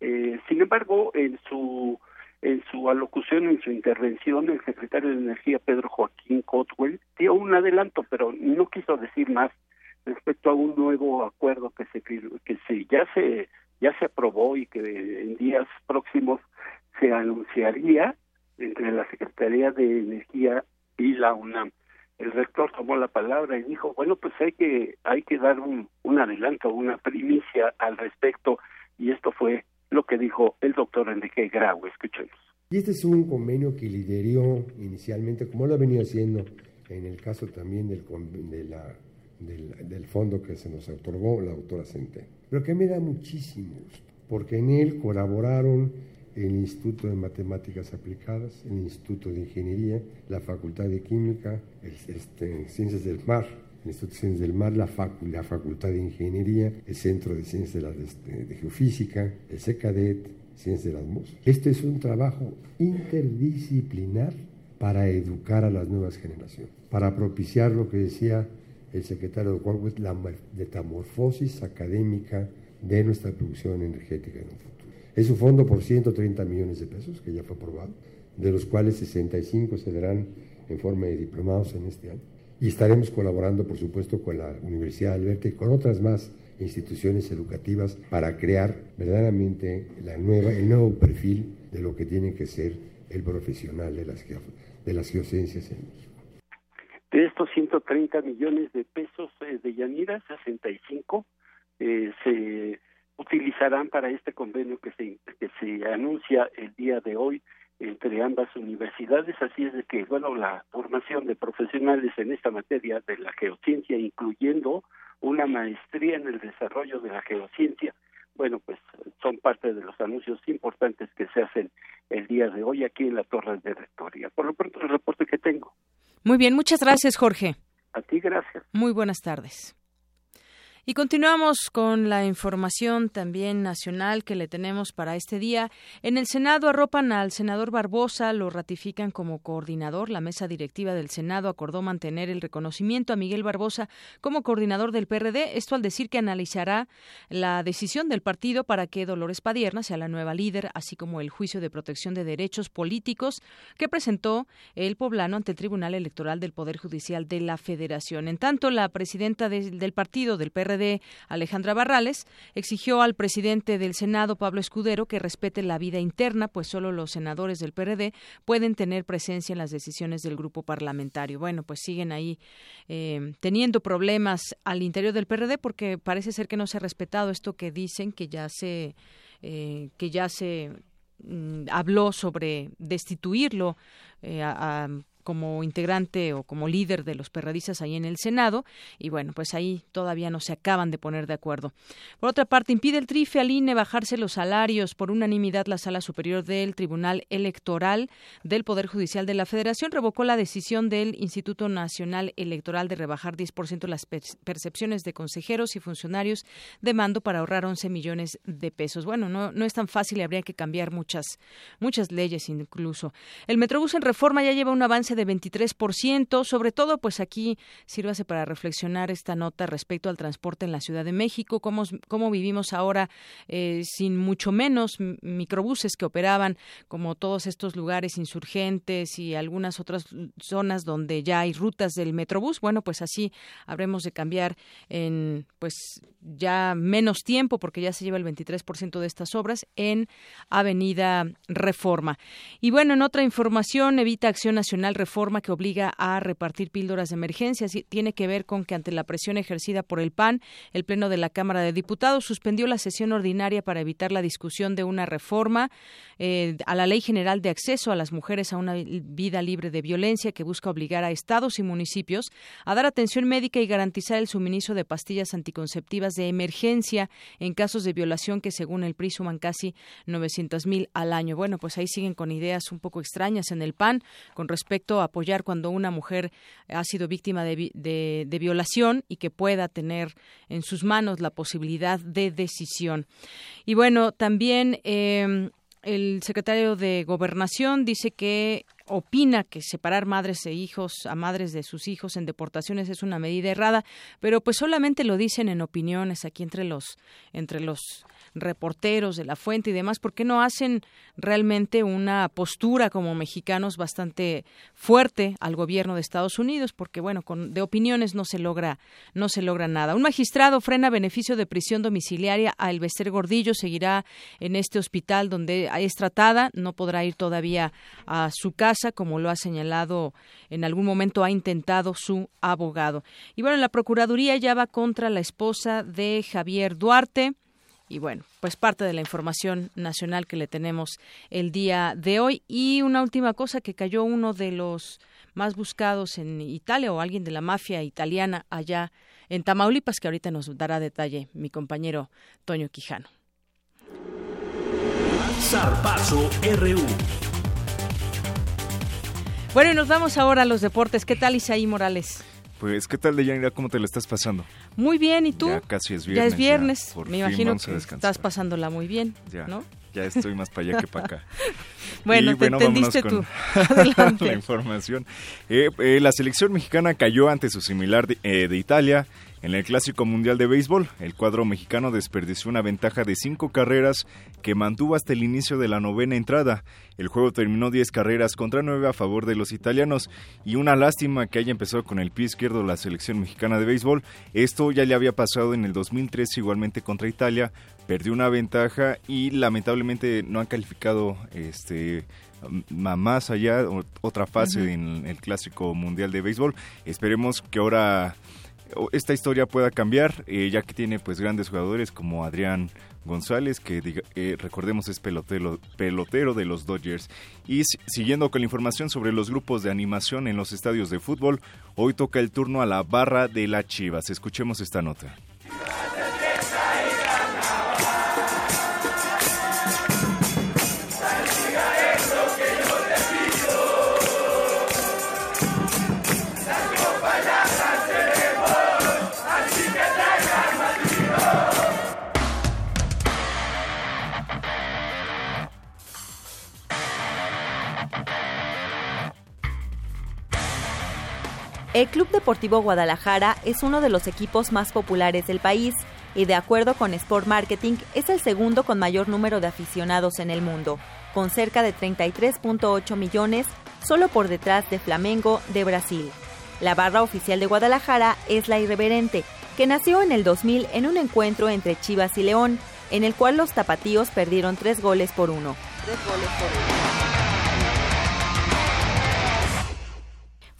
Eh, sin embargo, en su en su alocución, en su intervención, el secretario de Energía, Pedro Joaquín Cotwell, dio un adelanto, pero no quiso decir más respecto a un nuevo acuerdo que se que se ya se ya se aprobó y que en días próximos se anunciaría entre la Secretaría de Energía y la UNAM. El rector tomó la palabra y dijo, bueno, pues hay que hay que dar un, un adelanto, una primicia al respecto y esto fue lo que dijo el doctor Enrique Grau. Escuchemos.
Y este es un convenio que lideró inicialmente, como lo ha venido haciendo en el caso también del, de la, del, fondo que se nos otorgó la doctora Centeno. Pero que me da muchísimo gusto, porque en él colaboraron el Instituto de Matemáticas Aplicadas, el Instituto de Ingeniería, la Facultad de Química, el, este, Ciencias del Mar, el Instituto de Ciencias del Mar, la, Facultad de Ingeniería, el Centro de Ciencias de, la, de Geofísica, el SECADET, Ciencias de la Atmósfera. Este es un trabajo interdisciplinar para educar a las nuevas generaciones, para propiciar lo que decía el secretario de Juan, la metamorfosis académica de nuestra producción energética en un futuro. Es un fondo por 130 millones de pesos que ya fue aprobado, de los cuales 65 se darán en forma de diplomados en este año. Y estaremos colaborando, por supuesto, con la Universidad de Alberta y con otras más instituciones educativas para crear verdaderamente la nueva, el nuevo perfil de lo que tiene que ser el profesional de las, de las en México.
De estos 130 millones de pesos eh, de Yanira, 65 eh, se utilizarán para este convenio que se, que se anuncia el día de hoy entre ambas universidades, así es de que, bueno, la formación de profesionales en esta materia de la geociencia, incluyendo una maestría en el desarrollo de la geociencia, bueno, pues son parte de los anuncios importantes que se hacen el día de hoy aquí en la Torre de Rectoría. Por lo pronto, el reporte que tengo.
Muy bien, muchas gracias, Jorge.
A ti, gracias.
Muy buenas tardes. Y continuamos con la información también nacional que le tenemos para este día. En el Senado arropan al senador Barbosa, lo ratifican como coordinador. La mesa directiva del Senado acordó mantener el reconocimiento a Miguel Barbosa como coordinador del PRD. Esto al decir que analizará la decisión del partido para que Dolores Padierna sea la nueva líder, así como el juicio de protección de derechos políticos que presentó el poblano ante el Tribunal Electoral del Poder Judicial de la Federación. En tanto, la presidenta del partido del PRD Alejandra Barrales, exigió al presidente del Senado, Pablo Escudero, que respete la vida interna, pues solo los senadores del PRD pueden tener presencia en las decisiones del grupo parlamentario. Bueno, pues siguen ahí eh, teniendo problemas al interior del PRD porque parece ser que no se ha respetado esto que dicen que ya se eh, que ya se mm, habló sobre destituirlo eh, a como integrante o como líder de los perradistas ahí en el Senado y bueno, pues ahí todavía no se acaban de poner de acuerdo. Por otra parte, impide el TRIFE al INE bajarse los salarios. Por unanimidad, la Sala Superior del Tribunal Electoral del Poder Judicial de la Federación revocó la decisión del Instituto Nacional Electoral de rebajar 10% las percepciones de consejeros y funcionarios de mando para ahorrar 11 millones de pesos. Bueno, no, no es tan fácil y habría que cambiar muchas, muchas leyes incluso. El Metrobús en reforma ya lleva un avance de 23%, sobre todo pues aquí sírvase para reflexionar esta nota respecto al transporte en la Ciudad de México, cómo, cómo vivimos ahora eh, sin mucho menos microbuses que operaban como todos estos lugares insurgentes y algunas otras zonas donde ya hay rutas del Metrobús, bueno, pues así habremos de cambiar en pues ya menos tiempo porque ya se lleva el 23% de estas obras en Avenida Reforma. Y bueno, en otra información, Evita Acción Nacional reforma que obliga a repartir píldoras de emergencia. Tiene que ver con que ante la presión ejercida por el PAN, el Pleno de la Cámara de Diputados suspendió la sesión ordinaria para evitar la discusión de una reforma eh, a la Ley General de Acceso a las Mujeres a una vida libre de violencia que busca obligar a estados y municipios a dar atención médica y garantizar el suministro de pastillas anticonceptivas de emergencia en casos de violación que según el PRI suman casi 900 mil al año. Bueno, pues ahí siguen con ideas un poco extrañas en el PAN con respecto apoyar cuando una mujer ha sido víctima de, violación y que pueda tener en sus manos la posibilidad de decisión. Y bueno, también em, el secretario de Gobernación dice que opina que separar madres e hijos a madres de sus hijos en deportaciones es una medida errada, pero pues solamente lo dicen en opiniones aquí entre los entre los reporteros de la fuente y demás, ¿por qué no hacen realmente una postura como mexicanos bastante fuerte al gobierno de Estados Unidos? Porque bueno, con, de opiniones no se logra no se logra nada. Un magistrado frena beneficio de prisión domiciliaria a Elvester Gordillo, seguirá en este hospital donde es tratada, no podrá ir todavía a su casa como lo ha señalado en algún momento ha intentado su abogado. Y bueno, la Procuraduría ya va contra la esposa de Javier Duarte. Y bueno, pues parte de la información nacional que le tenemos el día de hoy. Y una última cosa, que cayó uno de los más buscados en Italia o alguien de la mafia italiana allá en Tamaulipas, que ahorita nos dará detalle mi compañero Toño Quijano. RU. Bueno, y nos vamos ahora a los deportes. ¿Qué tal Isaí Morales?
Pues, ¿qué tal, Deyanira? ¿Cómo te lo estás pasando?
Muy bien, ¿y tú?
Ya casi es viernes.
Ya es viernes. Me imagino que estás pasándola muy bien,
ya,
¿no?
Ya estoy más para allá que para acá. *laughs*
bueno, te entendiste tú. *laughs*
la información. Eh, eh, la selección mexicana cayó ante su similar de, eh, de Italia
En el Clásico Mundial de Béisbol, el cuadro mexicano desperdició una ventaja de cinco carreras que mantuvo hasta el inicio de la novena entrada. El juego terminó 10 carreras contra 9 a favor de los italianos y una lástima que haya empezado con el pie izquierdo la selección mexicana de béisbol. Esto ya le había pasado en el 2003 igualmente contra Italia, perdió una ventaja y lamentablemente no han calificado este más allá otra fase en el clásico mundial de béisbol. Esperemos que ahora esta historia pueda cambiar, eh, ya que tiene pues grandes jugadores como Adrián González, que eh, recordemos es pelotero, pelotero de los Dodgers. Y siguiendo con la información sobre los grupos de animación en los estadios de fútbol, hoy toca el turno a la barra de la Chivas. Escuchemos esta nota.
Deportivo Guadalajara es uno de los equipos más populares del país y de acuerdo con Sport Marketing es el segundo con mayor número de aficionados en el mundo, con cerca de 33.8 millones, solo por detrás de Flamengo de Brasil. La barra oficial de Guadalajara es la Irreverente, que nació en el 2000 en un encuentro entre Chivas y León, en el cual los tapatíos perdieron tres goles por uno. Tres goles por uno.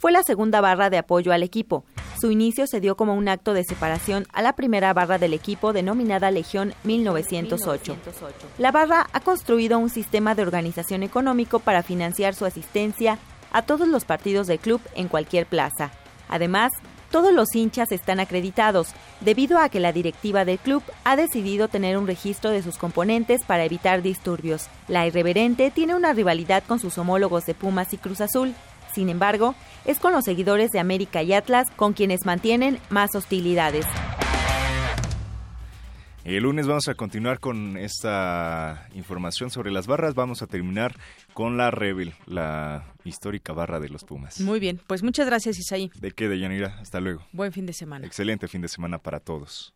Fue la segunda barra de apoyo al equipo. Su inicio se dio como un acto de separación a la primera barra del equipo denominada Legión 1908. La barra ha construido un sistema de organización económico para financiar su asistencia a todos los partidos del club en cualquier plaza. Además, todos los hinchas están acreditados, debido a que la directiva del club ha decidido tener un registro de sus componentes para evitar disturbios. La irreverente tiene una rivalidad con sus homólogos de Pumas y Cruz Azul, sin embargo, es con los seguidores de América y Atlas con quienes mantienen más hostilidades.
El lunes vamos a continuar con esta información sobre las barras. Vamos a terminar con la Rebel, la histórica barra de los Pumas.
Muy bien, pues muchas gracias Isaí.
¿De qué, de Yanira? Hasta luego.
Buen fin de semana.
Excelente fin de semana para todos.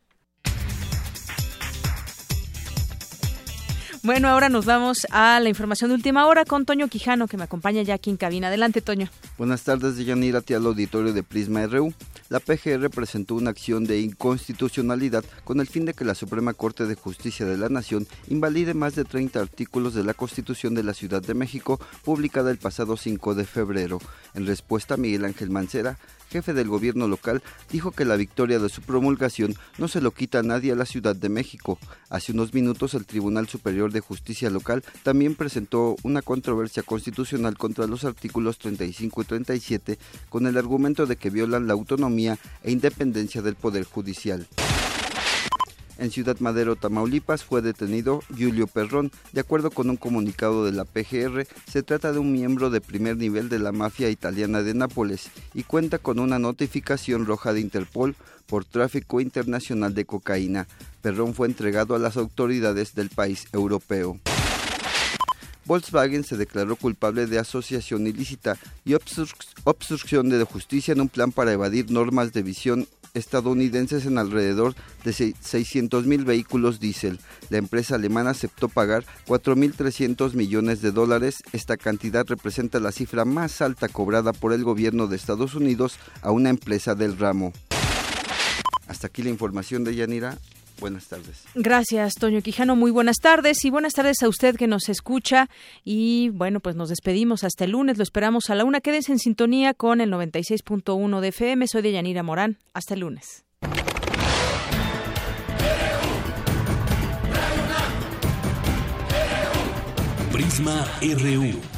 Bueno, ahora nos vamos a la información de última hora con Toño Quijano, que me acompaña ya aquí en cabina. Adelante, Toño.
Buenas tardes, Yanira, al auditorio de Prisma RU. La PGR presentó una acción de inconstitucionalidad con el fin de que la Suprema Corte de Justicia de la Nación invalide más de 30 artículos de la Constitución de la Ciudad de México, publicada el pasado 5 de febrero. En respuesta, Miguel Ángel Mancera, jefe del gobierno local, dijo que la victoria de su promulgación no se lo quita a nadie a la Ciudad de México. Hace unos minutos el Tribunal Superior de Justicia Local también presentó una controversia constitucional contra los artículos 35 y 37 con el argumento de que violan la autonomía e independencia del Poder Judicial. En Ciudad Madero, Tamaulipas, fue detenido Julio Perrón. De acuerdo con un comunicado de la PGR, se trata de un miembro de primer nivel de la mafia italiana de Nápoles y cuenta con una notificación roja de Interpol por tráfico internacional de cocaína. Perrón fue entregado a las autoridades del país europeo. Volkswagen se declaró culpable de asociación ilícita y obstrucción de justicia en un plan para evadir normas de visión estadounidenses en alrededor de 600 mil vehículos diésel. La empresa alemana aceptó pagar 4.300 millones de dólares. Esta cantidad representa la cifra más alta cobrada por el gobierno de Estados Unidos a una empresa del ramo. Hasta aquí la información de Yanira. Buenas tardes.
Gracias, Toño Quijano. Muy buenas tardes y buenas tardes a usted que nos escucha. Y bueno, pues nos despedimos hasta el lunes. Lo esperamos a la una. Quédense en sintonía con el 96.1 de FM. Soy de Yanira Morán. Hasta el lunes.
Prisma RU.